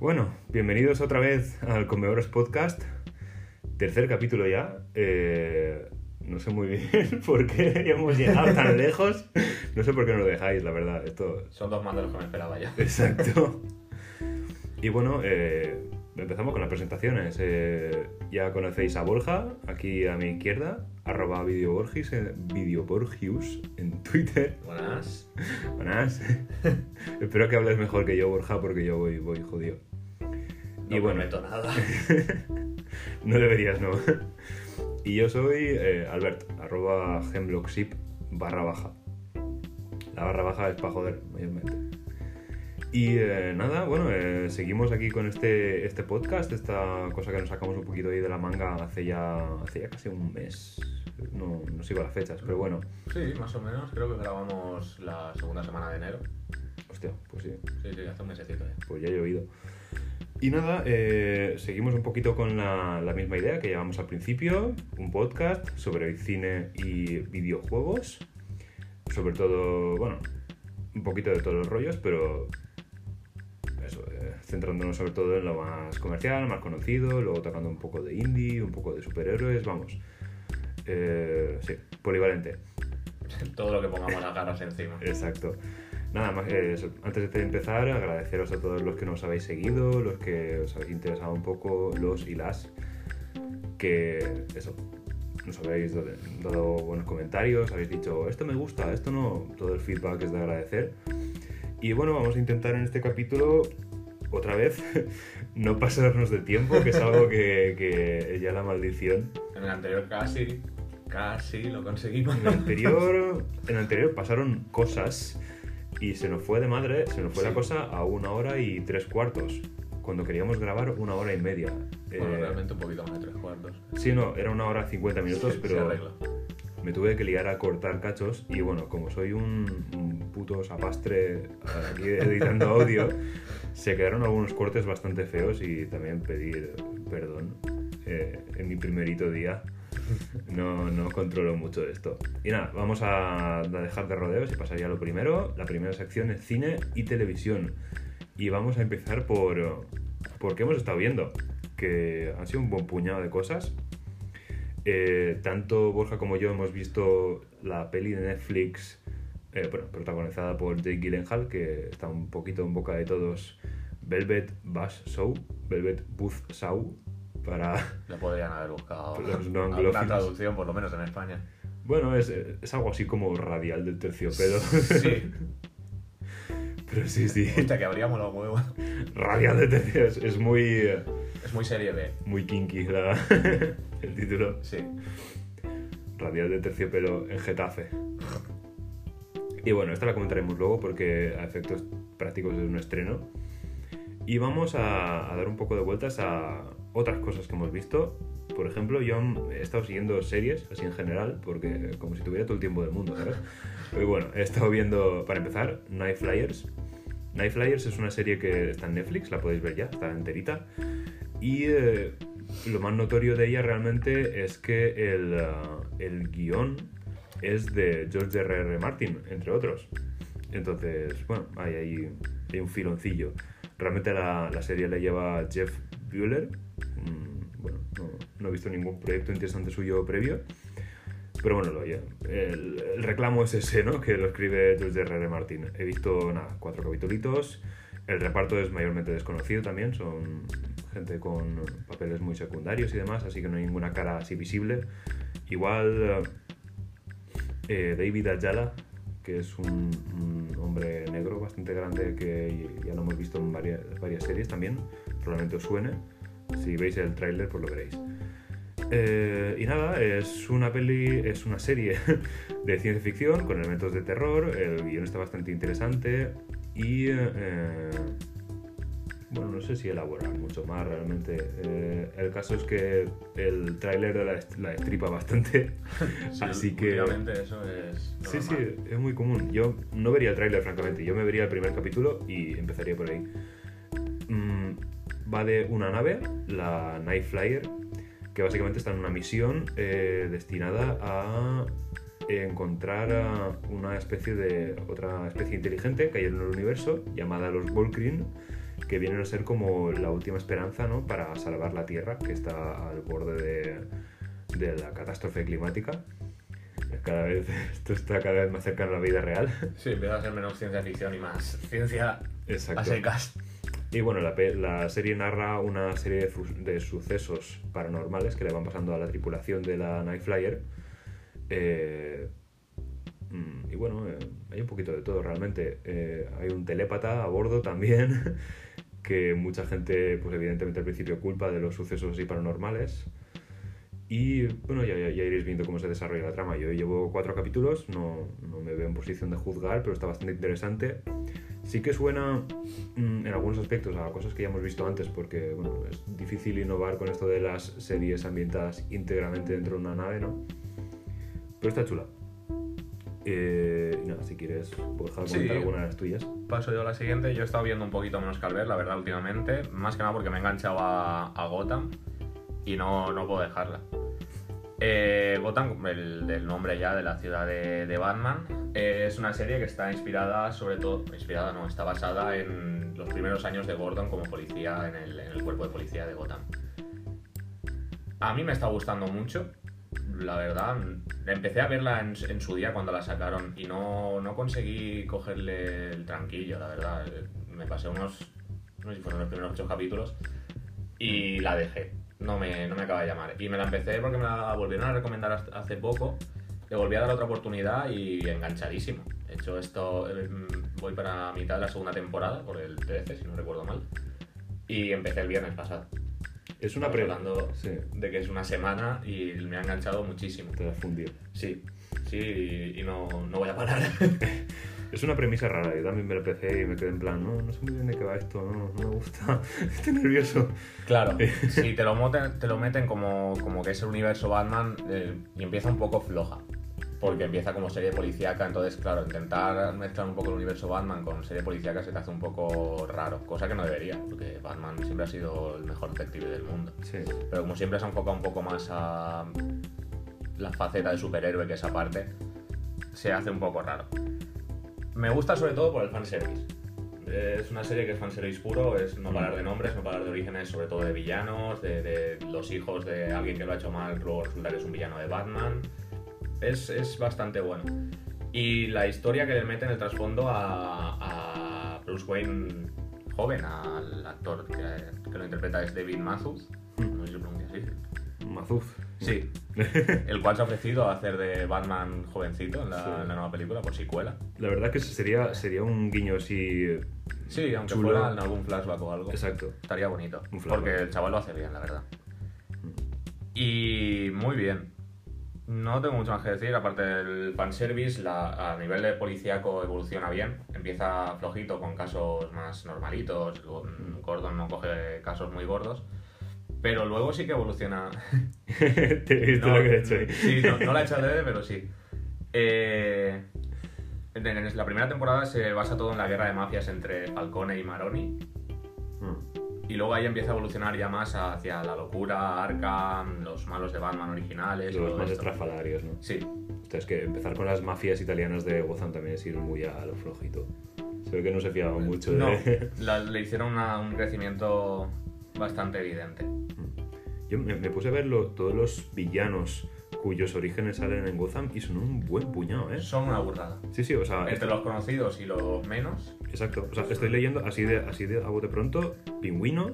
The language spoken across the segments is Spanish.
Bueno, bienvenidos otra vez al Comedores Podcast. Tercer capítulo ya. Eh, no sé muy bien por qué hemos llegado tan lejos. No sé por qué no lo dejáis, la verdad. Esto... Son dos más de los que me esperaba ya. Exacto. Y bueno, eh, empezamos con las presentaciones. Eh, ya conocéis a Borja, aquí a mi izquierda, arroba videoborgis, en, videoborgius en Twitter. Buenas. Buenas. Espero que hables mejor que yo, Borja, porque yo voy, voy jodido. No Y bueno. prometo nada. No deberías, no. Y yo soy eh, Albert, arroba hemlockship barra baja. La barra baja es para joder, mayormente. Y eh, nada, bueno, eh, seguimos aquí con este, este podcast, esta cosa que nos sacamos un poquito ahí de la manga hace ya, hace ya casi un mes. No, no sigo las fechas, pero bueno. Sí, más o menos. Creo que grabamos la segunda semana de enero. Hostia, pues sí, Sí, sí, hace un mesecito ya. pues ya he oído. Y nada, eh, seguimos un poquito con la, la misma idea que llevamos al principio, un podcast sobre cine y videojuegos, sobre todo, bueno, un poquito de todos los rollos, pero eso, eh, centrándonos sobre todo en lo más comercial, más conocido, luego tocando un poco de indie, un poco de superhéroes, vamos. Eh, sí, polivalente. Todo lo que pongamos las garras encima. Exacto. Nada más, eh, eso. antes de empezar, agradeceros a todos los que nos habéis seguido, los que os habéis interesado un poco, los y las, que eso, nos habéis dado, dado buenos comentarios, habéis dicho, esto me gusta, esto no, todo el feedback es de agradecer. Y bueno, vamos a intentar en este capítulo, otra vez, no pasarnos de tiempo, que es algo que, que es ya la maldición. En el anterior casi, casi lo conseguimos. En el anterior, en el anterior pasaron cosas y se nos fue de madre, se nos fue la Sí. cosa a una hora y tres cuartos. Cuando queríamos grabar una hora y media. Bueno, Eh, realmente un poquito más de tres cuartos. sí, no, era una hora cincuenta minutos, se pero me tuve que liar a cortar cachos y bueno, como soy un, un puto zapastre aquí editando audio, se quedaron algunos cortes bastante feos y también pedir perdón eh, en mi primerito día. No, no controlo mucho esto. Y nada, vamos a dejar de rodeos y pasar ya a lo primero. La primera sección es cine y televisión. Y vamos a empezar por, por qué hemos estado viendo, que han sido un buen puñado de cosas. Eh, tanto Borja como yo hemos visto la peli de Netflix, eh, bueno, protagonizada por Jake Gyllenhaal, que está un poquito en boca de todos, Velvet Buzzsaw, Velvet Buzz Show, para... Lo podrían haber buscado. No anglófilos. traducción, por lo menos en España. Bueno, es, es algo así como radial del terciopelo. Sí. Pero sí, sí, Hostia, que habríamos los huevos. radial del terciopelo. Es, es muy, eh, Es muy serie B. muy kinky la- el título. Sí. Radial de terciopelo en Getafe. Y bueno, esta la comentaremos luego porque a efectos prácticos es un estreno. Y vamos a, a dar un poco de vueltas a otras cosas que hemos visto. Por ejemplo, yo he estado siguiendo series, así en general, porque como si tuviera todo el tiempo del mundo, ¿sabes? Pero bueno, he estado viendo, para empezar, Night Flyers. Night Flyers es una serie que está en Netflix, la podéis ver ya, está enterita. Y eh, lo más notorio de ella realmente es que el, ah, el guion es de George R.R. Martin, entre otros. Entonces, bueno, hay ahí hay un filoncillo. Realmente la, la serie la lleva Jeff Bueller. Mm, bueno, no, he visto ningún proyecto interesante suyo previo. Pero bueno, lo, ya- el, reclamo es ese, ¿no? Que lo escribe George R.R. Martin. He visto, nada, cuatro capítulos. El reparto es mayormente desconocido también. Son gente con papeles muy secundarios y demás, así que no hay ninguna cara así visible. Igual eh, David Ayala, que es un, un hombre negro bastante grande que ya lo hemos visto en varias, varias series también, probablemente os suene. Si veis el tráiler, pues lo veréis. Eh, y nada, es una peli, es una serie de ciencia ficción con elementos de terror. El guion está bastante interesante y eh, bueno, no sé si elaborar mucho más realmente. Eh, el caso es que el tráiler de la, est- la estripa bastante, Sí, así que eso es. sí, sí, normal. es muy común. Yo no vería el tráiler francamente. Yo me vería el primer capítulo y empezaría por ahí. Va de una nave, la Night Flyer, que básicamente está en una misión eh, destinada a encontrar a una especie de otra especie inteligente que hay en el universo llamada los Volkrin que vienen a ser como la última esperanza ¿no? para salvar la Tierra, que está al borde de, de la catástrofe climática. Cada vez, esto está cada vez más cercano a la vida real. Sí, empieza a ser menos ciencia ficción y más ciencia Exacto. a secas. Y bueno, la, serie narra una serie de, sucesos paranormales que le van pasando a la tripulación de la Night Flyer. Eh, mm, y bueno, eh, hay un poquito de todo realmente. Eh, hay un telépata a bordo también, que mucha gente, pues evidentemente al principio culpa de los sucesos así paranormales. Y bueno, ya iréis viendo cómo se desarrolla la trama. Yo llevo cuatro capítulos, no, no me veo en posición de juzgar, pero está bastante interesante. Sí que suena mm, en algunos aspectos a cosas que ya hemos visto antes, porque bueno, es difícil innovar con esto de las series ambientadas íntegramente dentro de una nave, ¿no? Pero está chula. Eh, nada, si quieres, dejar Sí. comentar alguna de las tuyas. Paso yo a la siguiente. Yo he estado viendo un poquito menos que Albert, la verdad, últimamente. Más que nada porque me he enganchado a, a Gotham y no, no puedo dejarla. Eh, Gotham, el del nombre ya de la ciudad de, Batman, eh, es una serie que está inspirada, sobre todo, inspirada no, está basada en los primeros años de Gordon como policía en el, el cuerpo de policía de Gotham. A mí me está gustando mucho, la verdad. Empecé a verla en, en su día cuando la sacaron y no, no conseguí cogerle el tranquillo, la verdad. Me pasé unos, no sé si fueron los primeros ocho capítulos y la dejé. No me, no me acaba de llamar. Y me la empecé porque me la volvieron a recomendar hace poco. Le volví a dar otra oportunidad y enganchadísimo. De hecho, esto eh, voy para mitad de la segunda temporada, por el 13, si no recuerdo mal. Y empecé el viernes pasado. Es una pre... hablando Sí, de que es una semana y me ha enganchado muchísimo. te la fundido. Sí, sí, y, y no, no voy a parar. Es una premisa rara, yo también me la empecé y me quedé en plan, no, no sé muy bien de qué va esto, no, no me gusta, estoy nervioso. Claro, si te lo, meten, te lo meten como, como que es el universo Batman eh, y empieza un poco floja. Porque empieza como serie policíaca, entonces, claro, intentar mezclar un poco el universo Batman con serie policíaca se te hace un poco raro, cosa que no debería, porque Batman siempre ha sido el mejor detective del mundo. Sí, Pero como siempre se ha enfocado un poco más a la faceta de superhéroe que esa parte, se hace un poco raro. Me gusta sobre todo por el fanservice. Es una serie que es fanservice puro, es no parar de nombres, no parar de orígenes, sobre todo de villanos, de, los hijos de alguien que lo ha hecho mal, luego resulta que es un villano de Batman. Es, es bastante bueno. Y la historia que le mete en el trasfondo a, Bruce Wayne joven, al actor que, que lo interpreta es David Matthews, no sé si lo así. Mazuf. Sí, el cual se ha ofrecido a hacer de Batman jovencito en la, Sí. en la nueva película, por si cuela. La verdad que sería, sería un guiño así... Sí, aunque Chulo. fuera en algún flashback o algo. Exacto. Estaría bonito. Un. Porque el chaval lo hace bien, la verdad. Y muy bien. No tengo mucho más que decir, aparte del fanservice, la, a nivel de policíaco evoluciona bien. Empieza flojito con casos más normalitos, con- Gordon no coge casos muy gordos. Pero luego sí que evoluciona Te he visto no, lo que he hecho ahí. Sí, no, no la he hecho adrede, pero sí. Eh, en, la primera temporada se basa todo en la guerra de mafias entre Falcone y Maroni. Mm. Y luego ahí empieza a evolucionar ya más hacia la locura, Arkham, los malos de Batman originales. Los más esto. estrafalarios, ¿no? Sí, Hostia, es que empezar con las mafias italianas de Gotham también es ir muy a lo flojito. Se ve que no se fiaban mucho no, de... la- le hicieron una- un crecimiento bastante evidente. Yo me, me puse a ver lo- todos los villanos cuyos orígenes salen en Gotham y son un buen puñado, ¿eh? Son una burrada. Sí, sí, o sea... Entre los conocidos y los menos, Exacto. O sea, estoy leyendo así de, así de a bote pronto: Pingüino,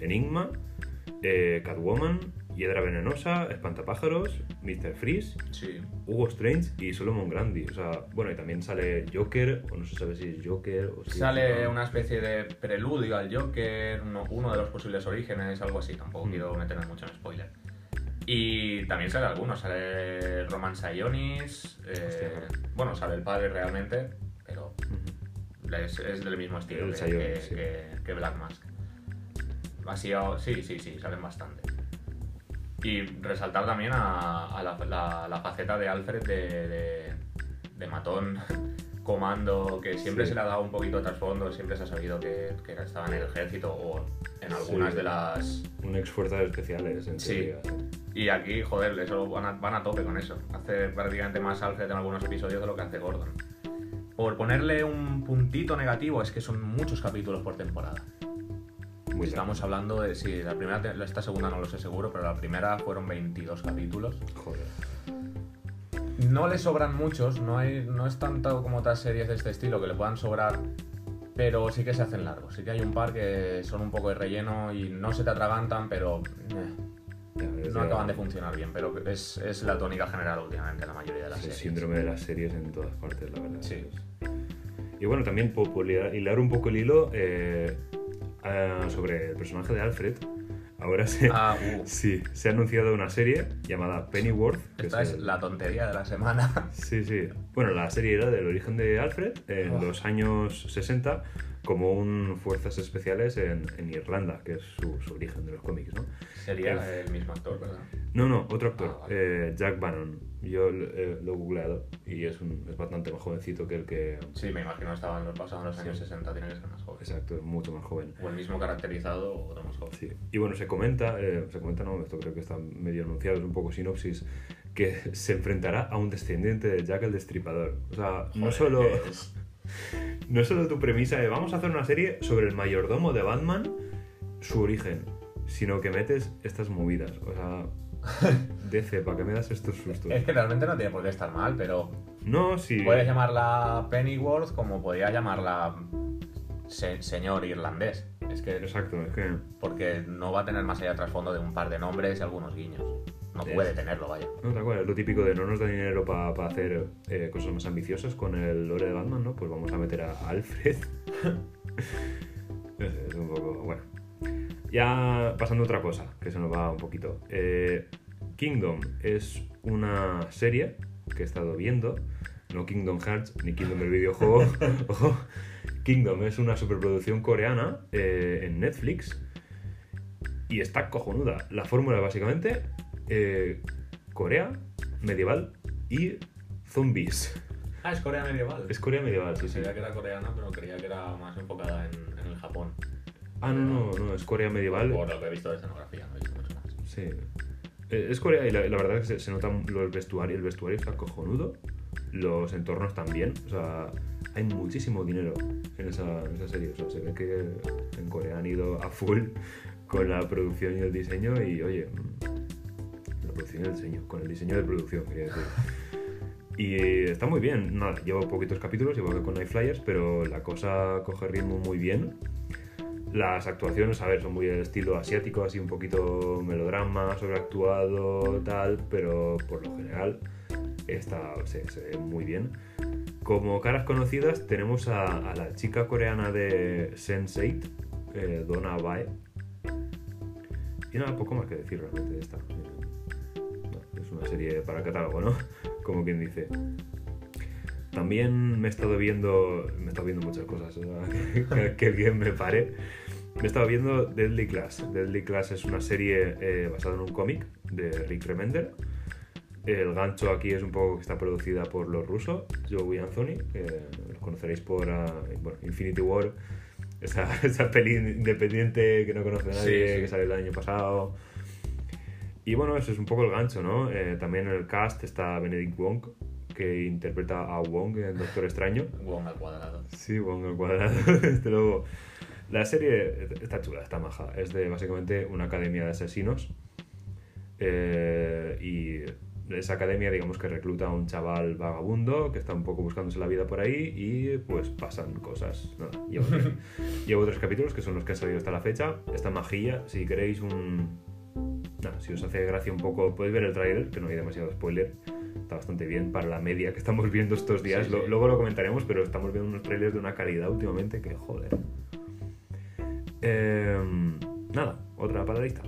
Enigma, eh, Catwoman, Hiedra Venenosa, Espantapájaros, Mr. Freeze, sí. Hugo Strange y Solomon Grandi. O sea, bueno, y también sale Joker, o no se sabe si es Joker o si Sale es- una especie de preludio al Joker, uno, uno de los posibles orígenes, algo así, tampoco Mm. quiero meterme mucho en spoiler. Y también sale alguno, sale Roman Sionis, eh, bueno, sale el padre realmente, pero es, es del mismo estilo que, Sionis, que- sí. que- que Black Mask. Así, sí, sí, sí, salen bastante. Y resaltar también a, a la, la- la faceta de Alfred de, de- de matón, comando, que siempre Sí. se le ha dado un poquito de trasfondo, siempre se ha sabido que, que estaba en el ejército o en algunas Sí. de las... Un ex fuerzas especiales, en Sí. teoría. Y aquí, joder, eso van a, van a tope con eso. Hace prácticamente más Alfred en algunos episodios de lo que hace Gordon. Por ponerle un puntito negativo, es que son muchos capítulos por temporada. Muy Estamos largo. hablando de. Sí, la primera, esta segunda no lo sé seguro, pero la primera fueron 22 capítulos. Joder. No le sobran muchos, no, hay, no es tanto como otras series de este estilo que le puedan sobrar, pero sí que se hacen largos. Sí que hay un par que son un poco de relleno y no se te atragantan, pero eh, no acaban de funcionar bien. Pero es, es la tónica general últimamente en la mayoría de las es el series. síndrome de las series en todas partes, la verdad. Sí. Y bueno, también por, hilar un poco el hilo eh, ah, sobre el personaje de Alfred. Ahora se, Ah, uh, sí, se ha anunciado una serie llamada Pennyworth. que esta es el- la tontería de la semana. Sí, sí. Bueno, la serie era del origen de Alfred en Oh. los años 60 como un fuerzas especiales en, en Irlanda, que es su, su origen de los cómics, ¿no? Sería el mismo actor, ¿verdad? No, no, otro actor, Ah, vale. eh, Jack Bannon. Yo eh, lo he googleado y es, un, es bastante más jovencito que el que... Sí, me imagino estaba en los pasados los años Sí. 60, tiene que ser más joven. Exacto, es mucho más joven. O el mismo caracterizado o otro más joven. Sí. Y bueno, se comenta, eh, se comenta, no, esto creo que está medio anunciado, es un poco sinopsis, que se enfrentará a un descendiente de Jack el Destripador. O sea, no Joder, solo... que es- No es solo tu premisa de vamos a hacer una serie sobre el mayordomo de Batman, su origen, sino que metes estas movidas. O sea, DC, ¿para qué me das estos sustos? Es que realmente no tiene por qué estar mal, pero No, sí. puedes llamarla Pennyworth como podría llamarla se- señor irlandés. Es que Exacto, es que. porque no va a tener más allá de trasfondo de un par de nombres y algunos guiños. No Es- puede tenerlo, vaya. No te acuerdas, lo típico de no nos da dinero para hacer eh, cosas más ambiciosas con el lore de Batman, ¿no? Pues vamos a meter a Alfred. Es un poco. Bueno. Ya pasando a otra cosa, que se nos va un poquito. Eh, Kingdom es una serie que he estado viendo. No Kingdom Hearts ni Kingdom el videojuego. Ojo. Kingdom es una superproducción coreana eh, en Netflix. Y está cojonuda. La fórmula básicamente eh, Corea medieval y zombies. Ah, es Corea medieval. Es Corea medieval, sí, sí. Sabía que era coreana, pero creía que era más enfocada en, en el Japón. Ah, no, no, no, es Corea medieval. Por lo que he visto de escenografía, no he visto mucho más. Sí. Eh, Es Corea y la, la verdad es que se, se nota los vestuarios. El vestuario está cojonudo. Los entornos también. O sea, hay muchísimo dinero en esa, serie. Se ve que en Corea han ido a full con la producción y el diseño. Y oye, mm, la producción y el diseño. Con el diseño de producción, quería decir. Y está muy bien. Nada, llevo poquitos capítulos, igual que con Night Flyers, pero la cosa coge ritmo muy bien. Las actuaciones, a ver, son muy del estilo asiático, así un poquito melodrama, sobreactuado, tal, pero por lo general está, se ve muy bien. Como caras conocidas tenemos a, la chica coreana de Sense8, eh, Donna Bae. Y nada, poco más que decir realmente de esta. Es una serie para catálogo, ¿no? Como quien dice. También me he estado viendo, me he estado viendo muchas cosas, que, que bien me pare. Me he estado viendo Deadly Class. Deadly Class es una serie eh, basada en un cómic de Rick Remender. El gancho aquí es un poco que está producida por los rusos, Joe y Anthony, que los conoceréis por ah, bueno, Infinity War, esa, esa peli independiente que no conoce nadie, Sí, sí. que salió el año pasado. Y bueno, eso es un poco el gancho, ¿no? Eh, también en el cast está Benedict Wong, que interpreta a Wong en Doctor Extraño. Wong al cuadrado. Sí, Wong al cuadrado, desde luego. La serie está chula, está maja. Es de básicamente una academia de asesinos. Eh, y esa academia, digamos que recluta a un chaval vagabundo que está un poco buscándose la vida por ahí y pues pasan cosas. Nada, llevo, tres, llevo tres capítulos que son los que han salido hasta la fecha. Está majilla. Si queréis un. Nada, si os hace gracia un poco, podéis ver el trailer, que no hay demasiado spoiler. Está bastante bien para la media que estamos viendo estos días. Sí, Lo- sí. luego lo comentaremos, pero estamos viendo unos trailers de una calidad últimamente que joder. Em, nada, otra paradita.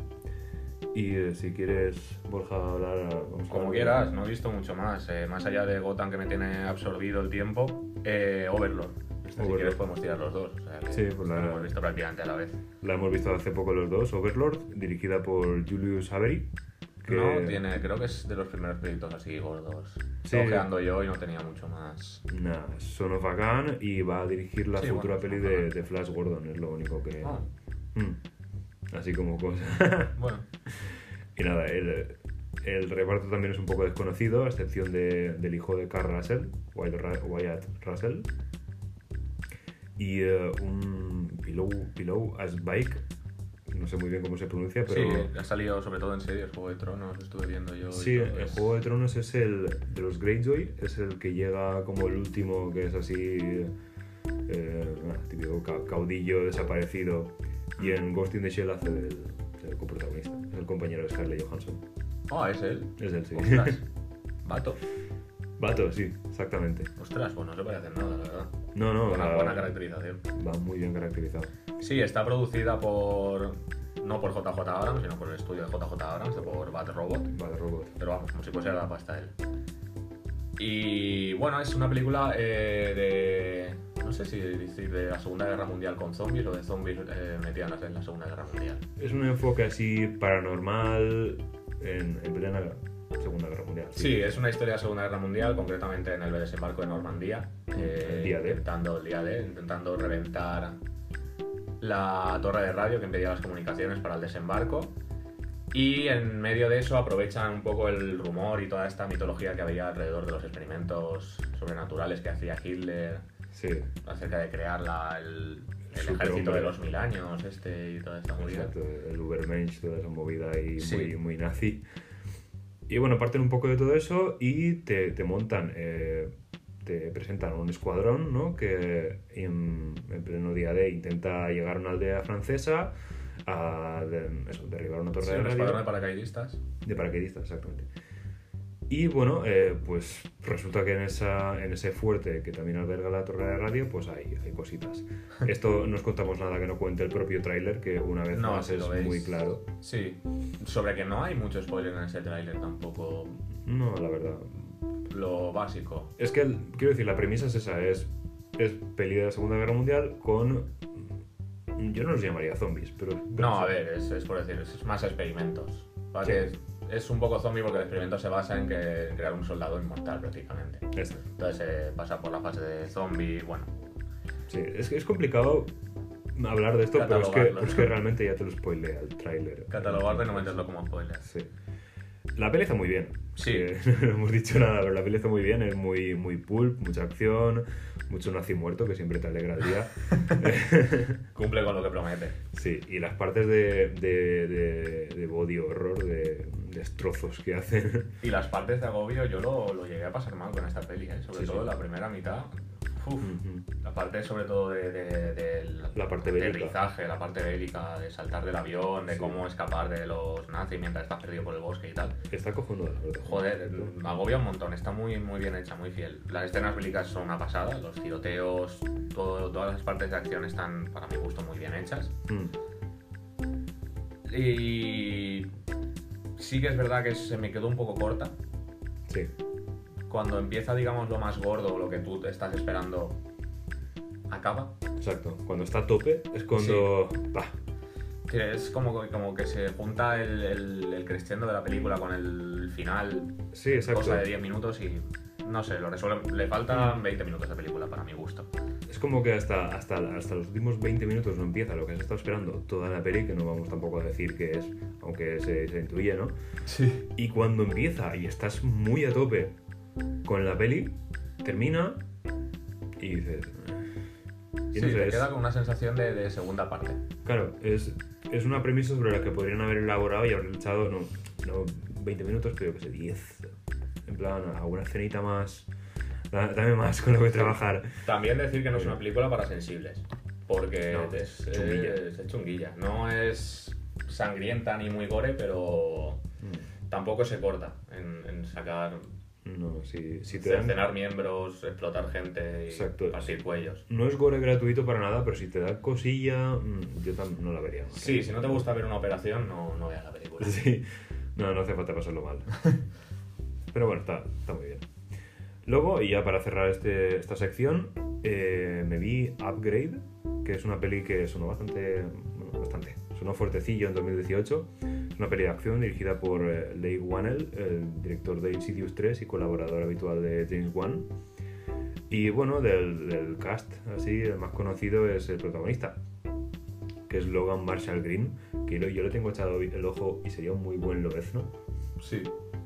Y eh, si quieres, Borja, hablar. vamos a Como hablar- quieras, no he visto mucho más. Eh, más allá de Gotham que me tiene absorbido el tiempo, eh, Overlord. Esta, Si quieres podemos tirar los dos. O sea, que Sí, pues la- lo hemos visto prácticamente a la vez. La hemos visto hace poco los dos, Overlord, dirigida por Julius Avery. que- No, tiene, creo que es de los primeros proyectos así gordos. Sí. Ojeando yo y no tenía mucho más. Nah, Son of a Gun y va a dirigir la Sí, futura bueno, peli a de, de Flash Gordon, es lo único que. Ah, Mm. Así como cosa. bueno. y nada, el, el reparto también es un poco desconocido, a excepción de- del hijo de Carl Russell, Wyatt, Russell. Y eh, un Pillow, Pillow as Bike, no sé muy bien cómo se pronuncia, pero... Sí, ha salido sobre todo en series, Juego de Tronos, estuve viendo yo. Sí, el es- Juego de Tronos es el de los Greyjoy, es el que llega como el último, que es así, eh, típico ca- caudillo desaparecido. Y en Ghost in the Shell hace del, del coprotagonista, es el compañero de Scarlett Johansson. Ah, es él. Es él, sí. Ostras. Vato. Vato, sí, exactamente. Ostras, pues no se parece en nada, la verdad. No, no, va- buena caracterización. va muy bien caracterizado. Sí, está producida por. No por JJ Abrams, sino por el estudio de JJ Abrams, por Bad Robot. Vale, robot. Pero vamos, como si fuese la pasta él. Y bueno, es una película eh, de. No sé si decir de la Segunda Guerra Mundial con zombies o de zombies eh, metidos en la Segunda Guerra Mundial. Es un enfoque así paranormal en, en plena Segunda Guerra Mundial. Sí, es una historia de la Segunda Guerra Mundial, concretamente en el desembarco de Normandía. eh, El día D. Intentando, el día D, intentando reventar la torre de radio que impedía las comunicaciones para el desembarco. Y en medio de eso aprovechan un poco el rumor y toda esta mitología que había alrededor de los experimentos sobrenaturales que hacía Hitler Sí, acerca de crear la- el, el ejército de los mil años este y toda esta movida. exacto. El Ubermensch, toda esa movida ahí Sí. muy, muy nazi. Y bueno, parten un poco de todo eso y te, te montan, eh, te presentan un escuadrón, ¿no? Que en, en pleno día D intenta llegar a una aldea francesa a de- eso, derribar una torre Sí, de radio. de paracaidistas. De paracaidistas, exactamente. Y bueno, eh, pues resulta que en, esa, en ese fuerte que también alberga la torre de radio, pues hay, hay cositas. Esto no os contamos nada que no cuente el propio tráiler, que una vez No, más si es veis. muy claro. Sí, sobre que no hay mucho spoiler en ese tráiler tampoco. No, la verdad. Lo básico. Es que, quiero decir, la premisa es esa, es, es peli de la Segunda Guerra Mundial con... Yo no los llamaría zombies, pero... No, a ver, es, es por decir, es más experimentos. ¿vale? Sí. Es, es un poco zombie porque el experimento se basa en que crear un soldado inmortal prácticamente. Entonces se pasa por la fase de zombie, bueno. Sí, es que es complicado hablar de esto, pero es que, es realmente ya te lo spoilea el tráiler. Catalogarlo y no meterlo como spoiler. Sí. La peli está muy bien. Sí. Que no hemos dicho nada, pero la peli está muy bien. Es muy, muy pulp, mucha acción, mucho nazi muerto, que siempre te alegra el día. Cumple con lo que promete. sí, y las partes de, de, de, de body horror, de destrozos que hacen. Y las partes de agobio yo lo, lo llegué a pasar mal con esta peli, ¿eh? sobre Sí, todo sí. la primera mitad. Uf. La parte sobre todo de, de- del La parte aterrizaje, la parte bélica, de saltar del avión, de Sí. cómo escapar de los nazis mientras estás perdido por el bosque y tal. Está cojonuda, la verdad. Joder, me agobia un montón, está muy, muy bien hecha, muy fiel. Las escenas bélicas son una pasada, los tiroteos, todo- todas las partes de acción están, para mi gusto, muy bien hechas. Mm, Y sí que es verdad que se me quedó un poco corta. Sí, Cuando empieza, digamos, lo más gordo, lo que tú te estás esperando, acaba. exacto. Cuando está a tope es cuando... bah, Que Es como, como que se junta el, el, el crescendo de la película con el final, sí, exacto. cosa de 10 minutos y no sé, lo resuelve. Le faltan 20 minutos de película para mi gusto. Es como que hasta, hasta, hasta los últimos 20 minutos no empieza lo que has estado esperando toda la peli, que no vamos tampoco a decir que es, aunque se, se intuye, ¿no? Sí. Y cuando empieza y estás muy a tope con la peli, termina y dices... Y Sí, no sé, te es- queda con una sensación de, de segunda parte. Claro, es, es una premisa sobre la que podrían haber elaborado y haber echado, no, no 20 minutos, pero yo que sé, 10. En plan, alguna escenita más... da- Dame más con lo que trabajar. También decir que no es una película para sensibles, porque No, es, chunguilla. es- es chunguilla. No es sangrienta ni muy gore, pero tampoco se corta en, en sacar, No, si, si te dan... cercenar miembros, explotar gente y Exacto. partir cuellos. No es gore gratuito para nada, pero si te da cosilla, mm, yo no la vería. más. Sí, si no te gusta ver una operación, no, no veas la película. Sí. No, no hace falta pasarlo mal. Pero bueno, está, está muy bien. Luego, y ya para cerrar este, esta sección, eh, me vi Upgrade, que es una peli que sonó bastante, bueno, bastante, sonó fuertecillo en 2018. Es una peli de acción dirigida por eh, Leigh Whannell, el director de Insidious 3 y colaborador habitual de James Wan. Y bueno, del, del cast, así, el más conocido es el protagonista, que es Logan Marshall Green, que yo le tengo echado el ojo y sería un muy buen lobezno. Sí,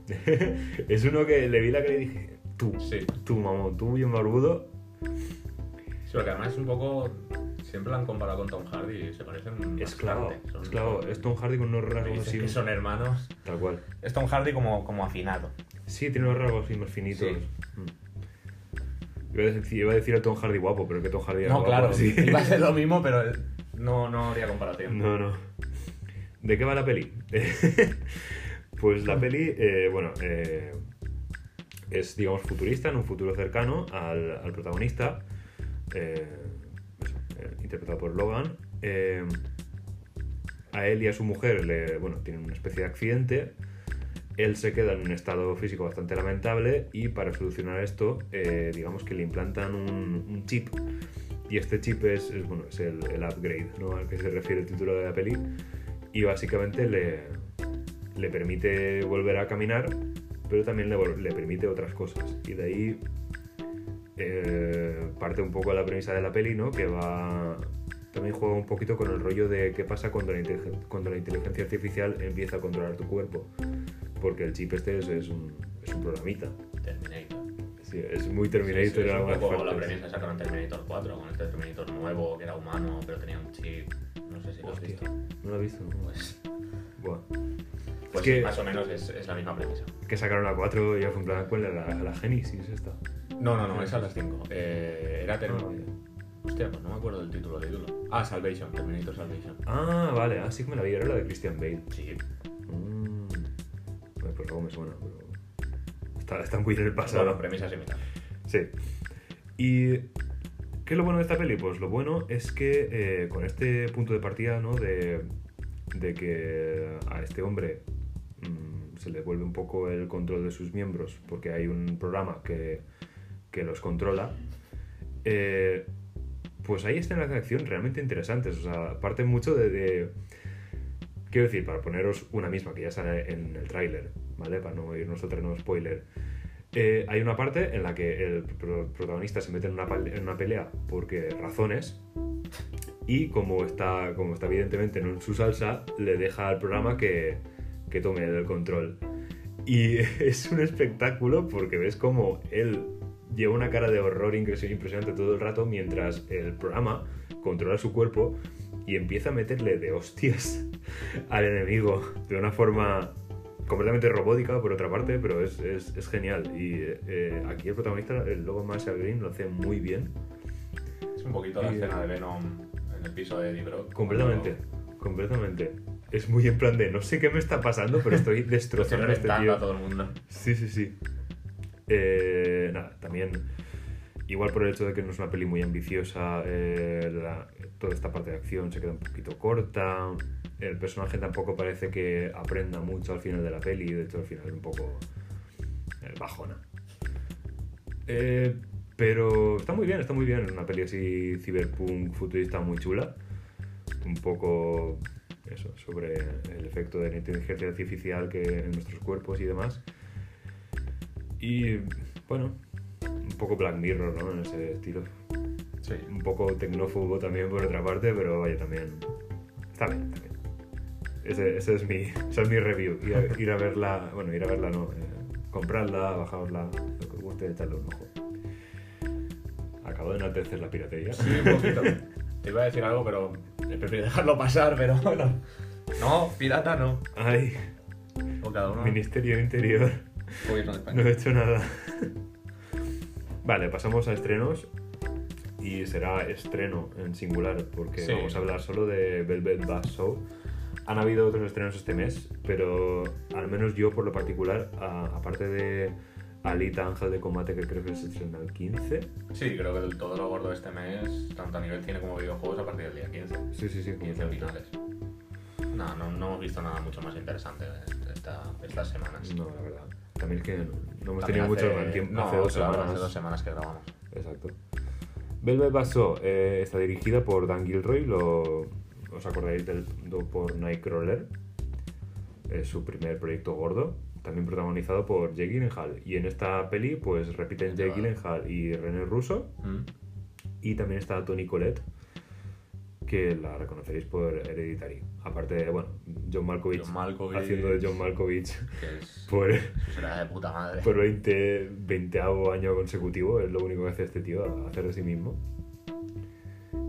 es uno que le vi la cara y dije, tú, sí. tú, mamón, tú bien barbudo. Sí, porque además es un poco. Siempre lo han comparado con Tom Hardy y se parecen Es claro. Son- es claro, es Tom Hardy con unos rasgos así. que son hermanos. Tal cual. Es Tom Hardy como, como afinado. Sí, tiene unos rasgos así más finitos. Sí. Mm. Iba a decir, iba a decir Tom Hardy guapo, pero que Tom Hardy era No, guapo, claro, sí. iba a ser lo mismo, pero no, no habría comparación. No, no. ¿De qué va la peli? pues la peli, eh, bueno, eh, es, digamos, futurista, en un futuro cercano al, al protagonista, eh, interpretado por Logan. Eh, a él y a su mujer, le, bueno, tienen una especie de accidente. Él se queda en un estado físico bastante lamentable y para solucionar esto, eh, digamos que le implantan un, un chip. Y este chip es, es, bueno, es el, el upgrade ¿no? al que se refiere el título de la peli. Y básicamente le, le permite volver a caminar, pero también le, le permite otras cosas. Y de ahí eh, parte un poco la premisa de la peli, ¿no? Que va. También juega un poquito con el rollo de qué pasa cuando la, cuando la inteligencia artificial empieza a controlar tu cuerpo. Porque el chip este es, es un, es un programita. Terminator. Sí, es muy Sí, Terminator sí, en es un poco la premisa que sacaron Terminator 4 con este Terminator nuevo que era humano pero tenía un chip. No sé si lo has visto. no lo he visto. ¿no? Pues, Buah. pues que- sí, más o menos es, es la misma premisa. Que sacaron la 4 y ya fue en plan, ¿cuál era la, la Genesis esta? No, no, no, es las 5. Eh, era Ah, Terminator. Hostia, pues no me acuerdo del título, título. Ah, Salvation, Terminator Salvation. Ah, vale, así que me la vi, era la de Christian Bale. Sí. Mm. Bueno, pues luego me suena, pero. Está, está muy en el pasado. Bueno, premisa similar. Sí. ¿Y qué es lo bueno de esta peli? Pues lo bueno es que eh, con este punto de partida, ¿no? De, de que a este hombre mm, se le vuelve un poco el control de sus miembros porque hay un programa que, que los controla. eh, pues hay escenas de acción realmente interesantes. O sea, parten mucho de, Quiero decir, para poneros una misma que ya sale en el tráiler, ¿vale? Para no irnos a terreno spoiler. Eh, hay una parte en la que el pro- protagonista se mete en una, pelea porque razones y como está, como está evidentemente en su salsa, le deja al programa que, que tome el control. Y es un espectáculo porque ves como él lleva una cara de horror incres- impresionante todo el rato mientras el programa controla su cuerpo y empieza a meterle de hostias al enemigo de una forma completamente robótica por otra parte, pero es, es- es genial. Y eh, aquí el protagonista, el logo Marshall Green, lo hace muy bien. Es un poquito la Y- escena de Venom en el piso de Eddie Brock. Completamente, completamente. Es muy en plan de no sé qué me está pasando, pero estoy Lo estoy destrozando a este reventando a tío. todo el mundo. Sí, sí, sí. Eh, nada, también, igual por el hecho de que no es una peli muy ambiciosa, eh, toda esta parte de acción se queda un poquito corta. El personaje tampoco parece que aprenda mucho al final de la peli, de hecho al final es un poco eh, bajona. Eh, pero está muy bien, está muy bien. Es una peli así cyberpunk futurista muy chula. Un poco eso, sobre el efecto de la inteligencia artificial que en nuestros cuerpos y demás. Y bueno, un poco Black Mirror, ¿no? En ese estilo. Sí. Un poco tecnófobo también por otra parte, pero vaya, también. Está bien, está bien. Ese, ese es mi, esa es mi review. Ir a, ir a verla, bueno, ir a verla no, eh, comprarla, bajarla, lo que os guste, echarle un ojo. Acabo de enaltecer la piratería. Sí, un poquito. Te iba a decir algo, pero prefiero dejarlo pasar, pero bueno. No, pirata no. Ay, O cada uno. Ministerio Interior. Gobierno de No España. he hecho nada. Vale, pasamos a estrenos. Y será estreno en singular, porque Sí. vamos a hablar solo de Velvet Buzzsaw. Han habido otros estrenos este mes, pero al menos yo, por lo particular, a- aparte de Alita Ángel de Combate, que creo que se estrena el 15. Sí, creo que todo lo gordo de este mes, tanto a nivel cine como videojuegos, a partir del día 15. Sí, sí, sí. 15 completamente. finales. No, no, no hemos visto nada mucho más interesante esta, estas semanas. No, la verdad. También es que no hemos También tenido hace- mucho tiempo. No, hace dos claro, semanas. hace dos semanas que grabamos. Exacto. Velvet Buzzsaw eh, está dirigida por Dan Gilroy, lo, os acordaréis del por Nightcrawler, es su primer proyecto gordo, también protagonizado por Jake Gyllenhaal. Y en esta peli pues repiten Jake Gyllenhaal y René Russo, Mm. y también está Toni Collette, que la reconoceréis por Hereditary. Aparte de, bueno, John Malkovich, John Malkovich. haciendo de John Malkovich es, por, de puta madre. por 20, 20 año consecutivo, es lo único que hace este tío, hacer de sí mismo.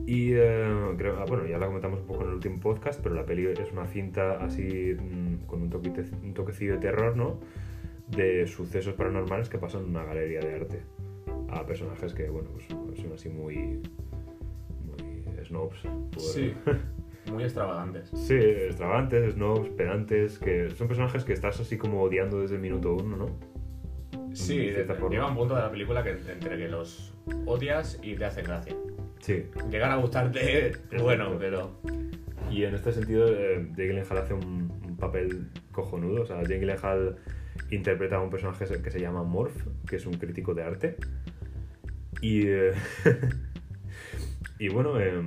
Y eh, creo, ah, bueno, ya la comentamos un poco en el último podcast, pero la peli es una cinta así mm, con un, un toquecillo de terror, ¿no? De sucesos paranormales que pasan en una galería de arte. A personajes que, bueno, pues son así muy. Snobs. por- Sí. Muy extravagantes. Sí, extravagantes, snobs, pedantes, que son personajes que estás así como odiando desde el minuto uno, ¿no? Sí, De llega un punto de la película que entre que los odias y te hacen gracia. Sí. Llegar a gustarte, bueno, pero. Y en este sentido, eh, Jake Gyllenhaal hace un, un papel cojonudo. O sea, Jake Gyllenhaal interpreta a un personaje que se llama Morph, que es un crítico de arte. Y, eh, y bueno, eh,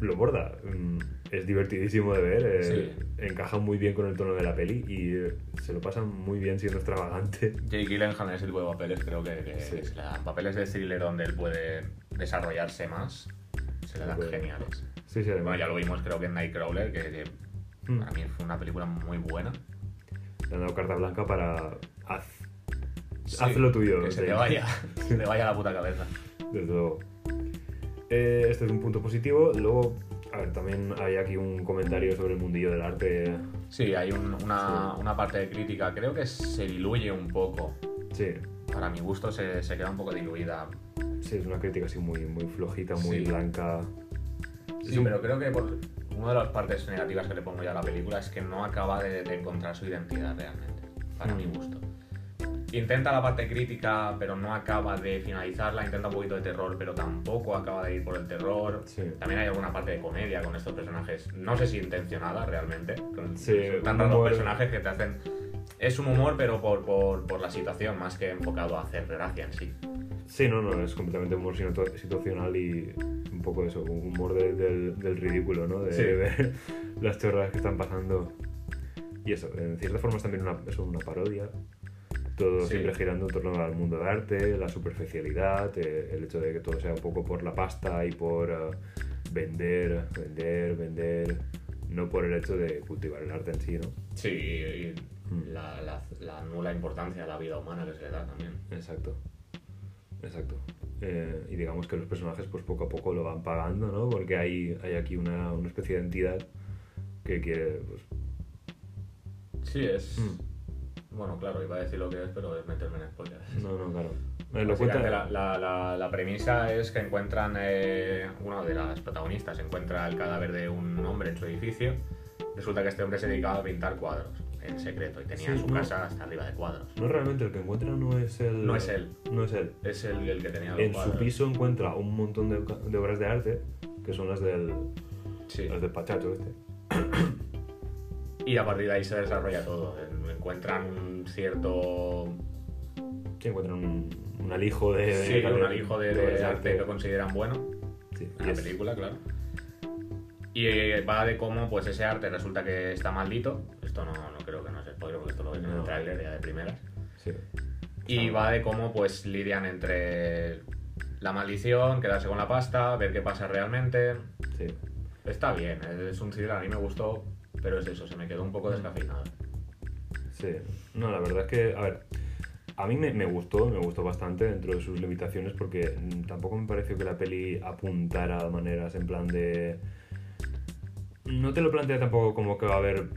lo borda. Mm, Es divertidísimo de ver. eh, Sí. Encaja muy bien con el tono de la peli y eh, se lo pasa muy bien siendo extravagante. Jake Gyllenhaal en ese tipo de papeles creo que, que Sí. dan papeles de thriller donde él puede desarrollarse más, se le dan Puede. geniales. Sí, sí. Bueno, ya lo vimos creo que en Nightcrawler, que, que Mm. para mí fue una película muy buena. Le han dado carta blanca para. Haz, Sí, haz lo tuyo. Que se te vaya, se te vaya la puta cabeza. Desde luego. Eh, este es un punto positivo. Luego, a ver, también hay aquí un comentario sobre el mundillo del arte. Sí, hay un- una, Sí. una parte de crítica, creo que se diluye un poco. Sí, Para mi gusto se, se queda un poco diluida. sí, es una crítica así muy, muy flojita, muy Sí. blanca. Sí, pero creo que por una de las partes negativas que le pongo yo a la película es que no acaba de, de encontrar su identidad realmente, para Mm. mi gusto. Intenta la parte crítica, pero no acaba de finalizarla. Intenta un poquito de terror, pero tampoco acaba de ir por el terror. Sí. También hay alguna parte de comedia con estos personajes. No sé si intencionada realmente. Con Sí, tan raros personajes que te hacen. Es un humor, pero por, por, por la situación, más que enfocado a hacer gracia en sí. Sí, no, no, es completamente humor situ- situacional y un poco eso, un humor de- del, del ridículo, ¿no? De, Sí. ver las chorradas que están pasando. Y eso, en cierta forma es también una, eso, una parodia. Todo Sí. siempre girando en torno al mundo del arte, la superficialidad, eh, el hecho de que todo sea un poco por la pasta y por eh, vender, vender, vender, no por el hecho de cultivar el arte en sí, ¿no? Sí, y Mm. la, la- la nula importancia a la vida humana que se le da también. Exacto. Exacto. Eh, y digamos que los personajes pues poco a poco lo van pagando, ¿no? Porque hay, hay aquí una, una especie de entidad que quiere, pues... Sí, es. Mm. Bueno, claro, iba a decir lo que es, pero es meterme en spoilers. No, no, claro. Lo cuenta... la, la- la- la premisa es que encuentran, eh, una de las protagonistas encuentra el cadáver de un hombre en su edificio. Resulta que este hombre se dedicaba a pintar cuadros en secreto y tenía Sí, su no. casa hasta arriba de cuadros. No, realmente el que encuentra no es el... No es él. No es él. Es el, el que tenía los En su piso encuentra un montón de, de obras de arte, que son las del, Sí. las del pachacho este. Y a partir de ahí se desarrolla todo. Encuentran un cierto Sí, encuentran un, un alijo de... Sí, de- un alijo de, obras de arte que consideran bueno Sí, en la es- película, claro. Y eh, va de cómo pues ese arte resulta que está maldito. Esto no, no creo que no es spoiler porque esto lo en No. el tráiler ya de primeras. sí. Y va de cómo pues lidian entre la maldición, quedarse con la pasta, ver qué pasa realmente. Sí. Está bien, es un thriller, a mí me gustó, pero es eso, se me quedó un poco descafeinado. Sí, no, la verdad es que, a ver, a mí me, me gustó, me gustó bastante dentro de sus limitaciones porque mm, tampoco me pareció que la peli apuntara de maneras en plan de... No te lo plantea tampoco como que va a haber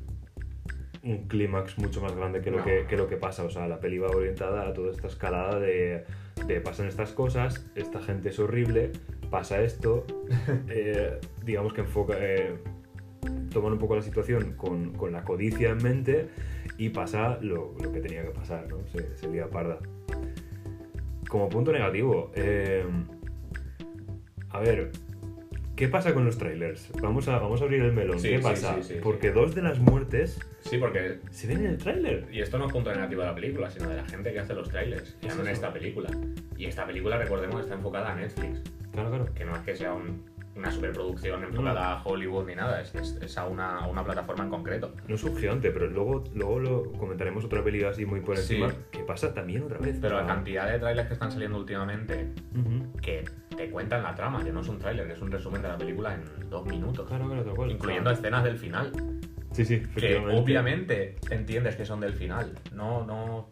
un clímax mucho más grande que lo, No. que, que lo que pasa, o sea, la peli va orientada a toda esta escalada de, de pasan estas cosas, esta gente es horrible, pasa esto, eh, digamos que enfoca... eh, toman un poco la situación con, con la codicia en mente y pasa lo, lo que tenía que pasar, ¿no? Se, se lía parda. Como punto negativo, eh, a ver, ¿qué pasa con los trailers? Vamos a, vamos a abrir el melón. Sí, ¿Qué sí, pasa? sí. Porque dos de las muertes Sí, porque se ven en el tráiler. Y esto no es punto negativo de la película, sino de la gente que hace los trailers, ya no en esta película. Y esta película, recordemos, está enfocada a Netflix, Claro, claro. que no es que sea un- una superproducción enfocada a Hollywood ni nada, es, es- es a, una, a una plataforma en concreto. No es un gigante, pero luego, luego lo comentaremos otra peli así muy por Sí. encima. que pasa también otra vez? Pero la cantidad de trailers que están saliendo últimamente, que te cuentan la trama, que no es un trailer, es un resumen de la película en dos minutos, Claro, claro, tal cual. incluyendo escenas del final, Sí, sí, que obviamente entiendes que son del final. No, no,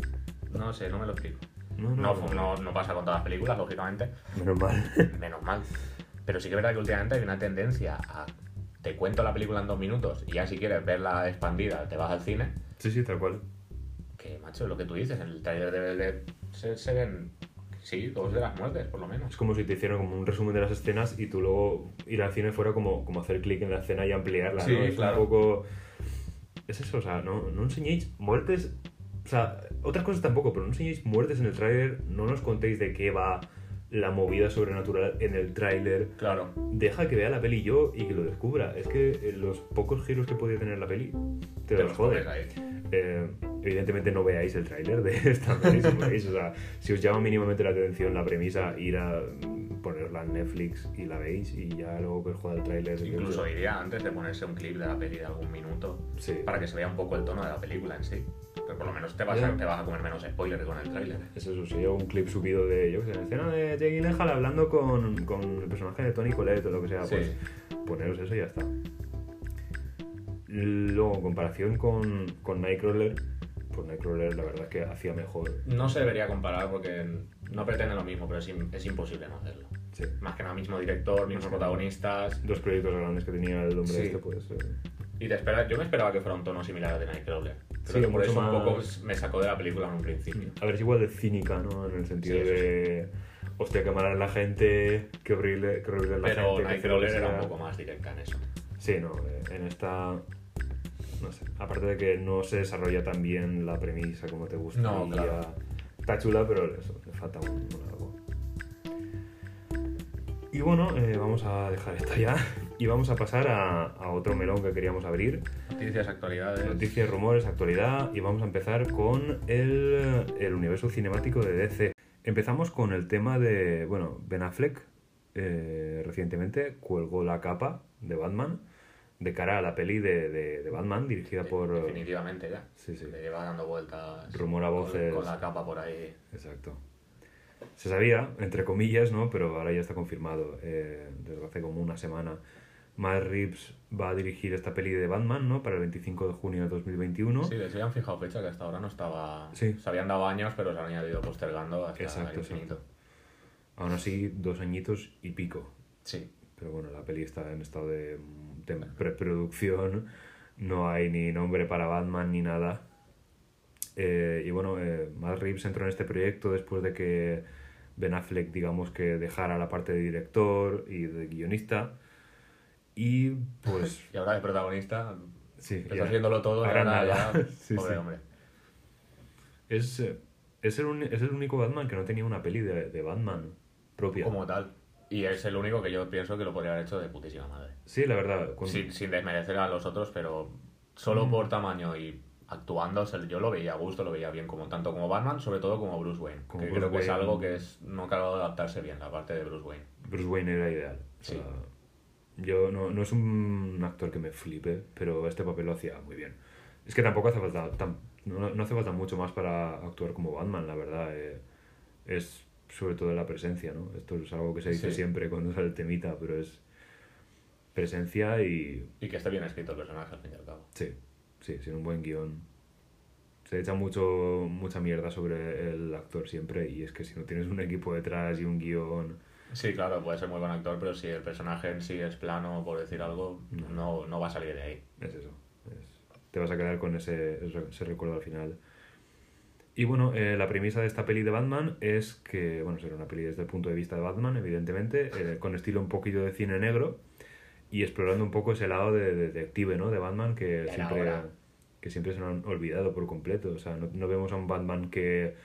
no sé, no me lo explico. No, no. no, no pasa con todas las películas, lógicamente, Menos mal. menos mal. Pero sí que es verdad que últimamente hay una tendencia a. Te cuento la película en dos minutos y ya si quieres verla expandida te vas al cine. Sí, sí, tal cual. Que, macho, lo que tú dices, en el trailer de se ven. Sí, dos de las muertes, por lo menos. Es como si te hicieran como un resumen de las escenas y tú luego ir al cine fuera como, como hacer clic en la escena y ampliarla, Sí, ¿no? Es claro. un poco... Es eso, o sea, no, no enseñéis muertes... O sea, otras cosas tampoco, pero no enseñéis muertes en el tráiler, no nos contéis de qué va la movida sobrenatural en el tráiler. Claro. Deja que vea la peli yo y que lo descubra. Es que eh, los pocos giros que podía tener la peli te, Te los jode. Eh, evidentemente no veáis el tráiler de esta peli si. O sea, si os llama mínimamente la atención la premisa, ir a mm, ponerla en Netflix y la veis y ya luego que os joda el tráiler. Incluso iría antes de ponerse un clip de la peli de algún minuto Sí. para que se vea un poco el tono de la película en sí. Pero por lo menos te vas, a, te vas a comer menos spoiler que con el tráiler. Es eso, sería un clip subido de, yo qué sé, escena de Jake Gyllenhaal hablando con, con el personaje de Tony Collette o lo que sea, Sí. pues poneros eso y ya está. Luego, en comparación con, con Nightcrawler, pues Nightcrawler la verdad es que hacía mejor. No se debería comparar porque no pretende lo mismo, pero es, es imposible no hacerlo. Sí. Más que nada, mismo director, mismos protagonistas. Dos proyectos grandes que tenía el hombre Sí. este, pues... eh, Y te espera, yo me esperaba que fuera un tono similar al de Nightcrawler. Creo Sí, que por mucho eso un más- poco me sacó de la película en un principio. A ver, es igual de cínica, ¿no? En el sentido Sí, de. Hostia, qué mala es la gente, qué horrible, qué horrible es la Pero gente. qué Nightcrawler que era un poco más directa en eso. Sí, no, eh, en esta. No sé. Aparte de que no se desarrolla tan bien la premisa como te gusta. No, claro. Está chula, pero eso, le falta un, un algo. Y bueno, eh, vamos a dejar esta ya y vamos a pasar a, a otro melón que queríamos abrir. Noticias, actualidades. Noticias, rumores, actualidad y vamos a empezar con el, el universo cinemático de DC. Empezamos con el tema de, bueno, Ben Affleck eh, recientemente cuelgó la capa de Batman de cara a la peli de, de- de Batman dirigida por... Definitivamente ya. Sí, sí. Le lleva dando vueltas. Rumor a con- voces. Con, la capa por ahí. Exacto. Se sabía, entre comillas, ¿no? Pero ahora ya está confirmado. eh, desde hace como una semana. Matt Reeves va a dirigir esta peli de Batman, ¿no? Para el 25 de junio de 2021. Sí, de hecho ya han fijado fecha que hasta ahora no estaba. Sí. Se habían dado años, pero se han ido postergando hasta Exacto, el infinito. exacto. Aún así, dos añitos y pico. Sí. Pero bueno, la peli está en estado de, de preproducción. No hay ni nombre para Batman ni nada. Eh, y bueno, eh, Matt Reeves entró en este proyecto después de que Ben Affleck, digamos que dejara la parte de director y de guionista. Y pues. Y ahora de protagonista, sí, está haciéndolo todo Ahora nada. ya. Sí, Pobre sí. hombre. Es, eh, es, el, es el único Batman que no tenía una peli de, de Batman propia. Como tal. Y es el único que yo pienso que lo podría haber hecho de putísima madre. Sí, la verdad. con- Sin, sin desmerecer a los otros, pero solo Mm. por tamaño y actuando, yo lo veía a gusto, lo veía bien, como tanto como Batman, sobre todo como Bruce Wayne. Como que Bruce creo que es algo que es, no acaba de adaptarse bien, la parte de Bruce Wayne. Bruce Wayne era ideal. O Sí. sea, yo no, no es un actor que me flipe, pero este papel lo hacía muy bien. Es que tampoco hace falta, tam- no, no hace falta mucho más para actuar como Batman, la verdad. eh, es sobre todo la presencia, ¿no? Esto es algo que se dice Sí. siempre cuando sale el temita, pero es presencia y Y que esté bien escrito el personaje, al fin y al cabo. sí, sí, sin un buen guion. Se echa mucho, mucha mierda sobre el actor siempre y es que si no tienes un equipo detrás y un guion... Sí, claro, puede ser muy buen actor, pero si el personaje en sí es plano, por decir algo, No. no, va a salir de ahí. Es eso. es- te vas a quedar con ese, ese recuerdo al final. Y bueno, eh, la premisa de esta peli de Batman es que, bueno, será una peli desde el punto de vista de Batman, evidentemente, eh, con estilo un poquillo de cine negro y explorando un poco ese lado de, de detective, ¿no? De Batman que Era siempre, hora. que siempre se lo han olvidado por completo. O sea, no, no vemos a un Batman que,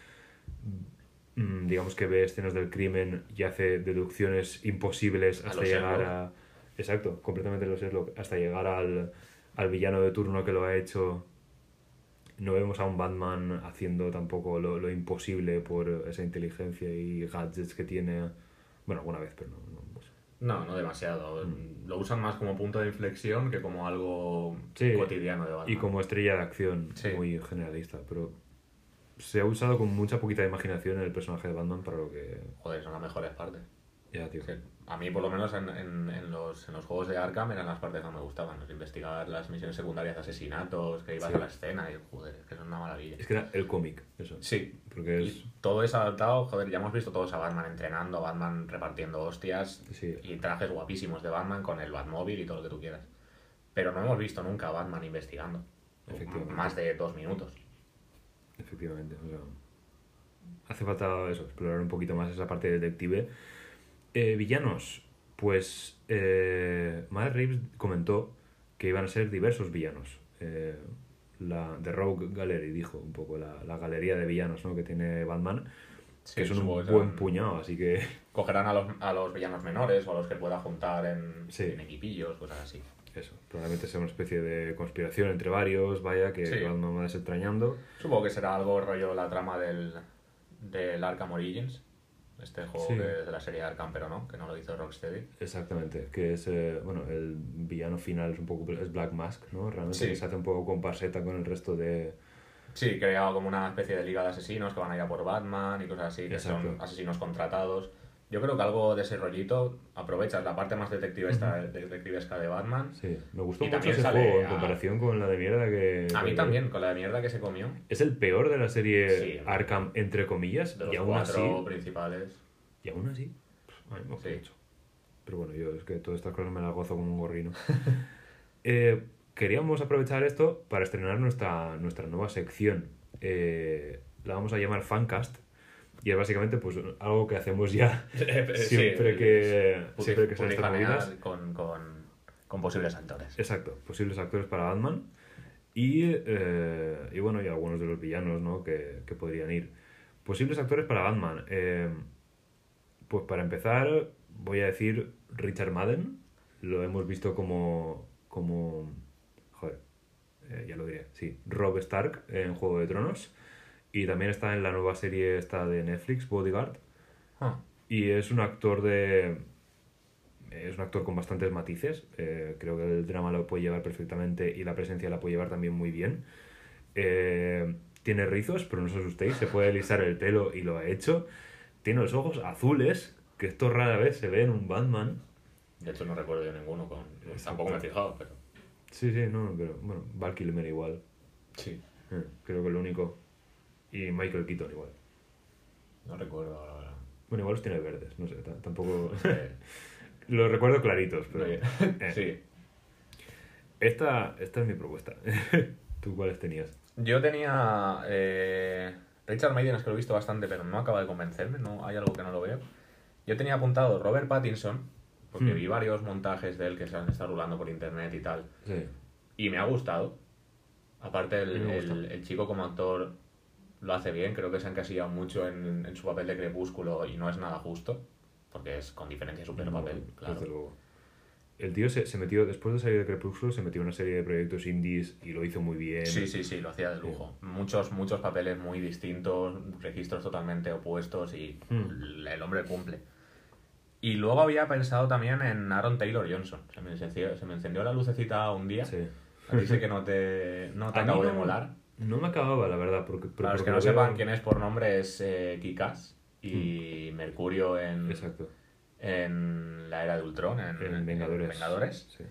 digamos que ve escenas del crimen y hace deducciones imposibles hasta llegar Sherlock. a... Exacto, completamente lo Sherlock, hasta llegar al, al villano de turno que lo ha hecho. No vemos a un Batman haciendo tampoco lo, lo imposible por esa inteligencia y gadgets que tiene. Bueno, alguna vez, pero no. no, pues. No, no demasiado. Lo usan más como punto de inflexión que como algo Sí, cotidiano de Batman. Y como estrella de acción, Sí. muy generalista. Pero se ha usado con mucha poquita imaginación el personaje de Batman para lo que. Joder, son las mejores partes. Ya, tío. A mí, por lo menos, en, en- en los, en los juegos de Arkham eran las partes que más me gustaban. los investigar las misiones secundarias de asesinatos, que ibas Sí. a la escena y, joder, es que son una maravilla. Es que era el cómic, eso. Sí, Porque es. todo es adaptado, joder, ya hemos visto todos a Batman entrenando, a Batman repartiendo hostias Sí. y trajes guapísimos de Batman con el Batmóvil y todo lo que tú quieras. Pero no hemos visto nunca a Batman investigando. Más de dos minutos. Efectivamente. o sea, hace falta eso, explorar un poquito más esa parte detective. Eh, villanos. Pues eh, Matt Reeves comentó que iban a ser diversos villanos. Eh, la The Rogue Gallery dijo un poco, la, la galería de villanos ¿no? que tiene Batman, Sí, que son un buen serán- puñado, así que Cogerán a los, a los villanos menores o a los que pueda juntar en, Sí. en equipillos, cosas así. Eso, probablemente sea una especie de conspiración entre varios, vaya, que Sí. Batman va desentrañando. Supongo que será algo rollo la trama del, del Arkham Origins. Este juego Sí. que es de la serie Arkham, pero no, que no lo hizo Rocksteady. Exactamente, que es, eh, bueno, el villano final es un poco, es Black Mask, ¿no? Realmente Sí. que se hace un poco comparseta con el resto de... Sí, creaba como una especie de liga de asesinos que van a ir a por Batman y cosas así, que son asesinos contratados. Yo creo que algo de ese rollito aprovechas la parte más detectivesca, detectivesca de Batman. Sí, me gustó Y mucho ese juego en comparación con la de mierda que... A mí también, con la de mierda que se comió. Es el peor de la serie Sí. Arkham, entre comillas, De los y aún cuatro así... principales. Y aún así... a mí me gusta Sí. mucho. Pero bueno, yo es que todas estas cosas me las gozo como un gorrino. Eh, queríamos aprovechar esto para estrenar nuestra, nuestra nueva sección. Eh, la vamos a llamar Fancast. Y es básicamente pues algo que hacemos ya siempre que, siempre que salen estas Publicanear movidas. con, con, con posibles actores. Exacto, posibles actores para Batman. Y, eh, y bueno, y algunos de los villanos ¿no? que, que podrían ir. Posibles actores para Batman. Eh, pues para empezar, voy a decir Richard Madden. Lo hemos visto como. como joder, eh, ya lo diré. Sí, Rob Stark en Juego de Tronos. Y también está en la nueva serie esta de Netflix, Bodyguard. Ah, Y es un actor de. Es un actor con bastantes matices. Eh, creo que el drama lo puede llevar perfectamente y la presencia la puede llevar también muy bien. Eh, tiene rizos, pero no os asustéis, se puede alisar el pelo y lo ha hecho. Tiene los ojos azules, que esto rara vez se ve en un Batman. de hecho, no recuerdo yo ninguno. Con... Tampoco me he fijado, pero. Sí, sí, no, pero bueno, Val Kilmer igual. Sí. Eh, creo que lo único. Y Michael Keaton igual. No recuerdo ahora. ahora. Bueno, igual los tiene verdes, no sé, tampoco. Los recuerdo claritos, pero. eh, eh. sí. Esta, esta es mi propuesta. ¿Tú cuáles tenías? Yo tenía. eh, Richard Maiden es que lo he visto bastante, pero no acaba de convencerme. No, hay algo que no lo veo. Yo tenía apuntado Robert Pattinson, porque Hmm. vi varios montajes de él que se han estado rulando por internet y tal. Sí. Y me ha gustado. Aparte, el, el- el chico como actor lo hace bien. Creo que se ha encasillado mucho en, en su papel de crepúsculo y no es nada justo. Porque es con diferencia su peor papel, claro. Desde luego. El tío se, se metió, después de salir de Crepúsculo, se metió en una serie de proyectos indies y lo hizo muy bien. Sí, sí, sí, lo hacía de lujo. Muchos, muchos papeles muy distintos, registros totalmente opuestos y Hmm. el hombre cumple. Y luego había pensado también en Aaron Taylor Johnson. Se me encendió, se me encendió la lucecita un día. Sí. Dice que no te, no te acabo de no- molar. No me acababa, la verdad. Porque, pero Para los porque que no veo- sepan quién es por nombre, es eh, Kikas y Mercurio en, Exacto. en la era de Ultron, en, En Vengadores. en Vengadores. Sí.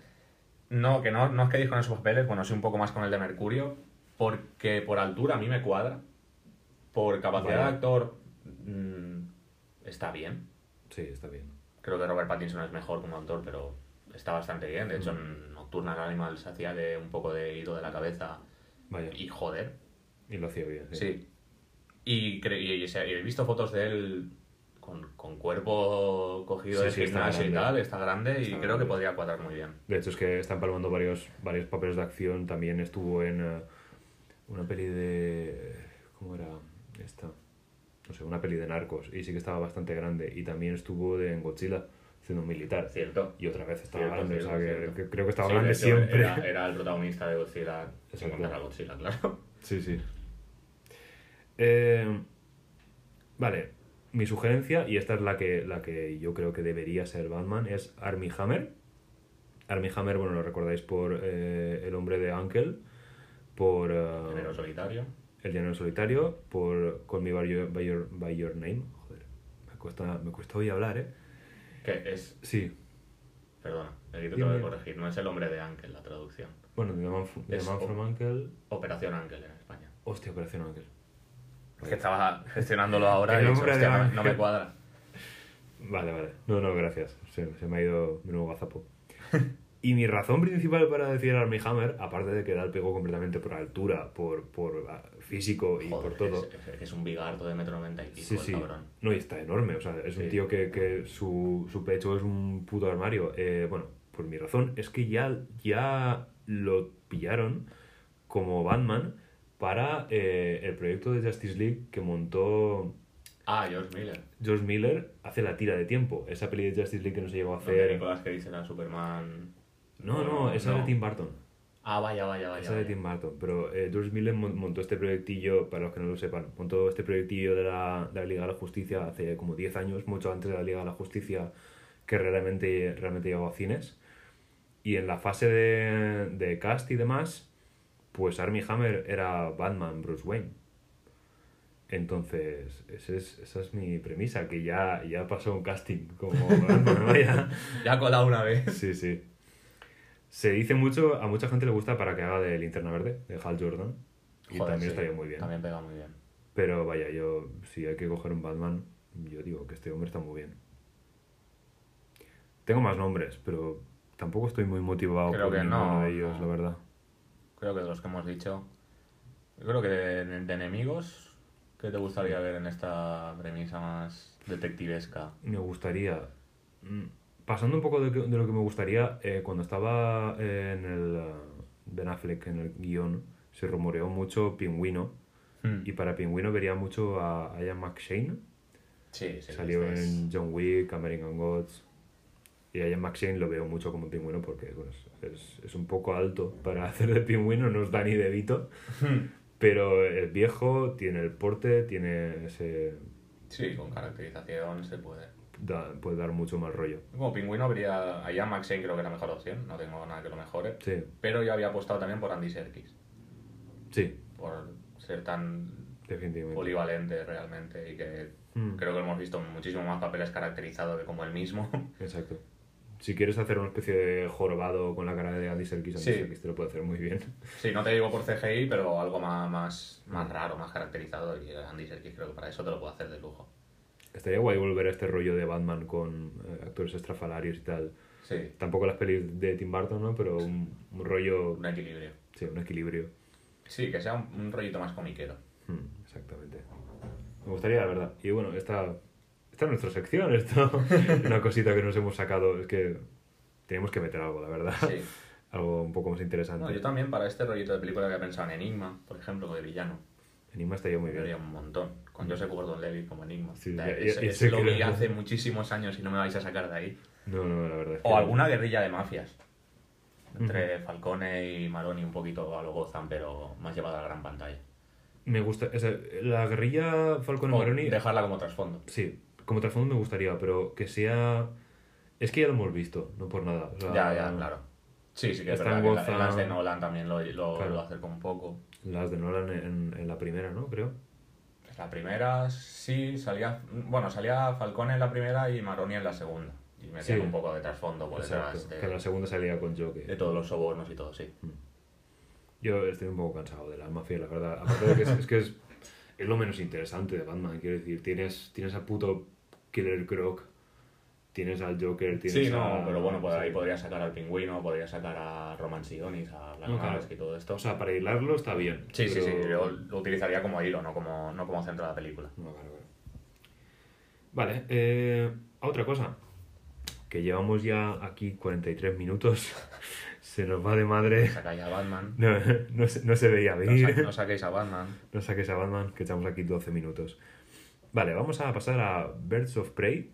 No, que no, no es que dijo en sus papeles, bueno, sí un poco más con el de Mercurio, porque por altura a mí me cuadra, por capacidad Vale. de actor mm, está bien. Sí, está bien. Creo que Robert Pattinson es mejor como actor, pero está bastante bien. De hecho, en Nocturnal Animals hacía de un poco de hilo de la cabeza Vaya. y joder, Y lo hacía bien. Sí. Sí. Y, cre- y- y he visto fotos de él con, con cuerpo cogido Sí, de sí, gimnasio y tal, está grande y creo que podría cuadrar muy bien. De hecho, es que está empalmando varios, varios papeles de acción. También estuvo en eh, una peli de. ¿Cómo era esta? No sé, una peli de narcos. Y sí que estaba bastante grande. Y también estuvo de, en Godzilla, siendo un militar. Cierto. Y otra vez estaba Cierto, grande. o sea, cierto, que, cierto. que creo que estaba Sí, grande hecho, siempre. Era, era el protagonista de Godzilla, a Godzilla, claro. Sí, sí. Eh, vale, mi sugerencia, y esta es la que, la que yo creo que debería ser Batman, es Armie Hammer. Armie Hammer, bueno, lo recordáis por eh, El hombre de Uncle, por eh, Género solitario. El llanero solitario, por Call Me By Your, By Your, By Your Name. Joder, me cuesta, me cuesta hoy hablar, ¿eh? Que es. Sí. Perdona, aquí te tengo que corregir. No es el hombre de Ankel la traducción. Bueno, The Man, The Man from Uncle. Operación Ankel en España. Hostia, Operación Uncle. Es que estaba gestionándolo ahora El y no me cuadra. Vale, vale. No, no, gracias. Se, se me ha ido de nuevo gazapo. Y mi razón principal para decir Armie Hammer, aparte de que da el pego completamente por altura, por, por ah, físico y Joder, por todo. Es, un bigardo de metro noventa y pico, Sí, sí. cabrón. No, y está enorme. O sea, es un tío que, que su, su pecho es un puto armario. Eh, bueno, pues mi razón es que ya, ya lo pillaron como Batman para eh, el proyecto de Justice League que montó Ah, George Miller. George Miller hace la tira de tiempo. Esa peli de Justice League que no se llegó a hacer. Nicolas Cage era Superman. No, no, esa no. de Tim Burton. Ah, vaya, vaya, vaya. Esa de vaya. Tim Burton. Pero eh, George Miller mon- montó este proyectillo, para los que no lo sepan, montó este proyectillo de la, de la Liga de la Justicia hace como 10 años, mucho antes de la Liga de la Justicia que realmente, realmente llegó a cines. Y en la fase de, de cast y demás, pues Armie Hammer era Batman, Bruce Wayne. Entonces, ese es- esa es mi premisa, que ya, ya pasó un casting como Batman, vaya. Ya ha colado una vez. Sí, sí. Se dice mucho, a mucha gente le gusta para que haga de Linterna Verde, de Hal Jordan. Y también sí, estaría muy bien. También pega muy bien. Pero vaya, yo, si hay que coger un Batman, yo digo que este hombre está muy bien. Tengo más nombres, pero tampoco estoy muy motivado Creo por que ninguno no, de ellos, no. la verdad. Creo que de los que hemos dicho. Yo creo que de, de enemigos, ¿qué te gustaría ver en esta premisa más detectivesca? Me gustaría. mm, Pasando un poco de, de lo que me gustaría, eh, cuando estaba eh, en el eh, Ben Affleck en el guion, se rumoreó mucho Pingüino. Hmm. Y para Pingüino vería mucho a Ian McShane. Sí, sí. Salió este es- en John Wick, American Gods. Y a Ian McShane lo veo mucho como Pingüino porque bueno, es, es- un poco alto para hacer de Pingüino, no es Danny DeVito. Pero es viejo, tiene el porte, tiene ese. Sí, con caracterización se puede. Da- puede dar mucho más rollo. Como pingüino habría. Allá Maxine creo que era la mejor opción, no tengo nada que lo mejore. Sí, Pero yo había apostado también por Andy Serkis. sí, Por ser tan polivalente realmente y que Mm, creo que hemos visto muchísimo más papeles caracterizados que como el mismo. Exacto. Si quieres hacer una especie de jorobado con la cara de Andy Serkis, Andy Sí. Serkis te lo puede hacer muy bien. Sí, no te digo por CGI, pero algo más, más, más raro, más caracterizado. Y Andy Serkis creo que para eso te lo puedo hacer de lujo. Estaría guay volver a este rollo de Batman con eh, actores estrafalarios y tal. Sí, Tampoco las pelis de Tim Burton, ¿no? Pero un, un rollo, un equilibrio. sí, un equilibrio. Sí, que sea un, un rollito más comiquero. Hmm, exactamente. Me gustaría, la verdad. Y bueno, esta, esta es nuestra sección, esto una cosita que nos hemos sacado. Es que tenemos que meter algo, la verdad. Sí. Algo un poco más interesante. No, yo también para este rollito de película había pensado en Enigma, por ejemplo, de villano. Enigma estaría muy bien. vería un montón. Con Joseph Gordon-Levitt como Enigma. Sí, O ya- es- ya- lo que vi hace muchísimos años y no me vais a sacar de ahí. No, no, la verdad. es O que- alguna guerrilla de mafias. Entre Falcone y Maroni un poquito a lo gozan, pero más llevada a la gran pantalla. Me gusta. o sea, la guerrilla Falcon O Maroni. dejarla como trasfondo. Sí, como trasfondo me gustaría, pero que sea. Es que ya lo hemos visto, no por nada. o sea, Ya, ya, claro. Sí, sí que es verdad que en las de Nolan también lo, lo, Claro. lo acerca un poco. Las de Nolan en, en la primera, ¿no? Creo. La primera sí salía. Bueno, salía Falcone en la primera y Maroni en la segunda. Y metían Sí. un poco de trasfondo por Exacto. detrás Que en la de, segunda salía con Joker. de todos los sobornos y todo, sí. Yo estoy un poco cansado de la mafia, la verdad. Aparte de que es, es que es, es lo menos interesante de Batman, quiero decir. Tienes, tienes a puto Killer Croc, tienes al Joker, tienes Sí, no, a- pero bueno, pues sí. ahí podría sacar al pingüino, podría sacar a Roman Sionis, a Black No. Mask y todo esto. O sea, para hilarlo está bien. sí, sí, sí, yo lo utilizaría como hilo, no como, no como centro de la película. No, claro, claro. Vale, eh, otra cosa. Que llevamos ya aquí 43 minutos. Se nos va de madre. Sacáis a Batman, No, no, se, no se veía no, venir. sa- no saquéis a Batman. No saques a Batman, que echamos aquí 12 minutos. Vale, vamos a pasar a Birds of Prey.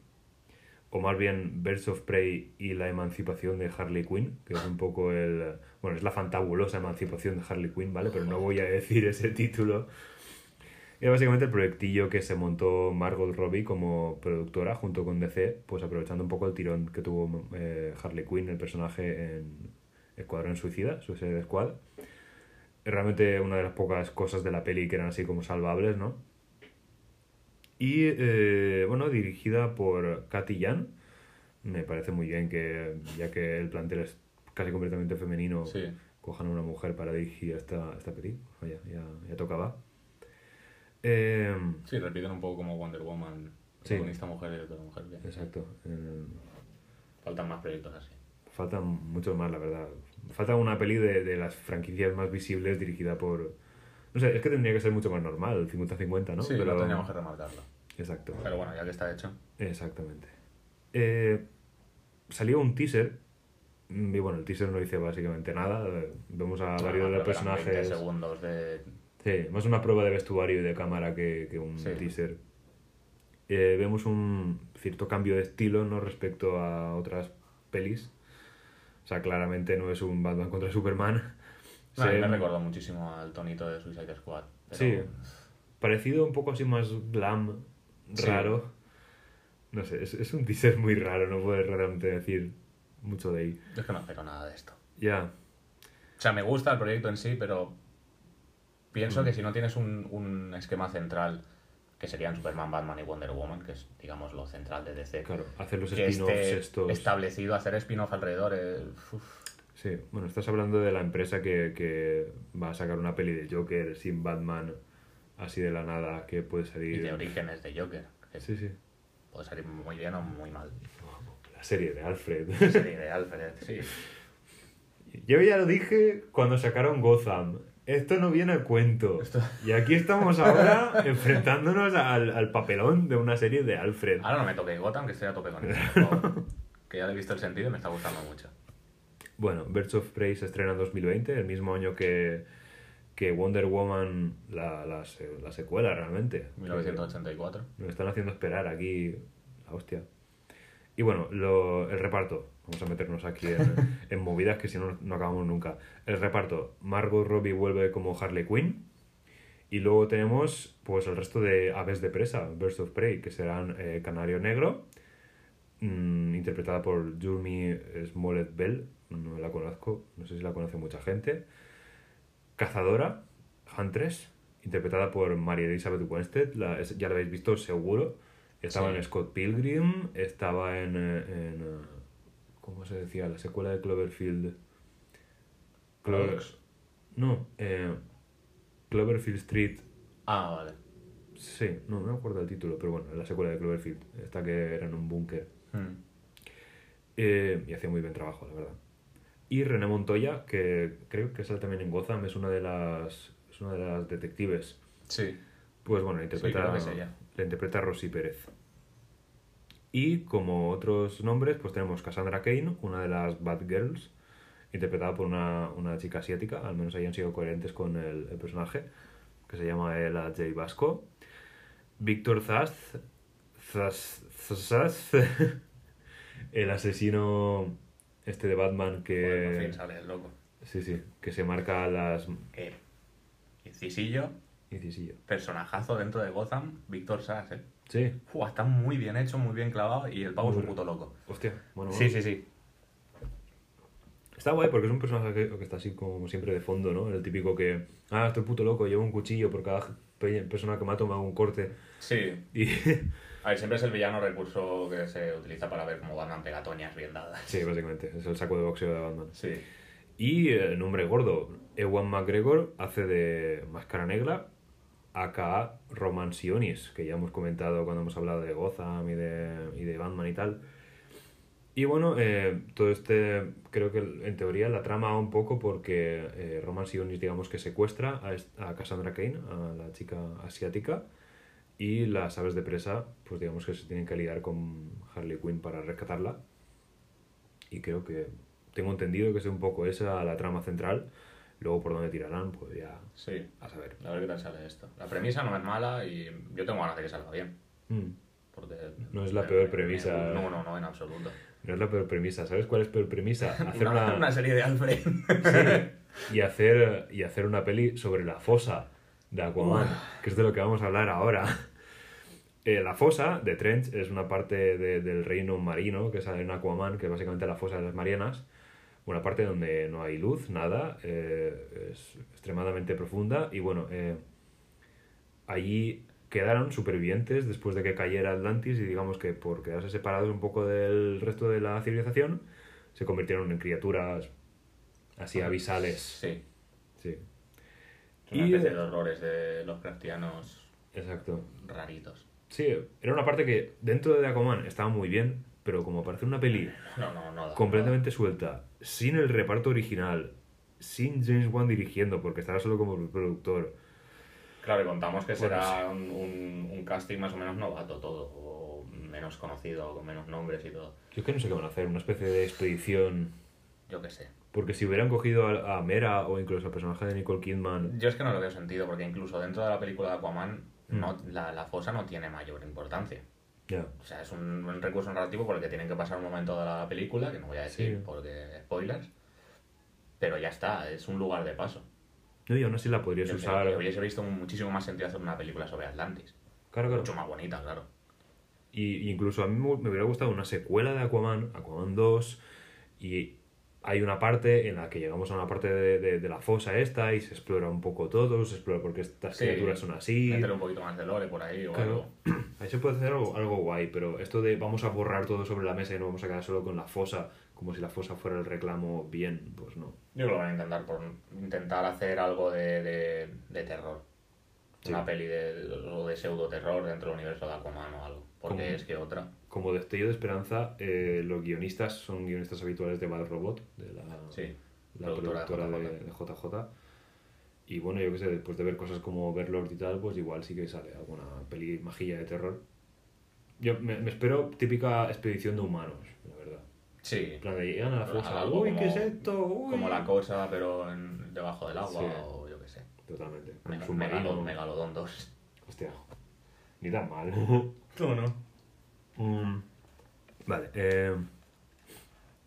O más bien Birds of Prey y la emancipación de Harley Quinn, que es un poco el... Bueno, es la fantabulosa emancipación de Harley Quinn, ¿vale? Pero no voy a decir ese título. Y básicamente el proyectillo que se montó Margot Robbie como productora junto con DC, pues aprovechando un poco el tirón que tuvo eh, Harley Quinn, el personaje en Escuadrón Suicida, Suicide Squad. Es realmente una de las pocas cosas de la peli que eran así como salvables, ¿no? Y, eh, bueno, dirigida por Katy Yan, me parece muy bien que, ya que el plantel es casi completamente femenino, Sí. cojan a una mujer para dirigir esta, esta peli. Oye, ya, ya tocaba. Eh, Sí, repiten un poco como Wonder Woman, Sí. protagonista mujer y directora mujer. bien. exacto. Eh, Faltan más proyectos así. faltan muchos más, la verdad. Falta una peli de, de las franquicias más visibles dirigida por... No sé, es que tendría que ser mucho más normal, 50-50, ¿no? Sí, Pero- lo teníamos que remarcarlo. Exacto. Pero bueno, ya que está hecho. Exactamente. Eh, salió un teaser. mm, Y bueno, el teaser no dice básicamente nada. Vemos a varios de los Bueno, creo que eran 20 personajes. segundos de... Sí, más una prueba de vestuario y de cámara que, que un Sí. teaser. Eh, vemos un cierto cambio de estilo ¿no? respecto a otras pelis. O sea, claramente no es un Batman contra Superman. No, a mí me recordó muchísimo al tonito de Suicide Squad. pero- Sí. Parecido un poco así más glam, Sí. raro. No sé, es, es un teaser muy raro, no puedes realmente decir mucho de ahí. Yo es que no espero nada de esto. Ya, O sea, me gusta el proyecto en sí, pero pienso Mm. que si no tienes un, un esquema central, que serían Superman, Batman y Wonder Woman, que es, digamos, lo central de DC, claro, hacer los spin-offs estos. establecido, hacer spin-off alrededor, eh, uf, Sí, bueno, estás hablando de la empresa que, que va a sacar una peli de Joker sin Batman, así de la nada, que puede y salir. de orígenes de Joker, Sí, sí. puede salir muy bien o muy mal. La serie de Alfred. Sería de Alfred, sí. Yo ya lo dije cuando sacaron Gotham. Esto no viene a cuento. Esto- Y aquí estamos ahora enfrentándonos al, al papelón de una serie de Alfred. Ahora no me toque Gotham, que estoy a tope con por favor. que ya le he visto el sentido y me está gustando mucho. Bueno, Birds of Prey se estrena en 2020, el mismo año que, que Wonder Woman, la, la, la secuela realmente. 1984. Nos están haciendo esperar aquí la hostia. Y bueno, lo- el reparto. Vamos a meternos aquí en, en movidas que si no, no acabamos nunca. El reparto. Margot Robbie vuelve como Harley Quinn. Y luego tenemos pues el resto de aves de presa, Birds of Prey, que serán eh, Canario Negro, mm, interpretada por Jeremy Smollett Bell, no la conozco, no sé si la conoce mucha gente. Cazadora, Huntress, interpretada por María Elizabeth Winstead, la- es- ya la habéis visto seguro. Estaba Sí. en Scott Pilgrim, estaba en, en, eh, ¿Cómo se decía? La secuela de Cloverfield. Clover-. No, eh, Cloverfield Street. Ah, vale. Sí, no, no me acuerdo del título, pero bueno, la secuela de Cloverfield. Esta que era en un búnker. Hmm. Eh, y hacía muy bien trabajo, la verdad. Y René Montoya, que creo que sale también en Gotham, es una de las, es una de las detectives. Sí. Pues bueno, la interpreta, la interpreta Rosy Pérez. Y como otros nombres, pues tenemos Cassandra Kane, una de las Bad Girls, interpretada por una, una chica asiática, al menos hayan sido coherentes con el, el personaje, que se llama Ella J. Vasco. Víctor Zaz, Zaz, Zaz, el asesino este de Batman que... Por fin sale el loco. Sí, sí, que se marca las... Eh, incisillo, Incisillo. personajazo dentro de Gotham, Víctor Sass, eh. Sí, Fua, está muy bien hecho, muy bien clavado y el pavo es un puto loco. hostia, bueno, Sí, bueno. sí, sí. Está guay porque es un personaje que, que está así como siempre de fondo, ¿no? El típico que, ah, estoy puto loco, llevo un cuchillo por cada pe- persona que mato me hago un corte. Sí. Y A ver, siempre es el villano recurso que se utiliza para ver cómo Batman pega toñas bien dadas. sí, básicamente, es el saco de boxeo de Batman. Sí. Y eh, nombre gordo, Ewan McGregor hace de Máscara Negra, aka Roman Sionis, que ya hemos comentado cuando hemos hablado de Gotham y de, y de Batman y tal. Y bueno, eh, todo este, creo que en teoría la trama un poco porque eh, Roman Sionis, digamos que secuestra a, a Cassandra Kane, a la chica asiática, y las aves de presa, pues digamos que se tienen que liar con Harley Quinn para rescatarla. Y creo que tengo entendido que es un poco esa la trama central. Luego por dónde tirarán, pues ya Sí. a saber. A ver qué tal sale esto. La premisa no es mala y yo tengo ganas de que salga bien. Mm. Porque No es la me- peor me- premisa. me- no, no, no, en absoluto. No es la peor premisa. ¿Sabes cuál es peor premisa? Hacer una, una, una serie de Alfred. Sí, y hacer y hacer una peli sobre la fosa de Aquaman, que es de lo que vamos a hablar ahora. Eh, la fosa de Trench es una parte de- del reino marino que sale en Aquaman, que es básicamente la fosa de las Marianas. Una parte donde no hay luz, nada, eh, es extremadamente profunda y bueno, eh, allí quedaron supervivientes después de que cayera Atlantis y digamos que por quedarse separados un poco del resto de la civilización, se convirtieron en criaturas así abisales. Sí. Sí, Una Y, especie de horrores de los exacto. raritos. Sí, era una parte que dentro de Aquaman estaba muy bien, pero como para hacer una peli No, no, no. da- completamente suelta, sin el reparto original, sin James Wan dirigiendo, porque estaba solo como productor. Claro, y contamos que Bueno, será un, un- un casting más o menos novato todo, o menos conocido, con menos nombres y todo. Yo es que no sé qué van a hacer, una especie de expedición. Yo qué sé. Porque si hubieran cogido a, a Mera o incluso al personaje de Nicole Kidman, Yo es que no lo veo sentido, porque incluso dentro de la película de Aquaman. No, la, la fosa no tiene mayor importancia. O sea, es un, un recurso narrativo por el que tienen que pasar un momento de la película, que no voy a decir Sí. porque spoilers. Pero ya está, es un lugar de paso. No, y aún así la podrías Yo usar. hubiese visto muchísimo más sentido hacer una película sobre Atlantis. Claro, claro. Mucho más bonita, claro. Y incluso a mí me me hubiera gustado una secuela de Aquaman, Aquaman 2, y hay una parte en la que llegamos a una parte de, de- de la fosa esta y se explora un poco todo, se explora por qué estas Sí. criaturas son así. Meterle un poquito más de lore por ahí o Claro. algo. Ahí se puede hacer algo, algo guay, pero esto de vamos a borrar todo sobre la mesa y no vamos a quedar solo con la fosa, como si la fosa fuera el reclamo bien, pues no. Yo creo que lo van a intentar por intentar hacer algo de, de, de terror. Sí. Una peli de, de pseudo terror dentro del universo de Aquaman o algo. Porque es que otra. Como destello de esperanza, eh, los guionistas son guionistas habituales de Bad Robot, de la, Sí. la productora de productora de, JJ. de JJ. Y bueno, yo qué sé, después de ver cosas como Overlord y tal, pues igual sí que sale alguna peli majilla de terror. Yo me, me espero típica expedición de humanos, la verdad. Sí. En plan de llegan a la fosa, Algo uy, como- ¿qué es esto? Uy. Como la cosa, pero en- debajo del agua Sí. o yo qué sé. Totalmente. Un Mega- submarino. Megalodon, Megalodon 2. Hostia, ni tan mal. No, no. Mm, Vale, eh,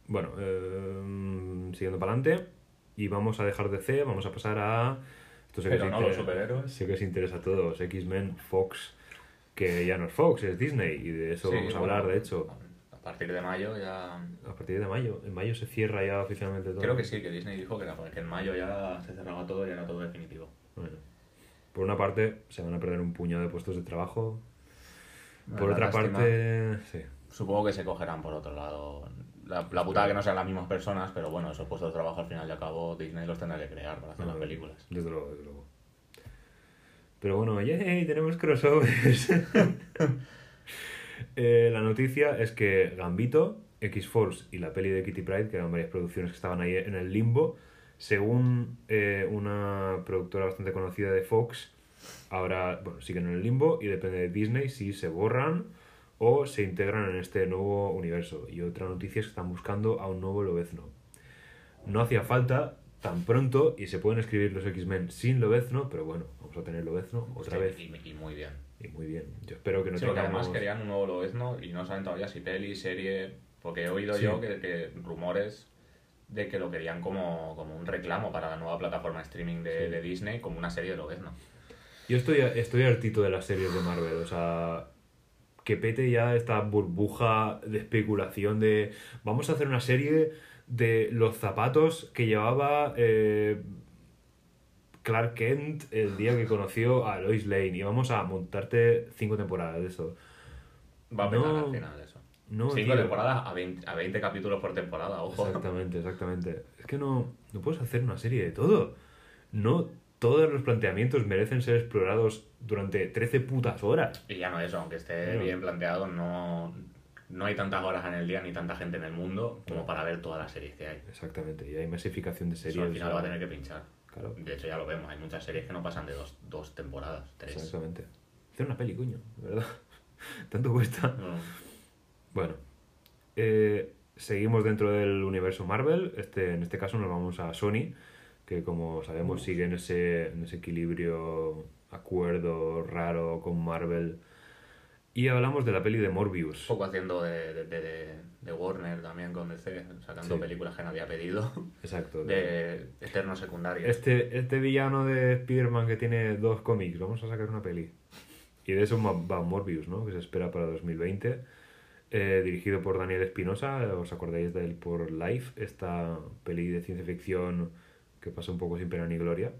bueno, eh, siguiendo para adelante y vamos a dejar de C, vamos a pasar a... Esto sé que Pero no los superhéroes. Sé que os interesa a todos, X-Men, Fox, que ya no es Fox, es Disney y de eso Sí, vamos a bueno, hablar, de hecho, A partir de mayo ya. a partir de mayo. En mayo se cierra ya oficialmente todo. Creo que sí, que Disney dijo que, era, que en mayo ya se cerraba todo y era todo definitivo. Bueno, por una parte se van a perder un puñado de puestos de trabajo, por otra lástima. parte... Sí. Supongo que se cogerán por otro lado. La, la putada que no sean las mismas personas, pero bueno, esos puestos de trabajo al final y al cabo Disney los tendrá que crear para hacer las películas. Desde luego, desde luego. Pero bueno, ¡yay! Tenemos crossovers. Eh, la noticia es que Gambito, X-Force y la peli de Kitty Pride, que eran varias producciones que estaban ahí en el limbo, según eh, una productora bastante conocida de Fox, ahora bueno, siguen en el limbo y depende de Disney si se borran o se integran en este nuevo universo. Y otra noticia es que están buscando a un nuevo Lobezno. No hacía falta tan pronto y se pueden escribir los X-Men sin Lobezno, pero bueno, vamos a tener Lobezno otra vez. Y, y muy bien. Y muy bien. Yo espero que no Sí, tengamos... además querían un nuevo Lobezno y no saben todavía si peli, serie. Porque he oído Sí. yo que, que rumores de que lo querían como, como un reclamo para la nueva plataforma de streaming de, Sí. de Disney, como una serie de Lobezno. Yo estoy, estoy hartito de las series de Marvel, o sea, que pete ya esta burbuja de especulación de vamos a hacer una serie de los zapatos que llevaba eh, Clark Kent el día que conoció a Lois Lane y vamos a montarte cinco temporadas de eso. Va a petar No. al final eso. No, Cinco tío. temporadas a 20, a 20 capítulos por temporada, ojo. Exactamente, exactamente. Es que no, no puedes hacer una serie de todo. No todos los planteamientos merecen ser explorados durante 13 putas horas. Y ya no eso, aunque esté bien planteado, no, no hay tantas horas en el día ni tanta gente en el mundo como para ver todas las series que hay. Exactamente, y hay masificación de series. Eso al final va a tener que pinchar. Claro, De hecho ya lo vemos, hay muchas series que no pasan de dos, dos temporadas, tres. exactamente. Hacer una peli, coño, verdad. Tanto cuesta. No. Bueno, eh, seguimos dentro del universo Marvel. Este, en este caso nos vamos a Sony, que como sabemos sigue en ese, en ese equilibrio, acuerdo raro con Marvel. Y hablamos de la peli de Morbius. Un poco haciendo de, de, de- de Warner también con DC, sacando Sí. películas que nadie ha pedido, Exacto. de eternos secundarios. Este, este villano de Spider-Man que tiene dos cómics, vamos a sacar una peli. Y de eso va Morbius, ¿no? Que se espera para 2020. Eh, dirigido por Daniel Espinosa, ¿os acordáis de él por Life? Esta peli de ciencia ficción que pasa un poco sin pena ni gloria.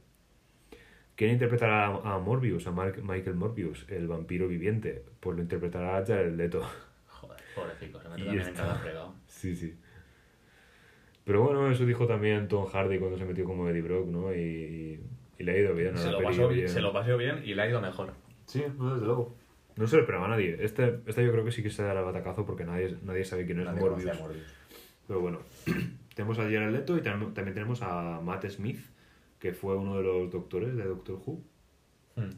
¿Quién interpretará a, a Morbius, a Mark- Michael Morbius, el vampiro viviente? Pues lo interpretará Jared Leto. Joder, pobrecito, se mete Y también en está. cada fregado. Sí, sí. Pero bueno, eso dijo también Tom Hardy cuando se metió como Eddie Brock, ¿no? Y, y le ha ido bien. a Se la lo, pasó, bien. se lo pasó bien y le ha ido mejor. Sí, desde luego. No se lo esperaba nadie. Este, este yo creo que sí que se dará el batacazo porque nadie, nadie sabe quién es Nadie Morbius. a Morbius. Pero bueno, tenemos a Jared Leto y tam- también tenemos a Matt Smith, que fue uno de los doctores de Doctor Who. Hmm.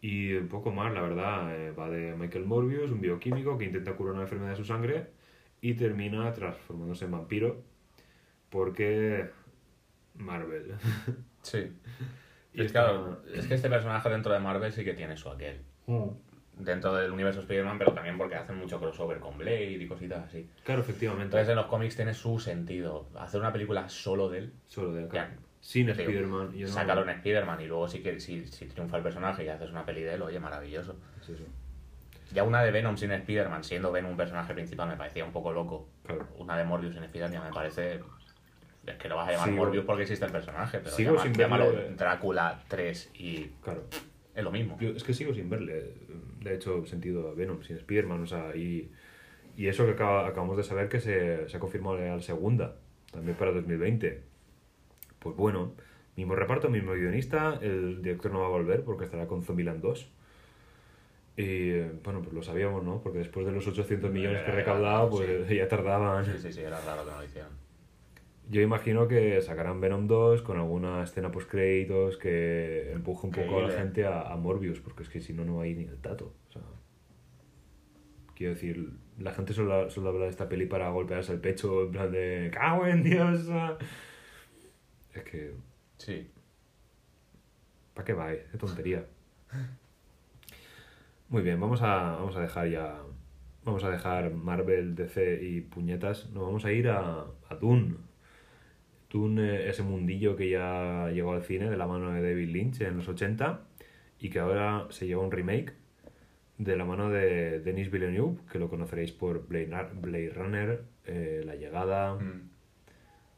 Y un poco más, la verdad, eh, va de Michael Morbius, un bioquímico que intenta curar una enfermedad de su sangre y termina transformándose en vampiro porque Marvel. Sí. Y es, claro, es que este personaje dentro de Marvel sí que tiene su aquel. Dentro del universo Spider-Man, pero también porque hacen mucho crossover con Blade y cositas así. Claro, efectivamente. Entonces en los cómics tiene su sentido. Hacer una película solo de él, Solo de acá. Ya. Sin Spider-Man. no- sácalo en Spider-Man y luego sí que si, si triunfa el personaje y haces una peli de él, oye, maravilloso. Es eso. Ya una de Venom sin Spider-Man, siendo Venom un personaje principal, me parecía un poco loco. Claro. Una de Morbius sin Spider-Man ya me parece... Es que lo vas a llamar Sigo- Morbius porque existe el personaje, pero Sigo llama- sin llámalo Drácula 3 y Claro. es lo mismo. Yo es que sigo sin verle, de hecho, sentido a Venom, sin Spider-Man, o sea, y, y eso que acaba- acabamos de saber que se, se ha confirmado la segunda, también para 2020. Pues bueno, mismo reparto, mismo guionista, el director no va a volver porque estará con Zombieland 2. Y bueno, pues lo sabíamos, ¿no? Porque después de los 800 millones que recaudaba, pues sí. ya tardaban. Sí, sí, sí, era raro que no lo hicieran. Yo imagino que sacarán Venom 2 con alguna escena post créditos que empuje un poco a la gente a, a Morbius, porque es que si no, no hay ni el tato. O sea, quiero decir, la gente solo, solo habla de esta peli para golpearse el pecho, en plan de ¡Cago en Dios! ah". Es que, Sí. ¿para qué va? eh? Qué tontería. Muy bien, vamos a, vamos a dejar ya. Vamos a dejar Marvel, DC y puñetas. Nos vamos a ir a, a Dune. Dune, eh, ese mundillo que ya llegó al cine de la mano de David Lynch en los 80 y que ahora se lleva un remake de la mano de Denis Villeneuve, que lo conoceréis por Blade, Runner, eh, La Llegada. Mm.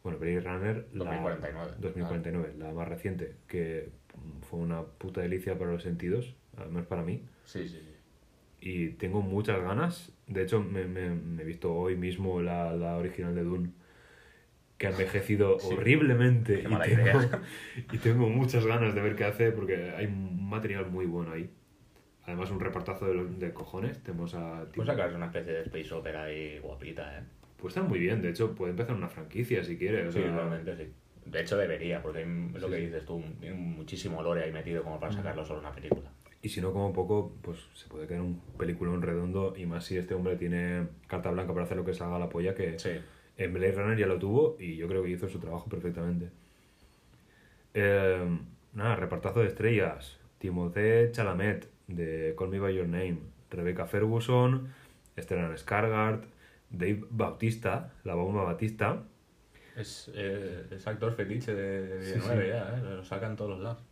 Bueno, Blade Runner, la 2049. 2049, la más reciente, que fue una puta delicia para los sentidos, al menos para mí. Sí, sí, sí. Y tengo muchas ganas. De hecho, me, me- me he visto hoy mismo la, la original de Dune, que ha envejecido Sí. horriblemente. Y tengo, y tengo muchas ganas de ver qué hace, porque hay un material muy bueno ahí. Además, un repartazo de, los, de cojones. Tenemos a... Pues sacarse una especie de space opera ahí guapita, ¿eh? Pues está muy bien. De hecho, puede empezar una franquicia si quiere. o Sí, sea, realmente sí. De hecho debería, porque hay lo Sí, que sí. dices tú, tiene muchísimo lore ahí metido como para sacarlo solo una película. Y si no, como poco, pues se puede quedar un peliculón redondo. Y más si este hombre tiene carta blanca para hacer lo que salga la polla, que Sí. En Blade Runner ya lo tuvo y yo creo que hizo su trabajo perfectamente. Eh, nada, repartazo de estrellas. Timothée Chalamet, de Call Me By Your Name. Rebecca Ferguson, Stellan Skarsgård, Dave Bautista, la bomba Batista. Es, eh, es actor fetiche de, de Sí, 19 sí. ya, ¿eh? Lo sacan todos los lados.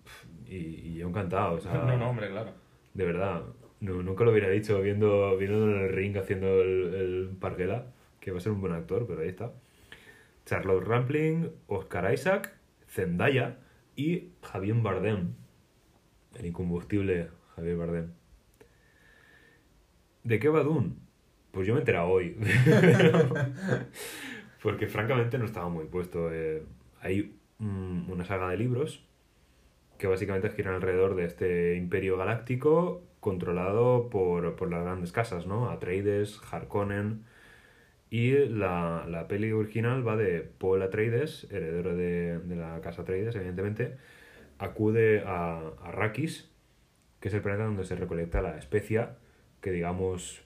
Y, y yo encantado, o sea, no, no, hombre, claro. de verdad, no- nunca lo hubiera dicho viendo, viendo en el ring haciendo el, el Parguela, que va a ser un buen actor, pero ahí está. Charlotte Rampling, Oscar Isaac, Zendaya y Javier Bardem, el incombustible Javier Bardem. ¿De qué va Dune? Pues yo me he enterado hoy. Porque francamente no estaba muy puesto. eh, hay mm, una saga de libros que básicamente giran alrededor de este imperio galáctico controlado por, por las grandes casas, ¿no? Atreides, Harkonnen. Y la, la peli original va de Paul Atreides, heredero de, de la casa Atreides, evidentemente, acude a a Arrakis, que es el planeta donde se recolecta la especia que, digamos,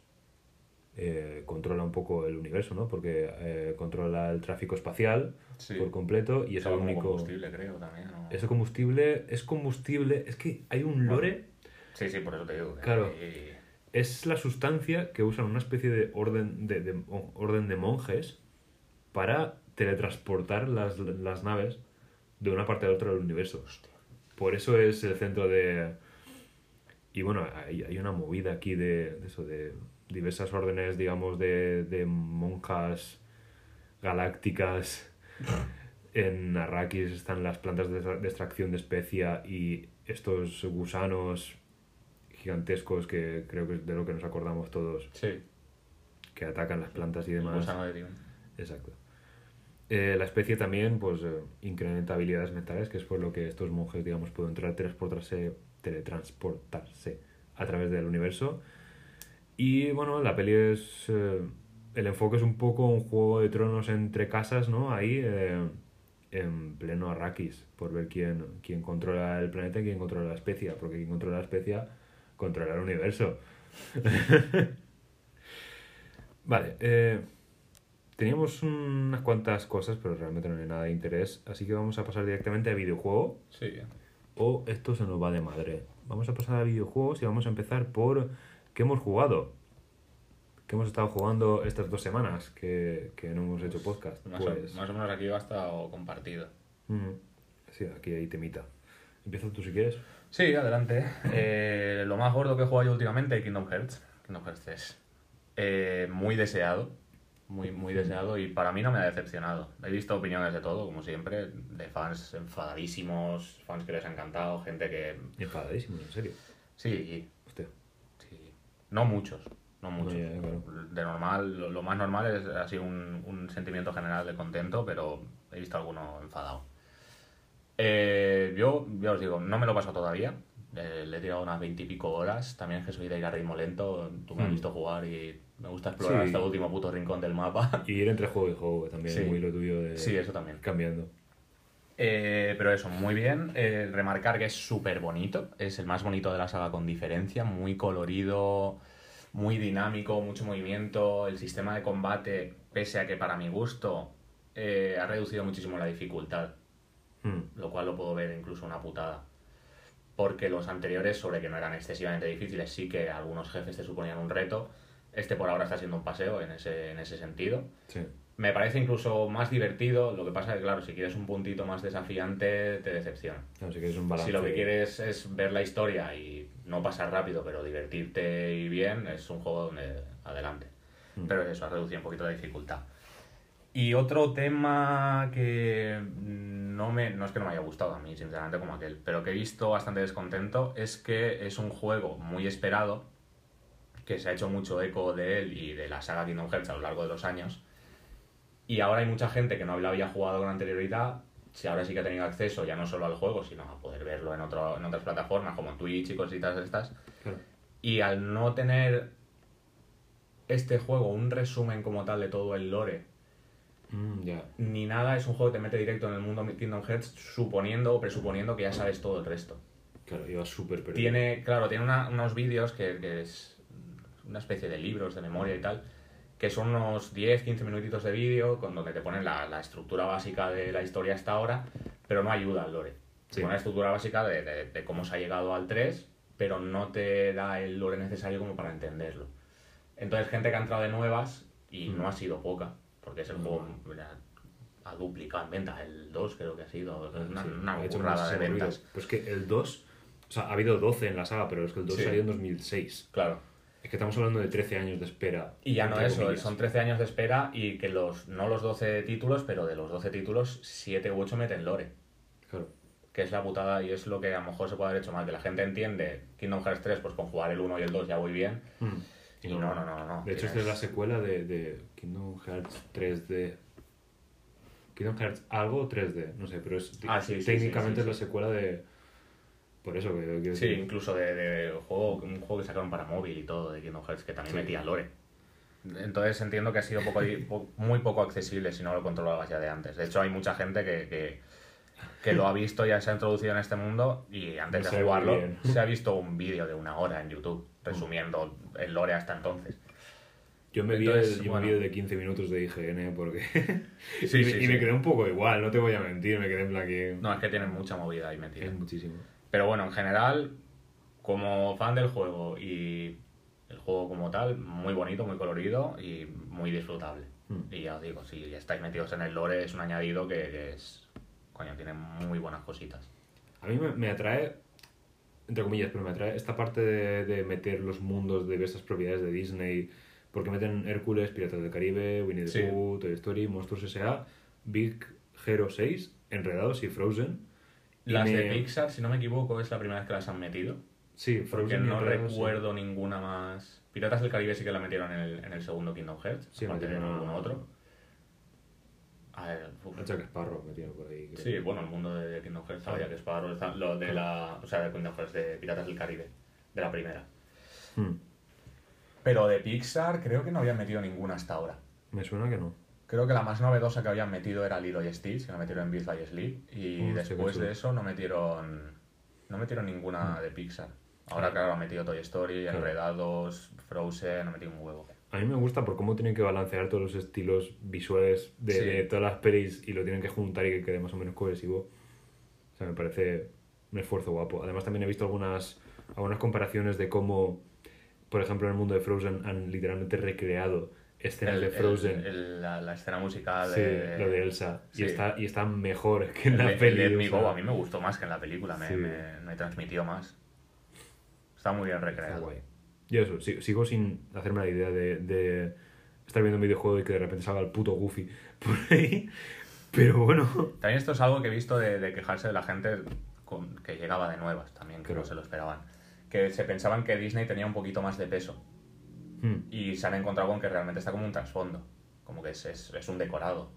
eh, controla un poco el universo, ¿no? Porque eh, controla el tráfico espacial Sí. por completo y es el único... combustible, creo, también. ¿no? Ese combustible es combustible, es que hay un lore, Sí, sí, por eso te digo. Claro. Es la sustancia que usan una especie de orden de, de- orden de monjes para teletransportar las, las naves de una parte a la otra del universo. Por eso es el centro de... Y bueno, hay, hay una movida aquí de, de eso, de diversas órdenes, digamos, de, de monjas galácticas En Arrakis están las plantas de extracción de especia y estos gusanos gigantescos que creo que es de lo que nos acordamos todos, Sí, que atacan las plantas y demás. de Dune. Exacto. Eh, la especie también pues eh, incrementa habilidades mentales, que es por lo que estos monjes, digamos, pueden teletransportarse, teletransportarse a través del universo. Y bueno, la peli es... eh, el enfoque es un poco un juego de tronos entre casas, ¿no? Ahí, en pleno Arrakis, por ver quién, quién controla el planeta y quién controla la especie, porque quien controla la especie controla el universo. vale, eh, teníamos unas cuantas cosas, pero realmente no hay nada de interés, así que vamos a pasar directamente a videojuego. Sí. O esto se nos va de madre. Vamos a pasar a videojuegos y vamos a empezar por qué hemos jugado. ¿Qué hemos estado jugando estas dos semanas que, que no hemos hecho podcast? Más, Pues, o, más o menos aquí va estado compartido. mm, sí, aquí hay temita. Empieza tú si quieres. Sí, adelante. Eh, lo más gordo que he jugado yo últimamente, Kingdom Hearts. Kingdom Hearts 3. Eh, muy deseado. Muy, muy deseado y para mí no me ha decepcionado. He visto opiniones de todo, como siempre, de fans enfadadísimos, fans que les ha encantado, gente que... Enfadadísimo, en serio. Sí, Hostia. sí. No muchos, no muchos. claro. De normal, lo, lo más normal es así un, un sentimiento general de contento, pero he visto alguno enfadado. Eh, yo, ya os digo, no me lo paso todavía. Eh, le he tirado unas veintipico horas. También es que soy de ir a ritmo lento. Tú me has Mm. visto jugar y me gusta explorar Sí. hasta el último puto rincón del mapa. Y ir entre juego y juego también, Sí. muy lo tuyo de Sí, eso también. cambiando. Eh, pero eso, muy bien. Eh, remarcar que es súper bonito. Es el más bonito de la saga con diferencia. Muy colorido, muy dinámico, mucho movimiento. El sistema de combate, pese a que para mi gusto eh, ha reducido muchísimo la dificultad. Mm, Lo cual lo puedo ver incluso una putada. Porque los anteriores, sobre que no eran excesivamente difíciles, sí que algunos jefes te suponían un reto. Este por ahora está siendo un paseo en ese, en ese sentido. sí. Me parece incluso más divertido, lo que pasa es que, claro, si quieres un puntito más desafiante, te decepciona. Claro, si quieres un balance. Si lo que quieres es ver la historia y no pasar rápido, pero divertirte y bien, es un juego donde adelante. Mm. Pero eso, ha reducido un poquito la dificultad. Y otro tema que no, me, no es que no me haya gustado a mí, sinceramente, como aquel, pero que he visto bastante descontento, es que es un juego muy esperado, que se ha hecho mucho eco de él y de la saga Kingdom Hearts a lo largo de los años. Y ahora hay mucha gente que no lo había jugado con anterioridad, si ahora sí que ha tenido acceso ya no solo al juego, sino a poder verlo en, otro, en otras plataformas como Twitch y cositas estas. Claro. Y al no tener este juego un resumen como tal de todo el lore, Mm, ni nada, es un juego que te mete directo en el mundo Kingdom Hearts, suponiendo o presuponiendo que ya sabes todo el resto. Claro, iba súper perdido. Tiene, claro, tiene una- unos vídeos que, que es una especie de libros de memoria y tal, que son unos 10, 15 minutitos de vídeo con donde te ponen la, la estructura básica de la historia hasta ahora, pero no ayuda al lore. Sí. pone la estructura básica de, de- de cómo se ha llegado al 3, pero no te da el lore necesario como para entenderlo. Entonces, gente que ha entrado de nuevas, y Mm. no ha sido poca, porque es el juego mira, ha duplicado en ventas, el 2 creo que ha sido, una, Sí, una ha hecho burrada de ventas. Pues que el 2, o sea, ha habido 12 en la saga, pero es que el 2 Sí. salió en 2006. Claro. Es que estamos hablando de 13 años de espera. Y ya no eso, comillas. son 13 años de espera y que los, no los 12 títulos, pero de los 12 títulos, 7 u 8 meten lore. Claro. Que es la putada y es lo que a lo mejor se puede haber hecho mal. Que la gente entiende Kingdom Hearts 3, pues con jugar el 1 y el 2 ya voy bien. Mm. Y no, no, no, no. De hecho, esta es la secuela de, de Kingdom Hearts 3D. Kingdom Hearts algo o 3D, no sé, pero es Ah, sí, sí, técnicamente sí, es la secuela de. Por eso que quiero Sí, decir. incluso de, de juego, un juego que sacaron para móvil y todo de Kingdom Hearts que también metía lore. Entonces entiendo que ha sido poco, po- muy poco accesible si no lo controlabas ya de antes. De hecho, hay mucha gente que, que, que lo ha visto, ya se ha introducido en este mundo y antes No de jugarlo bien. se ha visto un vídeo de una hora en YouTube resumiendo el lore hasta entonces. Yo me Entonces, vi el, yo bueno. me vi el de 15 minutos de IGN porque. Sí, y sí, me, y sí. me quedé un poco igual, no te voy a mentir, me quedé en plan que. No, es que tienen mucha movida ahí metida. Es muchísimo. Pero bueno, en general, como fan del juego y el juego como tal, muy bonito, muy colorido y muy disfrutable. Mm. Y ya os digo, si estáis metidos en el lore, es un añadido que, que es. Coño, tiene muy buenas cositas. A mí me, me atrae, entre comillas, pero me atrae esta parte de, de meter los mundos de diversas propiedades de Disney, porque meten Hércules, Piratas del Caribe, Winnie the Sí. Pooh, Toy Story, Monstruos S.A., Big Hero 6, Enredados y Frozen. Y Las me- de Pixar, si no me equivoco, es la primera vez que las han metido. Sí, Porque no sí. recuerdo ninguna más. Piratas del Caribe sí que la metieron en el, en el segundo Kingdom Hearts. Sí, aparte de ningún otro. A ver. A Jack Sparrow metieron por ahí. creo. Sí, bueno, el mundo de Kingdom Hearts estaba que Sparrow, está- lo de la, o sea, de Kingdom Hearts de Piratas del Caribe, de la primera. Hmm. Pero de Pixar creo que no habían metido ninguna hasta ahora. Me suena que no. Creo que la más novedosa que habían metido era Lilo y Stitch, que la metieron en Beat by Sleep. Y después de eso no metieron no metieron ninguna de Pixar. Ahora, claro, han metido Toy Story, Claro. Enredados, Frozen, han metido un huevo. A mí me gusta por cómo tienen que balancear todos los estilos visuales de, Sí. de todas las pelis y lo tienen que juntar y que quede más o menos cohesivo. O sea, me parece un esfuerzo guapo. Además, también he visto algunas, algunas comparaciones de cómo, por ejemplo, en el mundo de Frozen han literalmente recreado escenas El- de Frozen. el- la, la escena musical Sí, de, lo de Elsa. sí. Y, está, y está mejor que en el la Let o sea, a mí me gustó más que en la película, me, me- me transmitió más. Está muy bien Está recreado. guay. Y eso, si- sigo sin hacerme la idea de, de estar viendo un videojuego y que de repente salga el puto Goofy por ahí. Pero bueno. También esto es algo que he visto de, de quejarse de la gente con- que llegaba de nuevas también, que no se lo esperaban. Que se pensaban que Disney tenía un poquito más de peso Hmm. y se han encontrado con que realmente está como un trasfondo, como que es, es, es un decorado.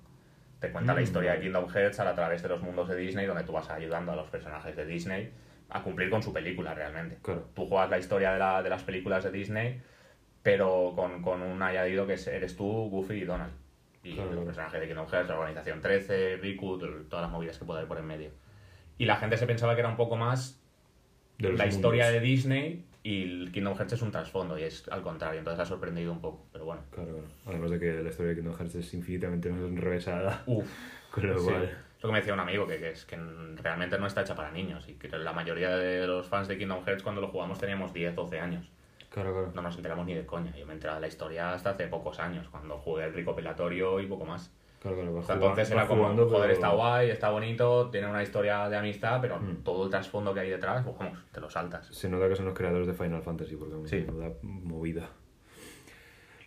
Te cuenta la Mm. historia de Kingdom Hearts a través de los mundos de Disney, donde tú vas ayudando a los personajes de Disney a cumplir con su película realmente. Claro. Tú juegas la historia de, la- de las películas de Disney, pero con, con un añadido que es- eres tú, Goofy y Donald. Y Claro, los personajes de Kingdom Hearts, la Organización 13, Riku, todas las movidas que pueda haber por en medio. Y la gente se pensaba que era un poco más De la historia de. Disney y el Kingdom Hearts es un trasfondo y es al contrario, entonces ha sorprendido un poco, pero bueno. Claro, claro. Además de que la historia de Kingdom Hearts es infinitamente más enrevesada. Uf, Con lo sí. cual. Es lo que me decía un amigo, que, que es que realmente no está hecha para niños y que la mayoría de los fans de Kingdom Hearts cuando lo jugamos teníamos 10, 12 años. Claro, claro. No nos enteramos ni de coña. Yo me enteré de la historia hasta hace pocos años, cuando jugué el recopilatorio y poco más. Claro, claro. jugando- entonces era como, jugando, joder, pero- está guay, está bonito, tiene una historia de amistad, pero Mm. todo el trasfondo que hay detrás, pues vamos, te lo saltas. Se nota que son los creadores de Final Fantasy, porque Sí. me da movida.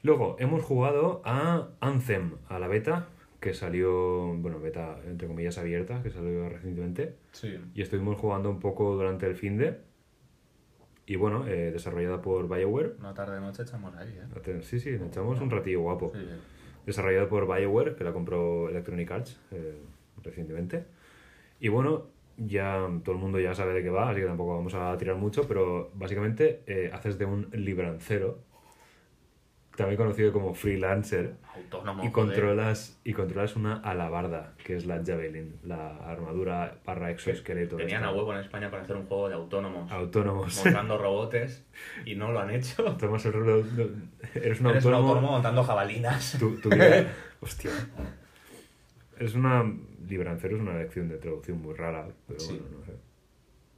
Luego, hemos jugado a Anthem, a la beta, que salió, bueno, beta entre comillas abierta, que salió recientemente. Sí. Y estuvimos jugando un poco durante el fin de. Y bueno, eh, desarrollada por BioWare. Una tarde noche echamos ahí, ¿eh? Sí, sí, nos echamos un ratillo guapo. Sí. Desarrollado por BioWare, que la compró Electronic Arts eh, recientemente. Y bueno, ya todo el mundo ya sabe de qué va, así que tampoco vamos a tirar mucho, pero básicamente eh, haces de un librancero, también conocido como freelancer, Autónomo. y joder. controlas, y controlas una alabarda, que es la Javelin, la armadura barra exoesqueleto. Tenían esta- a huevo en España para hacer un juego de autónomos. Autónomos. montando robotes y no lo han hecho. Tomas el rol de- Eres un Eres un autónomo. autónomo montando jabalinas. Tu, tu vida- Hostia. Es una. Librancero es una lección de traducción muy rara, pero Sí. bueno, no sé.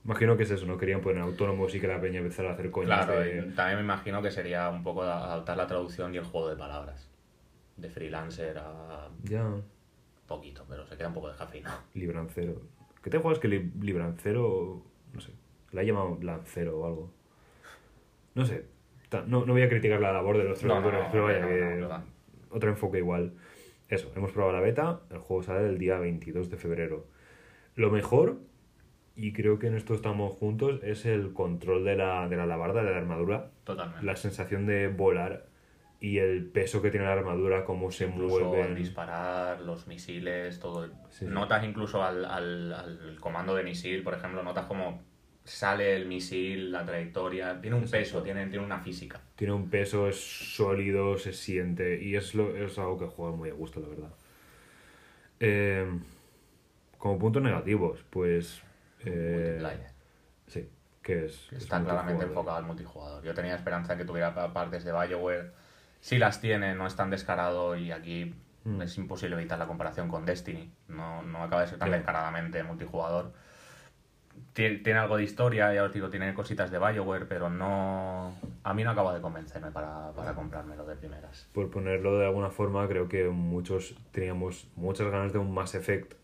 Imagino que es eso, no querían poner autónomos y que la peña empezara a hacer coñas Claro, de- también me imagino que sería un poco adaptar la traducción y el juego de palabras. De freelancer a Ya, poquito, pero se queda un poco descafeinado. librancero. ¿Qué te juegas que li- librancero. No sé. La he llamado lancero o algo. No sé. No, no voy a criticar la labor de los no, traductores, no, pero vaya que. otro enfoque igual. Eso, hemos probado la beta, el juego sale el día 22 de febrero. Lo mejor, y creo que en esto estamos juntos, es el control de la, de la alabarda, de la armadura. Totalmente. La sensación de volar y el peso que tiene la armadura, cómo se incluso al disparar, los misiles, todo. Sí, sí. Notas incluso al, al, al comando de misil, por ejemplo, notas como sale el misil, la trayectoria. Tiene un Exacto. peso, tiene, tiene una física. Tiene un peso, es sólido, se siente y es, lo, es algo que juega muy a gusto, la verdad. Eh, como puntos negativos, pues... eh, Multiplayer. Sí, que es... que es está claramente enfocado al multijugador. Yo tenía esperanza de que tuviera pa- partes de Bioware. Sí las tiene, no es tan descarado y aquí Mm. es imposible evitar la comparación con Destiny. No, no acaba de ser tan descaradamente multijugador. Tiene, tiene algo de historia, ya os digo, tiene cositas de Bioware, pero no... A mí no acaba de convencerme para, para comprármelo de primeras. Por ponerlo de alguna forma, creo que muchos teníamos muchas ganas de un Mass Effect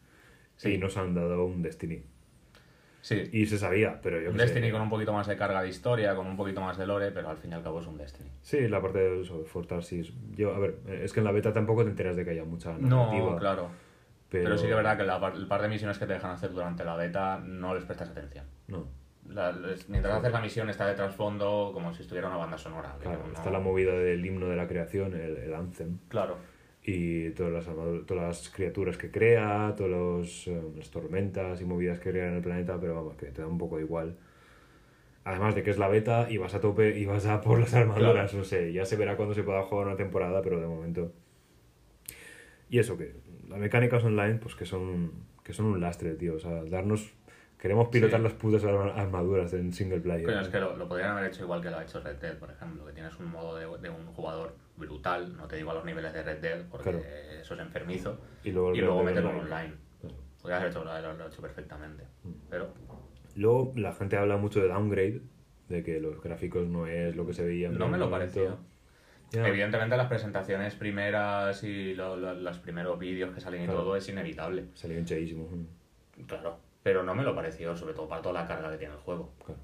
Sí. y nos han dado un Destiny. Sí, Y se sabía, pero yo un sé. Destiny con un poquito más de carga de historia, con un poquito más de lore, pero al fin y al cabo es un Destiny. Sí, la parte de eso, de Fortarsis. Yo, a ver, es que en la beta tampoco te enteras de que haya mucha narrativa. No, claro. Pero, Pero, sí que es verdad que la el par de misiones que te dejan hacer durante la beta no les prestas atención. No, La- les- mientras haces la misión está de trasfondo como si estuviera una banda sonora. claro, no- está la movida del himno de la creación, el, el Anthem, Claro. Y todas las, todas las criaturas que crea, todas los, eh, las tormentas y movidas que crea en el planeta, pero vamos, que te da un poco igual. Además de que es la beta y vas a tope y vas a por las armaduras, no sé, ya se verá cuando se pueda jugar una temporada, pero de momento. Y eso que, las mecánicas online, pues que son, que son un lastre, tío, o sea, darnos... Queremos pilotar Sí. las putas arma- armaduras en single player. Coño, es que lo, lo podrían haber hecho igual que lo ha hecho Red Dead, por ejemplo, que tienes un modo de, de un jugador brutal, no te digo a los niveles de Red Dead, porque Claro. eso es enfermizo, Y luego, y luego meterlo meterlo online. Claro. Podrías haber hecho, haberlo hecho perfectamente. Mm. Pero, Luego la gente habla mucho de downgrade, de que los gráficos no es lo que se veía no me lo pareció. Ya. Evidentemente las presentaciones primeras y lo- lo- los primeros vídeos que salen y Claro. todo es inevitable. Salió hinchadísimo. Claro. Pero no me lo pareció, sobre todo para toda la carga que tiene el juego. Claro.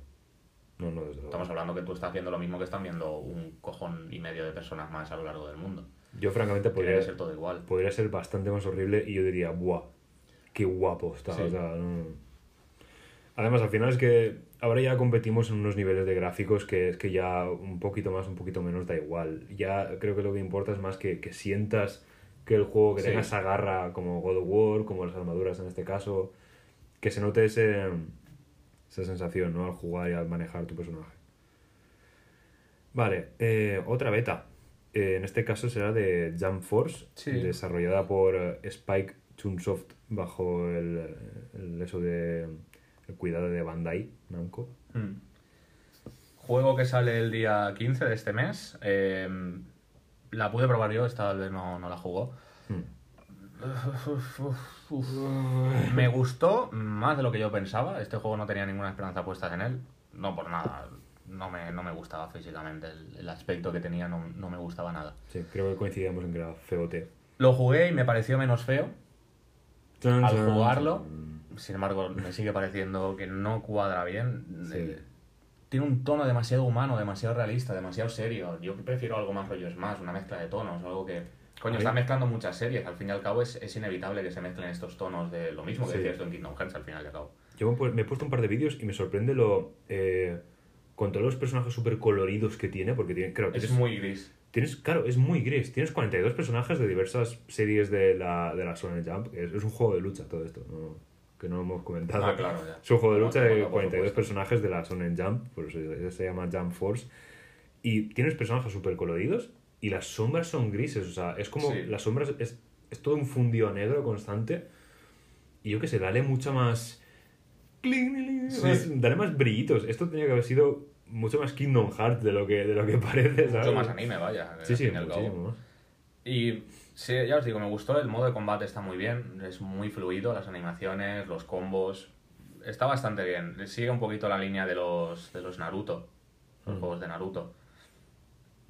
No, no, desde luego. Estamos hablando que tú estás viendo lo mismo que están viendo un cojón y medio de personas más a lo largo del mundo. Yo francamente Podría ser todo igual. podría ser bastante más horrible y yo diría, ¡buah! ¡Qué guapo está! Sí. O sea, no- Además, al final es que ahora ya competimos en unos niveles de gráficos que es que ya un poquito más, un poquito menos da igual. Ya creo que lo que importa es más que, que sientas que el juego, que Sí. tenga esa garra como God of War, como las armaduras en este caso, que se note ese, esa sensación ¿no? al jugar y al manejar tu personaje. Vale, eh, otra beta. Eh, en este caso será de Jump Force, Sí. desarrollada por eh, Spike Chunsoft bajo el, el eso de el cuidado de Bandai Namco. Mm. Juego que sale el día 15 de este mes. eh, la pude probar yo, esta vez no, no la jugó. Hmm. Me gustó más de lo que yo pensaba. Este juego no tenía ninguna esperanza puesta en él. No por nada. No me, no me gustaba físicamente. El, el aspecto que tenía no, no me gustaba nada. Sí, creo que coincidíamos en que era feote. Lo jugué y me pareció menos feo. Al jugarlo, sin embargo, me sigue pareciendo que no cuadra bien. Sí. Eh, Tiene un tono demasiado humano, demasiado realista, demasiado serio. Yo prefiero algo más rollo Smash, una mezcla de tonos, algo que... Coño, está mezclando muchas series. Al fin y al cabo es, es inevitable que se mezclen estos tonos de lo mismo que Sí. decías tú en Kingdom Hearts al final y al cabo. Yo me he puesto un par de vídeos y me sorprende lo... eh, con todos los personajes súper coloridos que tiene, porque tiene, claro, Es muy gris. Tienes, claro, es muy gris. Tienes 42 personajes de diversas series de la, de la Shonen Jump. Es, es un juego de lucha todo esto, ¿no? que no hemos comentado. Ah, claro, ya. Es un juego de lucha No, de no, por 42 supuesto. personajes de la Shonen Jump, por eso se llama Jump Force. Y tienes personajes súper coloridos y las sombras son grises. O sea, es como Sí. las sombras es, es todo un fundido negro constante. Y yo qué sé, dale mucha más... Sí. más- Dale más brillitos. Esto tenía que haber sido mucho más Kingdom Hearts de lo que, de lo que parece, ¿sabes? Mucho más anime, vaya. Sí, sí, muchísimo más. Y sí, ya os digo, me gustó, el modo de combate está muy bien, es muy fluido, las animaciones, los combos, está bastante bien. Sigue un poquito la línea de los, de los Naruto, los Mm. juegos de Naruto.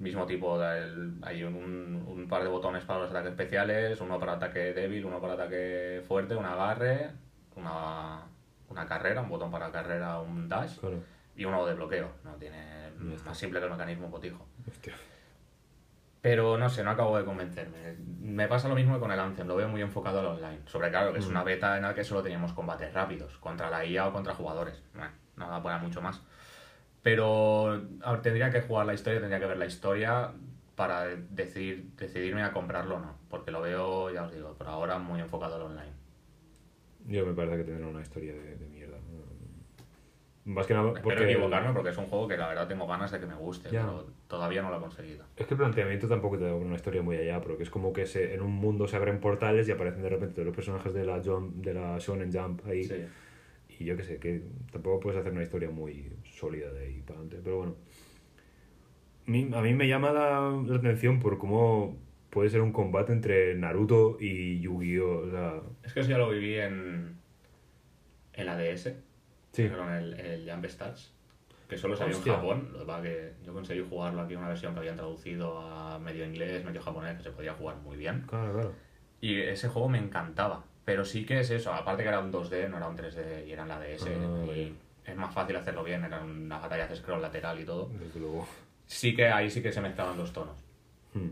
Mismo tipo, hay un, un par de botones para los ataques especiales, uno para ataque débil, uno para ataque fuerte, un agarre, una, una carrera, un botón para carrera, un dash Claro. y uno de bloqueo. No tiene está. más simple que el mecanismo potijo. Hostia. Pero no sé, no acabo de convencerme. Me pasa lo mismo que con el Anthem, lo veo muy enfocado al online. Sobre claro, que es Mm. una beta en la que solo teníamos combates rápidos, contra la IA o contra jugadores. Bueno, no da para mucho más. Pero ver, tendría que jugar la historia, tendría que ver la historia para decidir, decidirme a comprarlo o no. Porque lo veo, ya os digo, por ahora muy enfocado al online. Yo me parece que tendrá una historia de, de mierda. Más que nada Espero porque... equivocarme porque es un juego que la verdad tengo ganas de que me guste, Ya. pero todavía no lo he conseguido. Es que el planteamiento tampoco te da una historia muy allá, porque es como que se, en un mundo se abren portales y aparecen de repente todos los personajes de la, Jump, de la Shonen Jump ahí. Sí. Y yo qué sé, que tampoco puedes hacer una historia muy sólida de ahí para adelante. Pero bueno. A mí, me llama la, la atención por cómo puede ser un combate entre Naruto y Yu-Gi-Oh! O sea, Es que eso ya lo viví en, en la DS. sí. Con el, el Jump Stars. Que solo salió Hostia. en Japón. Lo que pasa que yo conseguí jugarlo aquí, una versión que habían traducido a medio inglés, medio japonés, que se podía jugar muy bien. Claro, claro. Y ese juego me encantaba. Pero sí que es eso, aparte que era un 2D, no era un 3D y era en la DS. Ah, y vale. Es más fácil hacerlo bien, eran unas batallas de scroll lateral y todo. Desde luego. Sí que ahí sí que se mezclaban los tonos. Hmm.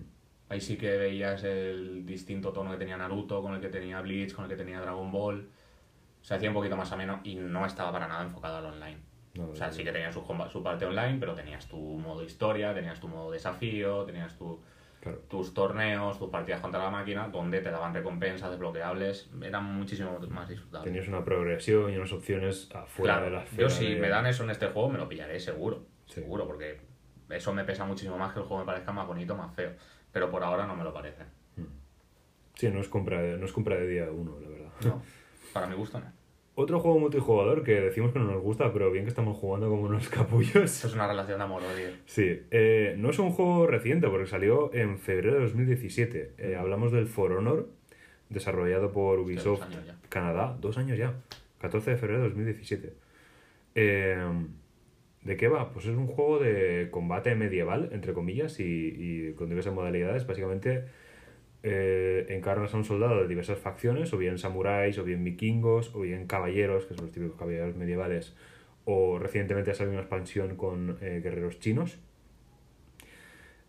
Ahí sí que veías el distinto tono que tenía Naruto, con el que tenía Bleach, con el que tenía Dragon Ball. Se hacía un poquito más ameno y no estaba para nada enfocado al online. No, O sea, sí que tenías su, su parte online, pero tenías tu modo historia, tenías tu modo desafío, tenías tu, Claro. tus torneos, tus partidas contra la máquina, donde te daban recompensas desbloqueables, eran muchísimo más disfrutables. Tenías una progresión y unas opciones afuera Claro, de la yo si de- me dan eso en este juego me lo pillaré seguro, Sí. seguro, porque eso me pesa muchísimo más que el juego me parezca más bonito, más feo, pero por ahora no me lo parece. Sí, no es compra de, no es compra de día uno, la verdad. No, para mi gusto no. Otro juego multijugador que decimos que no nos gusta, pero bien que estamos jugando como unos capullos. Eso es una relación de amor-odio. Sí, eh, no es un juego reciente porque salió en febrero de 2017. Eh, hablamos del For Honor, desarrollado por Ubisoft dos. Canadá. Dos años ya, 14 de febrero de 2017. Eh, ¿De qué va? Pues es un juego de combate medieval, entre comillas, y, y con diversas modalidades. Básicamente eh, encarnas a un soldado de diversas facciones, o bien samuráis, o bien vikingos, o bien caballeros, que son los típicos caballeros medievales, o recientemente ha salido una expansión con eh, guerreros chinos.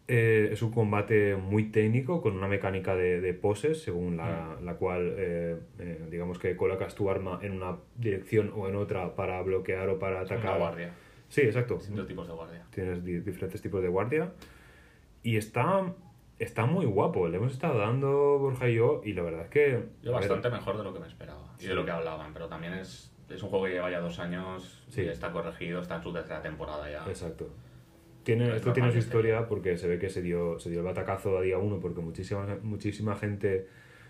Eh, es un combate muy técnico con una mecánica de, de poses según la, la cual eh, eh, digamos que colocas tu arma en una dirección o en otra para bloquear o para Una atacar. guardia, Sí, exacto. distintos tipos de guardia. Tienes di- diferentes tipos de guardia. Y está, está muy guapo. Le hemos estado dando Borja y yo y la verdad es que... Yo ver, bastante mejor de lo que me esperaba y de lo que hablaban, pero también es, es un juego que lleva ya dos años Sí. y está corregido, está en su tercera temporada ya. Exacto. Tiene, Es esto tiene su historia porque se ve que se dio, se dio el batacazo a día uno porque muchísima, muchísima gente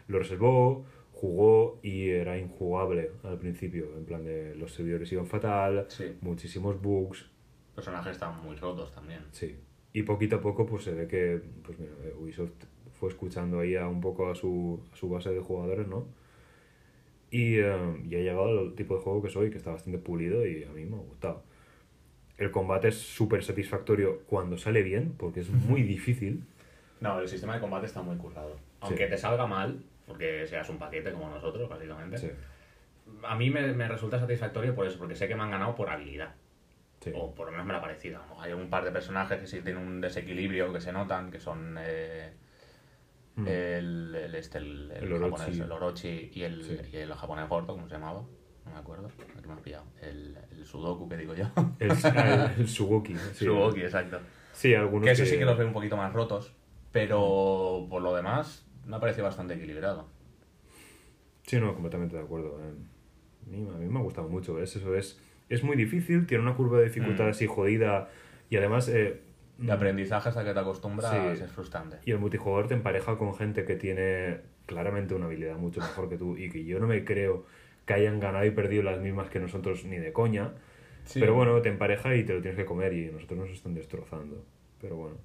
lo reservó, jugó y era injugable al principio. En plan de los servidores iban fatal, Sí. muchísimos bugs, personajes están muy rotos también. sí. Y poquito a poco pues se ve que pues mira, eh, Ubisoft fue escuchando ahí a un poco a su, a su base de jugadores, ¿no? Y, eh, y ha llegado al tipo de juego que soy, que está bastante pulido y a mí me ha gustado. El combate es súper satisfactorio cuando sale bien, porque es muy difícil. No, el sistema de combate está muy currado. Aunque te salga mal, porque seas un paquete como nosotros, básicamente. Sí, A mí me, me resulta satisfactorio por eso, porque sé que me han ganado por habilidad. Sí. O por lo menos me la ha parecido. ¿no? Hay un par de personajes que sí tienen un desequilibrio que se notan, que son eh, Mm. el, el, este, el, el El Orochi. japonés, el Orochi y el, Sí. y el japonés gordo, ¿cómo se llamaba? No me acuerdo. Aquí me has pillado. El, el Sudoku que digo yo. El, el, Sugoki. Sí, exacto. Sí, algunos Que eso sí que los veo un poquito más rotos, pero por lo demás me ha parecido bastante equilibrado. Sí, no, completamente de acuerdo. eh. A mí, a mí me ha gustado mucho. Es, eso es, es muy difícil, tiene una curva de dificultad Mm. así jodida y además... eh, De aprendizaje hasta que te acostumbras Sí. es frustrante. Y el multijugador te empareja con gente que tiene claramente una habilidad mucho mejor que tú y que yo no me creo que hayan ganado y perdido las mismas que nosotros ni de coña. Sí. Pero bueno, te empareja y te lo tienes que comer y nosotros nos están destrozando. Pero bueno.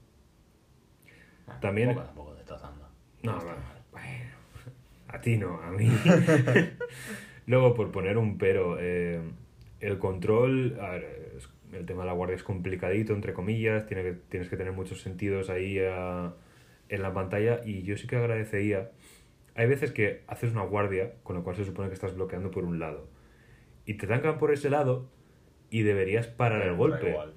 Ah, también- Poco a poco destrozando. No, mal. bueno, a ti no, a mí. Luego, por poner un pero, eh, el control, a ver, es- el tema de la guardia es complicadito, entre comillas, tiene que, tienes que tener muchos sentidos ahí ah, en la pantalla y yo sí que agradecería, hay veces que haces una guardia, con lo cual se supone que estás bloqueando por un lado, y te tancan por ese lado y deberías parar el golpe, igual.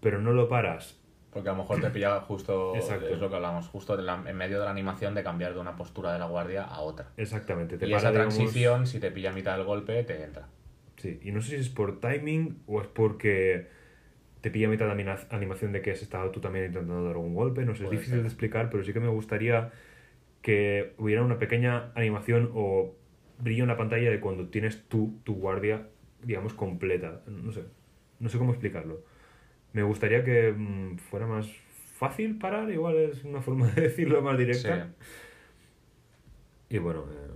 pero no lo paras. Porque a lo mejor te pilla justo, Exacto. es lo que hablamos, justo en, la- en medio de la animación de cambiar de una postura de la guardia a otra. Exactamente, te y para, esa digamos, transición, si te pilla a mitad del golpe, te entra. Sí, y no sé si es por timing o es porque te pilla mitad de anima- animación de que has estado tú también intentando dar un golpe. No sé, es difícil ser. de explicar, pero sí que me gustaría que hubiera una pequeña animación o brillo en la pantalla de cuando tienes tú tu guardia, digamos, completa. No sé, no sé cómo explicarlo. Me gustaría que mm, fuera más fácil parar, igual es una forma de decirlo más directa. Y bueno, eh,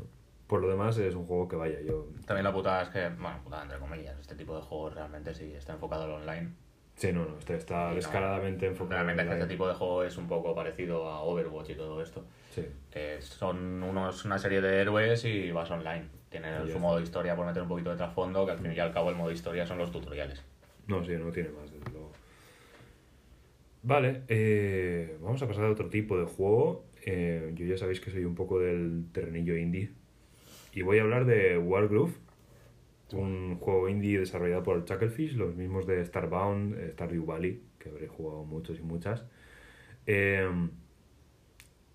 por lo demás es un juego que vaya, yo También la putada es que, bueno, putada entre comillas, este tipo de juegos realmente sí está enfocado al online. Sí, no, no, este está no, descaradamente enfocado. Realmente que la- este tipo de juego es un poco parecido a Overwatch y todo esto. Sí, Que son unos, una serie de héroes y vas online. Tiene su modo historia por meter un poquito de trasfondo, que al fin y al cabo el modo historia son los tutoriales. no, sí, no tiene más, desde luego. Vale, eh, vamos a pasar a otro tipo de juego. Eh, yo ya sabéis que soy un poco del terrenillo indie. Y voy a hablar de Wargroove, un juego indie desarrollado por Chucklefish, los mismos de Starbound, eh, Stardew Valley, que habré jugado muchos y muchas. Eh,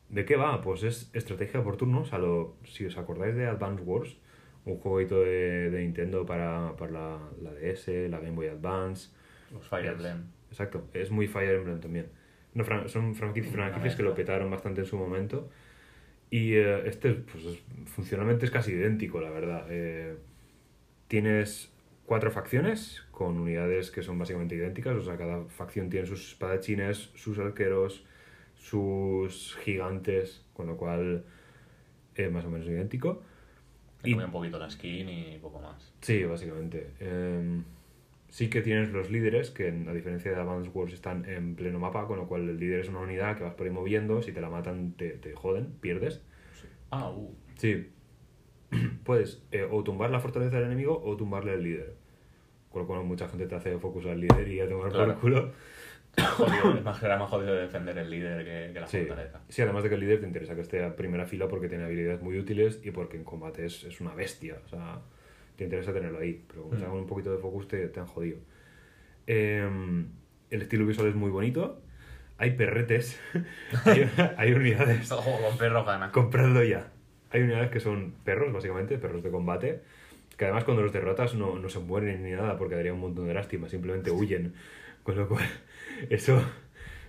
¿De qué va? Pues es estrategia por turnos. A lo, si os acordáis de Advance Wars, un jueguito de, de Nintendo para, para la, la DS, la Game Boy Advance. Los Fire Es- Emblem. Exacto, es muy Fire Emblem también. No, fran- son franquicias, franquicias que lo petaron bastante en su momento. Y eh, este, pues, es- funcionalmente es casi idéntico, la verdad. Eh, tienes cuatro facciones con unidades que son básicamente idénticas. O sea, cada facción tiene sus espadachines, sus arqueros, sus gigantes, con lo cual es más o menos idéntico. Y- un poquito la skin y poco más. Sí, básicamente. Sí que tienes los líderes, que a diferencia de Advance Wars están en pleno mapa, con lo cual el líder es una unidad que vas por ahí moviendo, si te la matan te, te joden, pierdes. Ah, uh. Sí. Puedes eh, o tumbar la fortaleza del enemigo o tumbarle el líder. Con lo cual mucha gente te hace focus al líder y a tomar Claro. por culo. Jodido, es más, era más jodido defender el líder que, que la Sí. fortaleza. sí, además de que el líder te interesa que esté a primera fila porque tiene habilidades muy útiles y porque en combate es, es una bestia. O sea, te interesa tenerlo ahí. Pero como te Mm. hagan un poquito de focus te, te han jodido. Em, el estilo visual es muy bonito. Hay perretes. hay, hay unidades. Ojo, con perro gana. Compradlo ya. Hay unidades que son perros, básicamente, perros de combate. Que además cuando los derrotas no, no se mueren ni nada porque daría un montón de lástima, simplemente huyen. Con lo cual, eso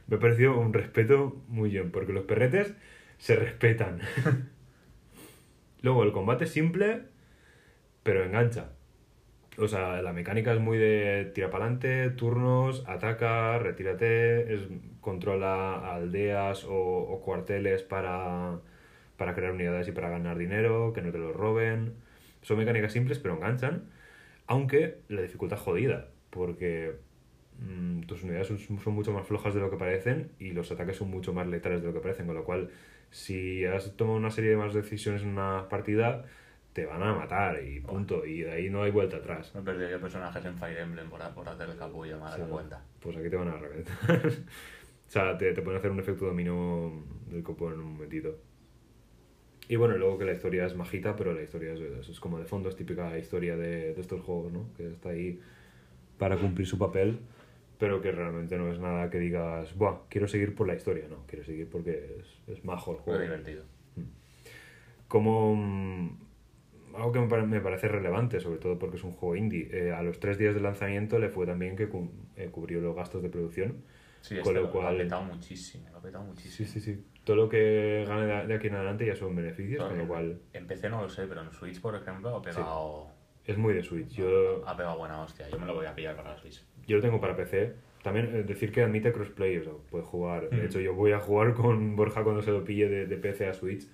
me ha parecido un respeto muy bien, porque los perretes se respetan. Luego, el combate simple, pero engancha. O sea, la mecánica es muy de tira para adelante, turnos, ataca, retírate, controla aldeas o, cuarteles para, para crear unidades y para ganar dinero, que no te lo roben. Son mecánicas simples, pero enganchan. Aunque la dificultad jodida, porque mm, tus unidades son mucho más flojas de lo que parecen y los ataques son mucho más letales de lo que parecen, con lo cual si has tomado una serie de más decisiones en una partida, te van a matar y punto, y de ahí no hay vuelta atrás. Me he perdido yo personajes en Fire Emblem por, por hacer el capullo, me Sí. cuenta. Pues aquí te van a reventar. o sea, te, te pueden hacer un efecto dominó del copo en un momentito. Y bueno, luego que la historia es majita, pero la historia es, es- es como de fondo, es típica historia de, de estos juegos, ¿no? Que está ahí para cumplir su papel, pero que realmente no es nada que digas, Buah, quiero seguir por la historia, no, quiero seguir porque es, es majo el Muy juego. divertido. Como mm, algo que me, pare- me parece relevante, sobre todo porque es un juego indie, eh, a los tres días de lanzamiento le fue también que cu- eh, cubrió los gastos de producción. Sí, Con este lo lo, cual- ha petado muchísimo, lo ha petado Sí, muchísimo. sí, sí. Todo lo que gane de, aquí en adelante ya son beneficios, Claro, con lo cual En PC no lo sé, pero en Switch, por ejemplo, ha pegado, es muy de Switch. Yo, ha pegado buena hostia. Yo me lo voy a pillar para la Switch. yo lo tengo para PC. También eh, decir que admite crossplay, o sea, puedes jugar. De Mm. hecho, yo voy a jugar con Borja cuando se lo pille de, de PC a Switch.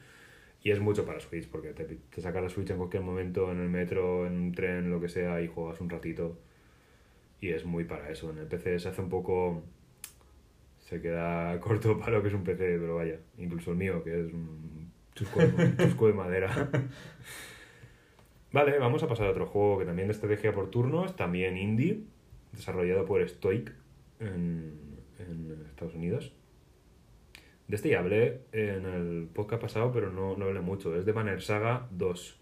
Y es mucho para Switch, porque te, te sacas la Switch en cualquier momento, en el metro, en un tren, lo que sea, y juegas un ratito. Y es muy para eso. En el PC se hace un poco. Se queda corto para lo que es un PC, pero vaya. Incluso el mío, que es un chusco, un chusco de madera. Vale, vamos a pasar a otro juego que también de estrategia por turnos, también indie, desarrollado por Stoic en, en Estados Unidos. De este ya hablé en el podcast pasado, pero no, no hablé mucho. Es de Banner Saga 2.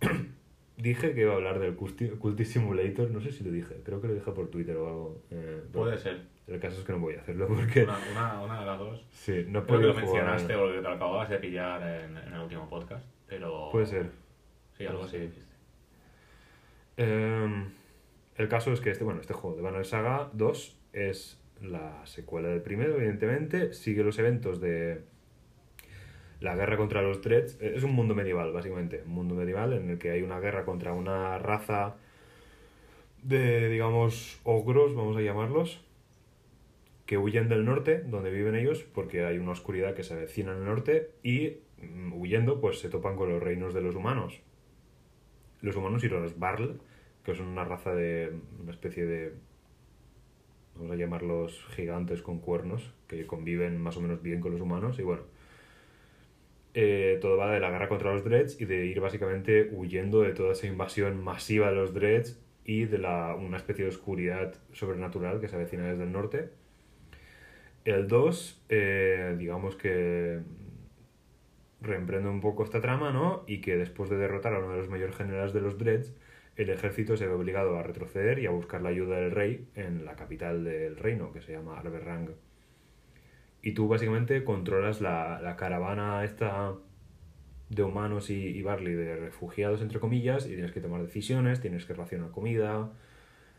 dije que iba a hablar del Culti, Simulator, no sé si lo dije, creo que lo dije por Twitter o algo. eh, Puede ser. El caso es que no voy a hacerlo porque Una, una, una de las dos. sí, no Creo que lo mencionaste o que te lo acababas de pillar en, en el último podcast. Pero. Puede ser. Sí, algo así dijiste. Em, el caso es que este, bueno, este juego de Banner Saga 2 es la secuela del primero, evidentemente. Sigue los eventos de la guerra contra los Dreads. Eh, Es un mundo medieval, básicamente. Un mundo medieval en el que hay una guerra contra una raza de, digamos, ogros, vamos a llamarlos, que huyen del norte, donde viven ellos, porque hay una oscuridad que se avecina en el norte, y mm, huyendo, pues se topan con los reinos de los humanos. Los humanos y los Barl, que son una raza de. una especie de. Vamos a llamarlos gigantes con cuernos, que conviven más o menos bien con los humanos, y bueno. eh, todo va de la guerra contra los Dreads y de ir básicamente huyendo de toda esa invasión masiva de los Dreads y de la, una especie de oscuridad sobrenatural que se avecina desde el norte. El 2, eh, digamos que reemprende un poco esta trama, ¿no? Y que después de derrotar a uno de los mayores generales de los Dreads, el ejército se ve obligado a retroceder y a buscar la ayuda del rey en la capital del reino, que se llama Arberrang. y tú básicamente controlas la, la caravana esta de humanos y, y Barley, de refugiados entre comillas, y tienes que tomar decisiones, tienes que racionar comida,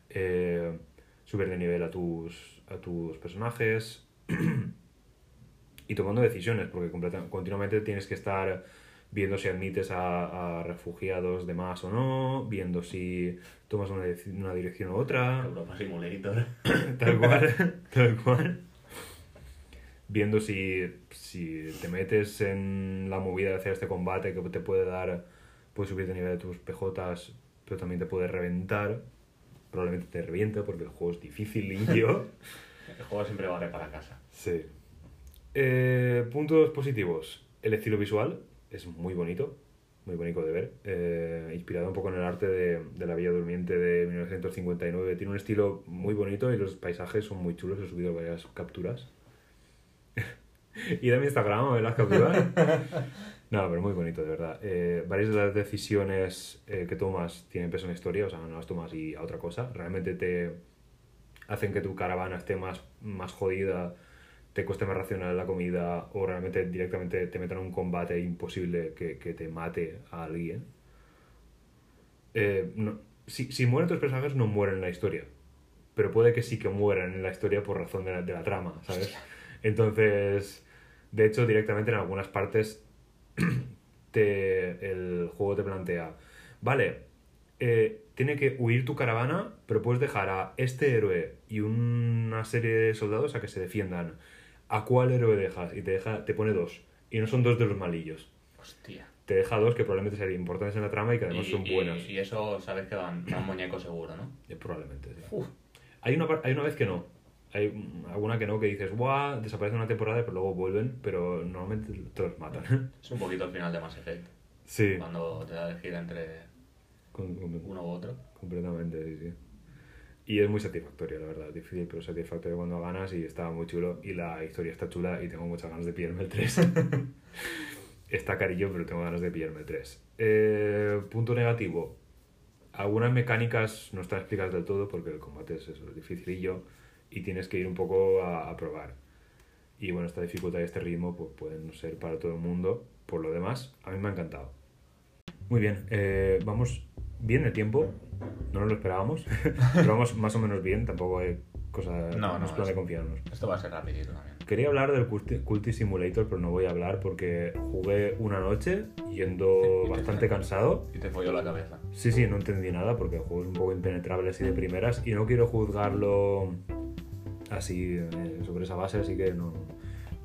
eh, subir de nivel a tus, a tus personajes y tomando decisiones, porque continuamente tienes que estar viendo si admites a, a refugiados de más o no, viendo si tomas una, dirección u otra, Europa Simulator. tal cual, tal cual. Viendo si, si te metes en la movida de hacer este combate que te puede dar, puedes subir de nivel de tus PJs, pero también te puede reventar. Probablemente te revienta porque el juego es difícil, limpio. El juego siempre vale para casa. Sí. Eh, puntos positivos. El estilo visual es muy bonito, muy bonito de ver. Eh, inspirado un poco en el arte de, de la Villa Durmiente de 1959. Tiene un estilo muy bonito y los paisajes son muy chulos. He subido varias capturas. y de mi Instagram a ver las capturas. No, pero muy bonito, de verdad. Eh, varias de las decisiones eh, que tomas tienen peso en la historia, o sea, no las tomas y a otra cosa. Realmente te hacen que tu caravana esté más, más jodida, te cueste más racionar la comida o realmente directamente te metan en un combate imposible que, que te mate a alguien. Eh, no- si, si mueren tus personajes, no mueren en la historia. Pero puede que sí que mueran en la historia por razón de la, de la trama, ¿sabes? Entonces, de hecho, directamente en algunas partes te, el juego te plantea, vale, eh, tiene que huir tu caravana, pero puedes dejar a este héroe y una serie de soldados a que se defiendan. ¿A cuál héroe dejas? Y te, deja, te pone dos. Y no son dos de los malillos. Hostia. Te deja dos que probablemente serían importantes en la trama y que además y, son y- buenos. y eso sabes que van, van muñeco seguro, ¿no? Eh, Probablemente, sí. Uf. Hay una, hay una vez que no. Hay alguna que no, que dices, ¡buah! Desaparecen una temporada, pero luego vuelven, pero normalmente te los matan. Es un poquito el final de Mass Effect. sí, Cuando te da a elegir entre con- con- uno u otro. completamente, sí, sí. Y es muy satisfactorio, la verdad. Difícil, pero satisfactorio cuando ganas y está muy chulo. Y la historia está chula y tengo muchas ganas de pillarme el 3. está carillo, pero tengo ganas de pillarme el 3. Eh, punto negativo. Algunas mecánicas no están explicadas del todo porque el combate es eso, es dificilillo y tienes que ir un poco a, a probar. Y bueno, esta dificultad y este ritmo pues, pueden ser para todo el mundo. Por lo demás, a mí me ha encantado. Muy bien, eh, vamos bien de tiempo. No nos lo esperábamos, pero vamos más o menos bien. Tampoco hay cosa, No, no, no, es plan de confiarnos. Esto va a ser rapidito también. Quería hablar del Culti- Simulator, pero no voy a hablar porque jugué una noche yendo bastante cansado. Y te folló la cabeza. Sí, sí, no entendí nada porque el juego es un poco impenetrable así de primeras y no quiero juzgarlo así eh, sobre esa base, así que no.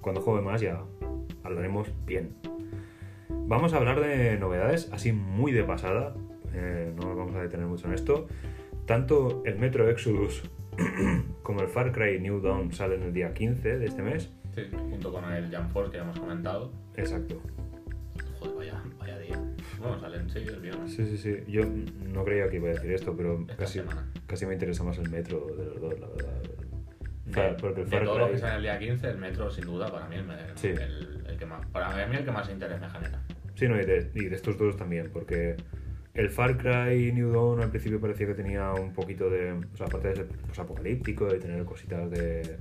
Cuando juegue más ya hablaremos bien. Vamos a hablar de novedades así muy de pasada, eh, no nos vamos a detener mucho en esto. Tanto el Metro Exodus como el Far Cry New Dawn salen el día 15 de este mes. Sí, junto con el Jump Force que ya hemos comentado. Exacto. Joder, vaya, vaya día. Bueno, salen sí, el viernes. Sí, sí, sí. Yo no creía que iba a decir esto, pero Esta casi, semana. casi me interesa más el Metro de los dos, la verdad. De, Far- porque el de los Cry- que salen el día 15, el metro sin duda para mí el, Sí. el, el que más para mí el que más interés me genera. Sí, no, y de, y de estos dos también, porque el Far Cry New Dawn al principio parecía que tenía un poquito de. O sea, aparte de ser pues, apocalíptico, de tener cositas de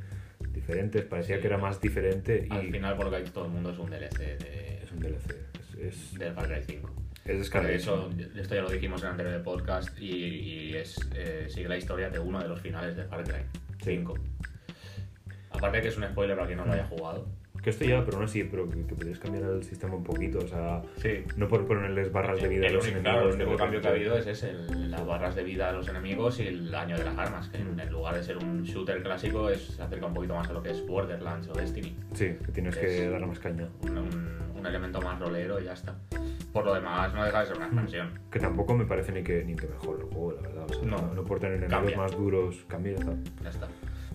diferentes, parecía Sí. que era más diferente y. Al final, por lo que ha dicho todo el mundo, es un DLC de, Es un DLC. Es, es, del Far Cry 5. es descargadísimo. eso, esto ya lo dijimos en el anterior podcast y, y es, eh, sigue la historia de uno de los finales de Far Cry 5. Aparte que es un spoiler para quien no lo haya jugado. Que esto ya, pero aún así, pero que, que podrías cambiar el sistema un poquito, o sea. Sí. No por ponerles barras de vida a El los único, enemigos. claro, el único cambio que ha habido es ese, el- las barras de vida de los enemigos y el daño de las armas, que Mm. en lugar de ser un shooter clásico es, se acerca un poquito más a lo que es Borderlands o Destiny. Sí, que tienes que Es- darle más caña. Un, un- un elemento más rolero y ya está. Por lo demás, no deja de ser una expansión. Que tampoco me parece ni que, ni que mejore el juego, la verdad. O sea, No. no, no por tener enemigos Cambia. más duros, cambia y ya está. Ya está.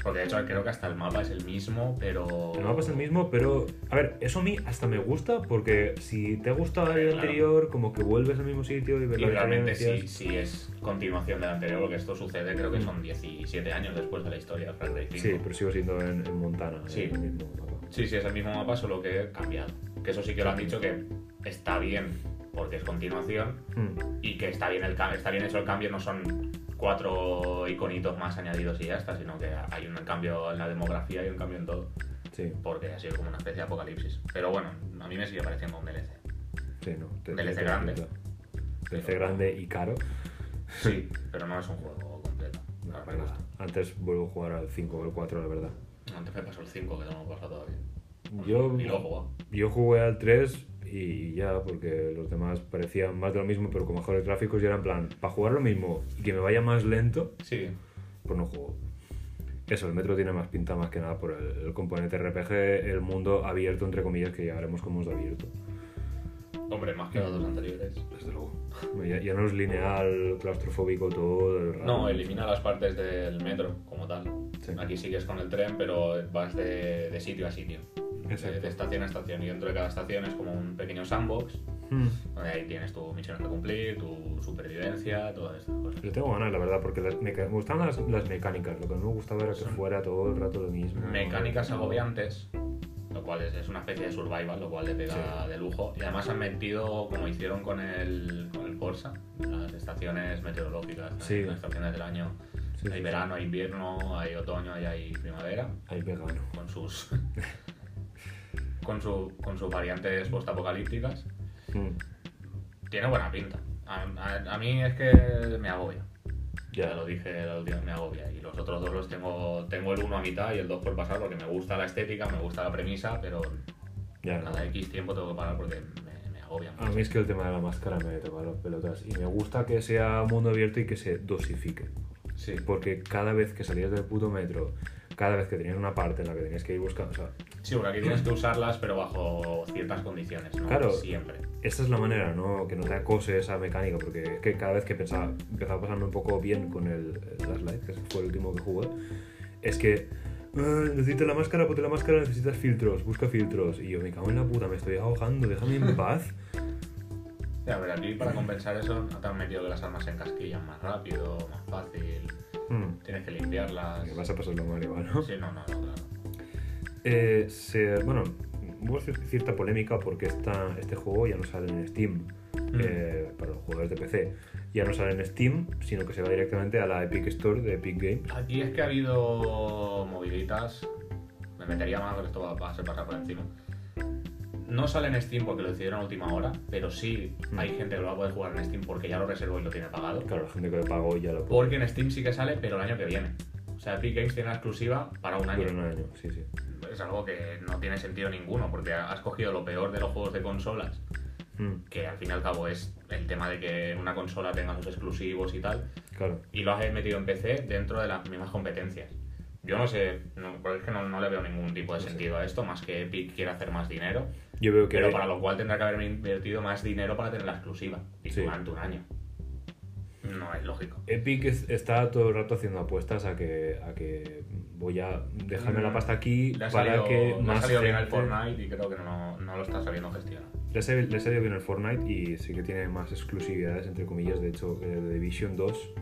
Porque de hecho creo que hasta el mapa es el mismo, pero... El mapa es el mismo, pero. A ver, eso a mí hasta me gusta porque si te ha gustado el Claro. anterior, como que vuelves al mismo sitio y ves Y realmente sí, sí es continuación del anterior, porque esto sucede creo que Mm. son 17 años después de la historia de Far Cry 5. Sí, pero sigo siendo en, en Montana. Sí. en el mismo mapa. Sí, sí, es el mismo mapa, solo que cambiado. Que eso sí que lo han dicho que está bien porque es continuación Mm, y que está bien, el está bien hecho el cambio, no son cuatro iconitos más añadidos y ya está, sino que hay un cambio en la demografía y un cambio en todo. sí. Porque ha sido como una especie de apocalipsis. Pero bueno, a mí me sigue pareciendo un DLC. sí, no. te- DLC te- grande. DLC grande y caro. Sí, pero no es un juego completo. No, No, me venga, gusta. Antes vuelvo a jugar al 5 o al 4, la verdad. Antes me pasó el 5, que no lo he pasado todavía. Yo, Y lo jugado. yo jugué al 3 y ya, porque los demás parecían más de lo mismo, pero con mejores gráficos y era en plan, para jugar lo mismo y que me vaya más lento, Sí. pues no juego. Eso, el metro tiene más pinta más que nada por el, el componente RPG, el mundo abierto, entre comillas, que llegaremos con mundo abierto. Hombre, más que los dos anteriores. Desde luego. Ya, ya no es lineal, claustrofóbico todo el rato. No, elimina las partes del metro como tal. Sí. Aquí sigues con el tren, pero vas de, de sitio a sitio. De, de estación a estación. Y dentro de cada estación es como un pequeño sandbox, Hmm. donde ahí tienes tus misiones que cumplir, tu supervivencia, todas estas cosas. Le tengo ganas, la verdad, porque las me gustaban las, las mecánicas. Lo que no me gustaba era que Son fuera todo el rato lo mismo. Mecánicas agobiantes, lo cual es, es una especie de survival, lo cual le pega Sí. de lujo. Y además han metido, como hicieron con el, con el Forza, las estaciones meteorológicas, Sí. las estaciones del año. Sí, hay verano, hay invierno, hay otoño y hay primavera. Hay vegano. con sus con, su, con sus variantes postapocalípticas. Hmm. Tiene buena pinta. A, a- a mí es que me agobia. Ya lo dije la última, me agobia. Y los otros dos los tengo, tengo el uno a mitad y el dos por pasar porque me gusta la estética, me gusta la premisa, pero ya no. cada X tiempo tengo que parar porque me, me agobia. A mucho. mí es que el tema de la máscara me toca las pelotas. Y me gusta que sea mundo abierto y que se dosifique. Sí. Porque cada vez que salías del puto metro, cada vez que tenías una parte en la que tenías que ir buscando. O sea, sí, porque aquí tienes que usarlas, pero bajo ciertas condiciones, ¿no? Claro. Siempre. esta es la manera, ¿no? Que no te acose esa mecánica. Porque es que cada vez que pensaba, empezaba pasando un poco bien con el, el Last Light, que fue el último que jugué, es que. "Ah, necesitas la máscara, ponte la máscara, necesitas filtros, busca filtros. Y yo me cago en la puta, me estoy ahogando, déjame en paz. Ya, pero aquí para compensar eso te han metido que las armas se encasquillan más rápido, más fácil. Hmm, Tienes que limpiarlas. que vas a pasarlo mal igual, ¿no? Sí, no, no, no, claro. Eh, se- bueno, hubo cier- cierta polémica porque esta, este juego ya no sale en Steam eh, para los jugadores de PC. Ya no sale en Steam, sino que se va directamente a la Epic Store de Epic Games. Aquí es que ha habido moviditas. Me metería más, pero esto va, va a ser pasar por encima. No sale en Steam porque lo decidieron a última hora, pero sí Mm. hay gente que lo va a poder jugar en Steam porque ya lo reservó y lo tiene pagado. Claro, la gente que lo pagó ya lo Porque en Steam sí que sale, pero el año que viene. O sea, Epic Games tiene la exclusiva para un año. Por un año, sí, sí. Es algo que no tiene sentido ninguno, porque has cogido lo peor de los juegos de consolas, Mm, que al fin y al cabo es el tema de que una consola tenga sus exclusivos y tal, claro. y lo has metido en PC dentro de las mismas competencias. Yo no sé, no, porque es que no, no le veo ningún tipo de sentido a esto, más que Epic quiere hacer más dinero, Yo veo que. pero para lo cual tendrá que haber invertido más dinero para tener la exclusiva, y Sí. durante un año. No es lógico. Epic es- está todo el rato haciendo apuestas a que, a que voy a dejarme la pasta aquí para salido, que le ha más salido bien el gente- Fortnite y creo que no, no lo está sabiendo gestionar. Le ha salido- bien el Fortnite y sí que tiene más exclusividades, entre comillas. De hecho, el de Division 2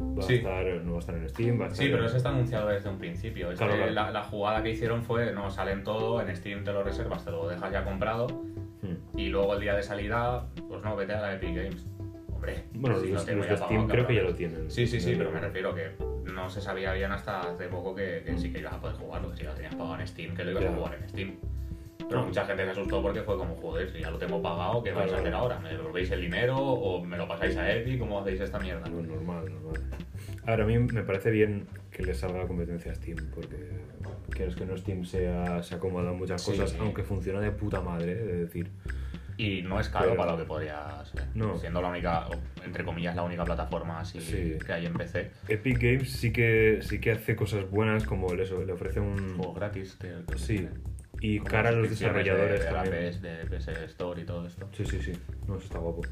va Sí. a estar, no va a estar en Steam, va a estar Sí, pero en- eso está anunciado desde un principio. Es Claro, claro. La, la jugada que hicieron fue, no, salen todo, en Steam te lo reservas, te lo dejas ya comprado, Hmm. y luego el día de salida, pues no, vete a la Epic Games. Hombre, Bueno, si los, lo tengo los de Steam pagado, creo que ya lo tienen. Sí, sí, sí, pero me refiero que no se sabía bien hasta hace poco que, que sí que ibas a poder jugarlo, que si lo tenías pagado en Steam, que lo ibas Ya. a jugar en Steam. Pero mucha gente se asustó porque fue como, joder, si ya lo tengo pagado, ¿qué vais a hacer ahora? ¿Me devolvéis el dinero o me lo pasáis a Epic? ¿Cómo hacéis esta mierda? No, normal, normal. Ahora, a mí me parece bien que le salga la competencia a Steam, porque quieres que no Steam sea, se acomoda en muchas Sí. cosas, aunque funciona de puta madre, es decir. Y no es caro Pero- para lo que podría ser. No. Siendo la única, entre comillas, la única plataforma así Sí. que hay en PC. Epic Games sí que, sí que hace cosas buenas, como eso, le ofrece un... Juegos gratis. te- te- Sí, y como cara a los desarrolladores de, de también. PS, de PS Store y todo esto. Sí, sí, sí. No, eso está guapo.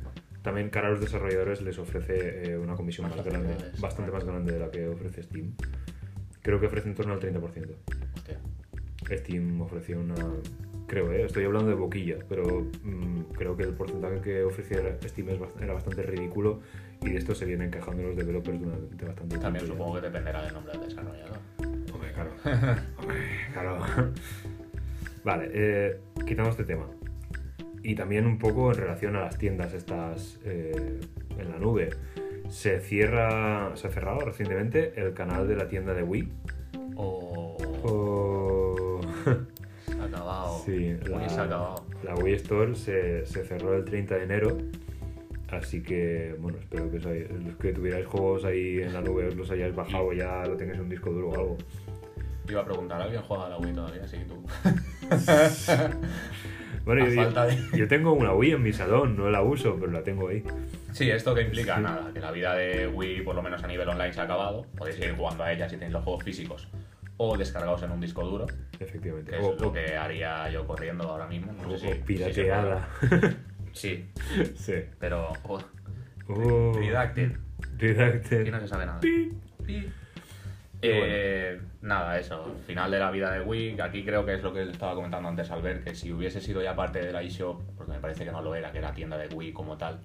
También cara a los desarrolladores les ofrece eh, una comisión Más más grande, bastante más grande de la que ofrece Steam. Creo que ofrece en torno al 30%. Hostia. Steam ofreció una... Creo, ¿eh? Estoy hablando de boquilla, pero mm, creo que el porcentaje que ofrecía Steam era bastante ridículo y de esto se vienen quejando los developers durante bastante También tiempo. ya. supongo que dependerá del nombre del desarrollador. Hombre, claro. Hombre, claro. Vale, eh, quitando este tema. Y también un poco en relación a las tiendas estas eh, en la nube. Se cierra, se ha cerrado recientemente el canal de la tienda de Wii. O... O- Sí, Wii se ha acabado. la Wii Store se, se cerró el 30 de enero. Así que, bueno, espero que os hay- los que tuvierais juegos ahí en la nube os los hayáis bajado ya lo tengáis en un disco duro o algo. Iba a preguntar, ¿alguien juega a la Wii todavía? Sí, tú. Bueno, yo, de- yo tengo una Wii en mi salón, no la uso, pero la tengo ahí. Sí, esto que implica nada, que la vida de Wii, por lo menos a nivel online, se ha acabado. Podéis seguir jugando a ella si tenéis los juegos físicos o descargados en un disco duro, Efectivamente. que es O- lo o- que haría yo corriendo ahora mismo. No sé o si se pirateada. Sí, sí. pero. oh, Oh. Redacted. Redacted. Aquí no se sabe nada. Pi. Pi. Eh, Nada, eso. Final de la vida de Wii. Aquí creo que es lo que estaba comentando antes al ver, que si hubiese sido ya parte de la eShop, porque me parece que no lo era, que era tienda de Wii como tal,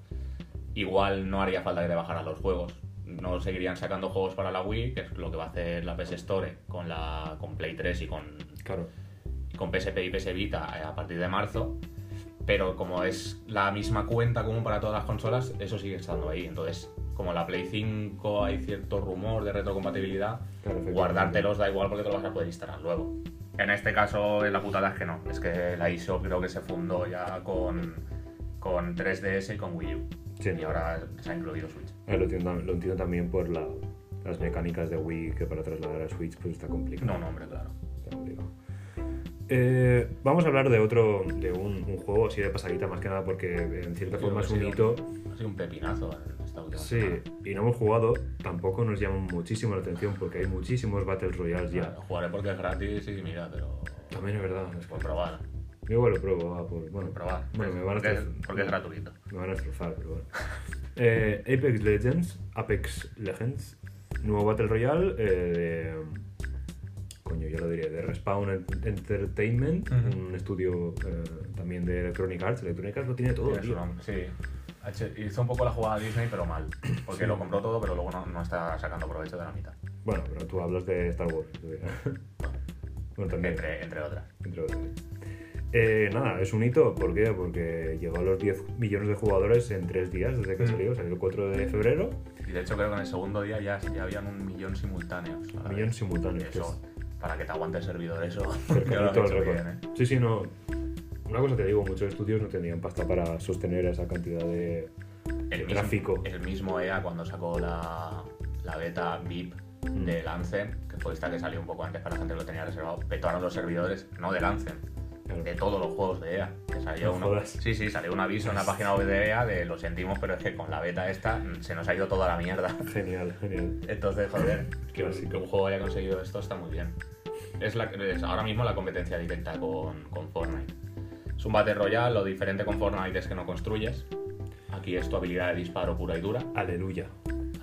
igual no haría falta que te bajaran los juegos. No seguirían sacando juegos para la Wii, que es lo que va a hacer la PS Store con, la, con Play 3 y con, Claro. y con PSP y PS Vita eh, a partir de marzo. Pero como es la misma cuenta común para todas las consolas, eso sigue estando ahí. Entonces, como la Play 5 hay cierto rumor de retrocompatibilidad, Claro, guardártelos da igual porque te los vas a poder instalar luego. En este caso, la putada es que no. Es que la eShop creo que se fundó ya con, con 3DS y con Wii U. Sí. Y ahora se ha incluido Switch. Eh, lo, entiendo, lo entiendo también por la- las mecánicas de Wii que para trasladar a Switch pues está complicado. No, no, hombre, claro. Está complicado. Eh, vamos a hablar de otro, de un, un juego así de pasadita más que nada porque en cierta forma es un hito. Ha sido un pepinazo en esta última Sí, semana. y no hemos jugado, tampoco nos llama muchísimo la atención porque hay muchísimos Battle Royales ya. Jugaré porque es gratis y mira, pero. También es verdad. Es que Por probar. yo igual lo pruebo. ah, por- bueno, Por probar. Bueno, me van a porque, es, destrozar. porque es gratuito. Me van a destrozar, pero bueno. Eh, Apex Legends, Apex Legends, nuevo Battle Royale eh, de. Coño, ya lo diré, de Respawn En- Entertainment, un estudio eh, también de Electronic Arts. Electronic Arts lo tiene todo, tío. Sí. Hizo un poco la jugada Disney, pero mal. Porque lo compró todo, pero luego no, no está sacando provecho de la mitad. Bueno, pero tú hablas de Star Wars. bueno, también. Entre, entre otras. entre otras. Eh, nada, es un hito, ¿por qué? Porque llegó a los 10 millones de jugadores en 3 días desde que Mm. salió, salió el 4 de febrero, Y de hecho creo que en el segundo día ya, ya habían un millón simultáneos. un millón simultáneos. que Eso, para que te aguante el servidor, eso. es creo lo al hecho bien, ¿eh? Sí, sí, no. Una cosa te digo, muchos estudios no tendrían pasta para sostener esa cantidad de, de El tráfico. mismo, el mismo EA cuando sacó la, la beta VIP Mm. de Lancen, que fue esta que salió un poco antes para la gente que lo tenía reservado, petaron los servidores, no de Lancen, Claro. de todos los juegos de EA. Que salió No jodas. sí, sí, salió un aviso en la página web de EA de lo sentimos, pero es que con la beta esta se nos ha ido toda la mierda. Genial, genial. Entonces, joder, que, que un juego haya conseguido esto está muy bien. Es, la, es ahora mismo la competencia directa con, con Fortnite. Es un Battle Royale, lo diferente con Fortnite es que no construyes. Aquí es tu habilidad de disparo pura y dura. Aleluya.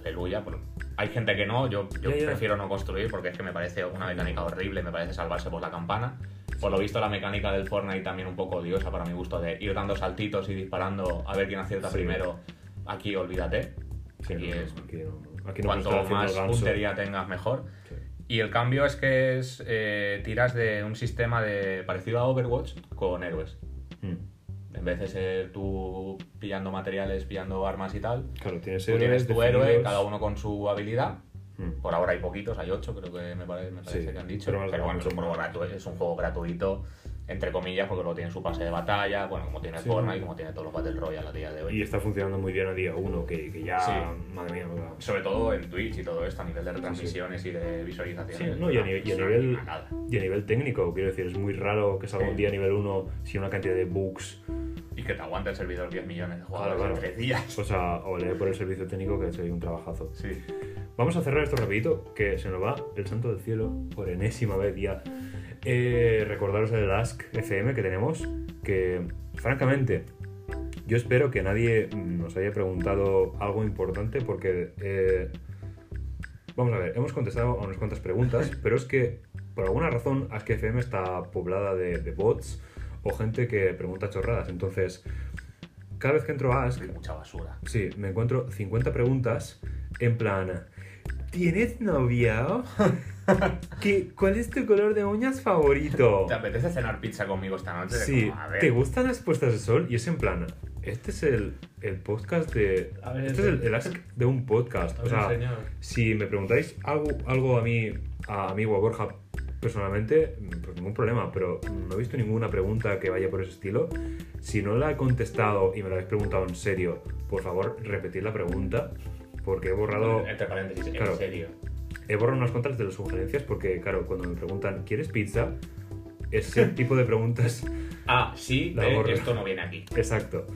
Aleluya. pero hay gente que no, yo, prefiero no construir porque es que me parece una mecánica horrible, me parece salvarse por la campana. Por lo visto la mecánica del Fortnite también un poco odiosa para mi gusto de ir dando saltitos y disparando a ver quién acierta Sí. primero. Aquí olvídate. Sí, Aquí no, es aquí no, aquí no cuanto más puntería tengas mejor. Y el cambio es que es eh, tiras de un sistema de parecido a Overwatch con héroes. Mm. En vez de ser tú pillando materiales, pillando armas y tal, Claro, tienes tú tienes tu héroe, cada uno con su habilidad. Mm. Por ahora hay poquitos, hay ocho, creo que me parece, me parece Sí, que han dicho. pero Pero, bueno, es un, juego gratuito, es un juego gratuito, entre comillas, porque luego tiene su pase de batalla, bueno, como tiene Sí. Fortnite, como tiene todos los Battle Royale a día de hoy. Y está funcionando muy bien a día 1, que, que ya, Sí. madre mía, sea, Sobre todo en Twitch y todo esto, a nivel de retransmisiones y de visualizaciones. Sí, no, y a nivel- y a nivel-. Y a nivel técnico, quiero decir, es muy raro que salga Sí. un día a nivel 1 sin una cantidad de bugs. Y que te aguante el servidor 10 millones de Claro, jugadores claro. en tres días. O sea, olé por el servicio técnico que ha hecho ahí un trabajazo. Sí. Vamos a cerrar esto rapidito, que se nos va el santo del cielo por enésima vez ya. Eh, recordaros el Ask FM que tenemos, que francamente yo espero que nadie nos haya preguntado algo importante porque... eh, vamos a ver, hemos contestado a unas cuantas preguntas, pero es que por alguna razón Ask FM está poblada de, de bots o gente que pregunta chorradas. Entonces, cada vez que entro a Ask, Hay mucha basura. Sí, me encuentro 50 preguntas en plan. ¿Tienes novia? ¿Qué, ¿Cuál es tu color de uñas favorito? ¿Te apetece cenar pizza conmigo esta noche? Sí, Como, a ver. ¿te gustan las puestas de sol? Y es en plan. Este es el, el podcast de. A ver, este es el, el ask de un podcast. A O sea, señor. si me preguntáis algo, algo a mí, a mí o a Borja, personalmente, pues ningún problema, pero no he visto ninguna pregunta que vaya por ese estilo. Si no la he contestado y me la habéis preguntado en serio, por favor, repetid la pregunta, porque he borrado, Entre paréntesis, Claro. en serio. he borrado unas cuantas de las sugerencias, porque, claro, cuando me preguntan, ¿quieres pizza? Ese tipo de preguntas Ah, sí, borro. esto no viene aquí. Exacto.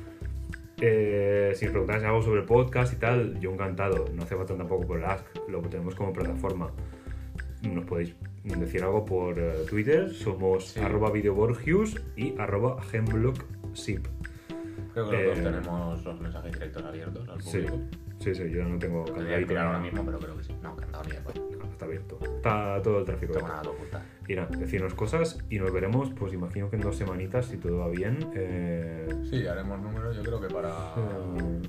Eh, si me preguntáis algo sobre el podcast y tal, yo encantado. No hace falta tampoco por el Ask, lo tenemos como plataforma. Nos podéis decir algo por eh, Twitter, somos Sí. arroba videoborgius y arroba hemblocksip. Creo que los dos Eh, tenemos los mensajes directos abiertos al público. sí, sí, yo no tengo candadito mirar ni ahora mismo, pero creo que sí. No, candado ni de coña. No, está abierto. Está todo el tráfico. Abierto. nada. Y nada, decirnos cosas y nos veremos, pues imagino que en dos semanitas, si todo va bien. eh, Sí, haremos números, yo creo que para eh,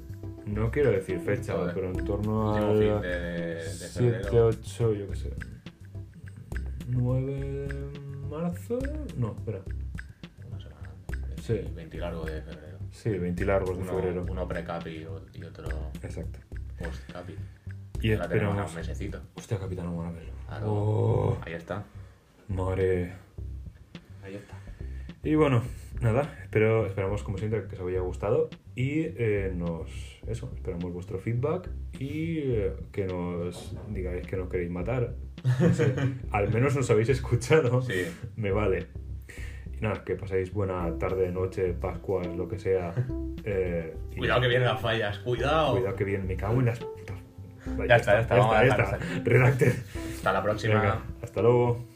no quiero decir fecha, pero en torno fin de, de 7, febrero. 8, yo qué sé. 9 de marzo. No, espera. Una semana. Sí. 20 largo de febrero. Sí, 20 largos de Uno, febrero. uno pre-cap y, otro Exacto. post-cap. Y Ahora tenemos esperamos. un mesecito. Hostia, Capitán Marvel. Claro. Oh, Ahí está. madre. Ahí está. Y bueno, nada, espero, esperamos como siempre que os haya gustado y eh, nos, eso, esperamos vuestro feedback y eh, que nos digáis que nos queréis matar. No sé, al menos nos habéis escuchado, Sí. me vale. Y nada, que paséis buena tarde, noche, Pascuas, lo que sea. eh, y Cuidado que vienen las fallas. Cuidado. Cuidado que bien, me cago en las putas. Ya está, ya está, ya está. Redacted. Hasta la próxima. Venga, hasta luego.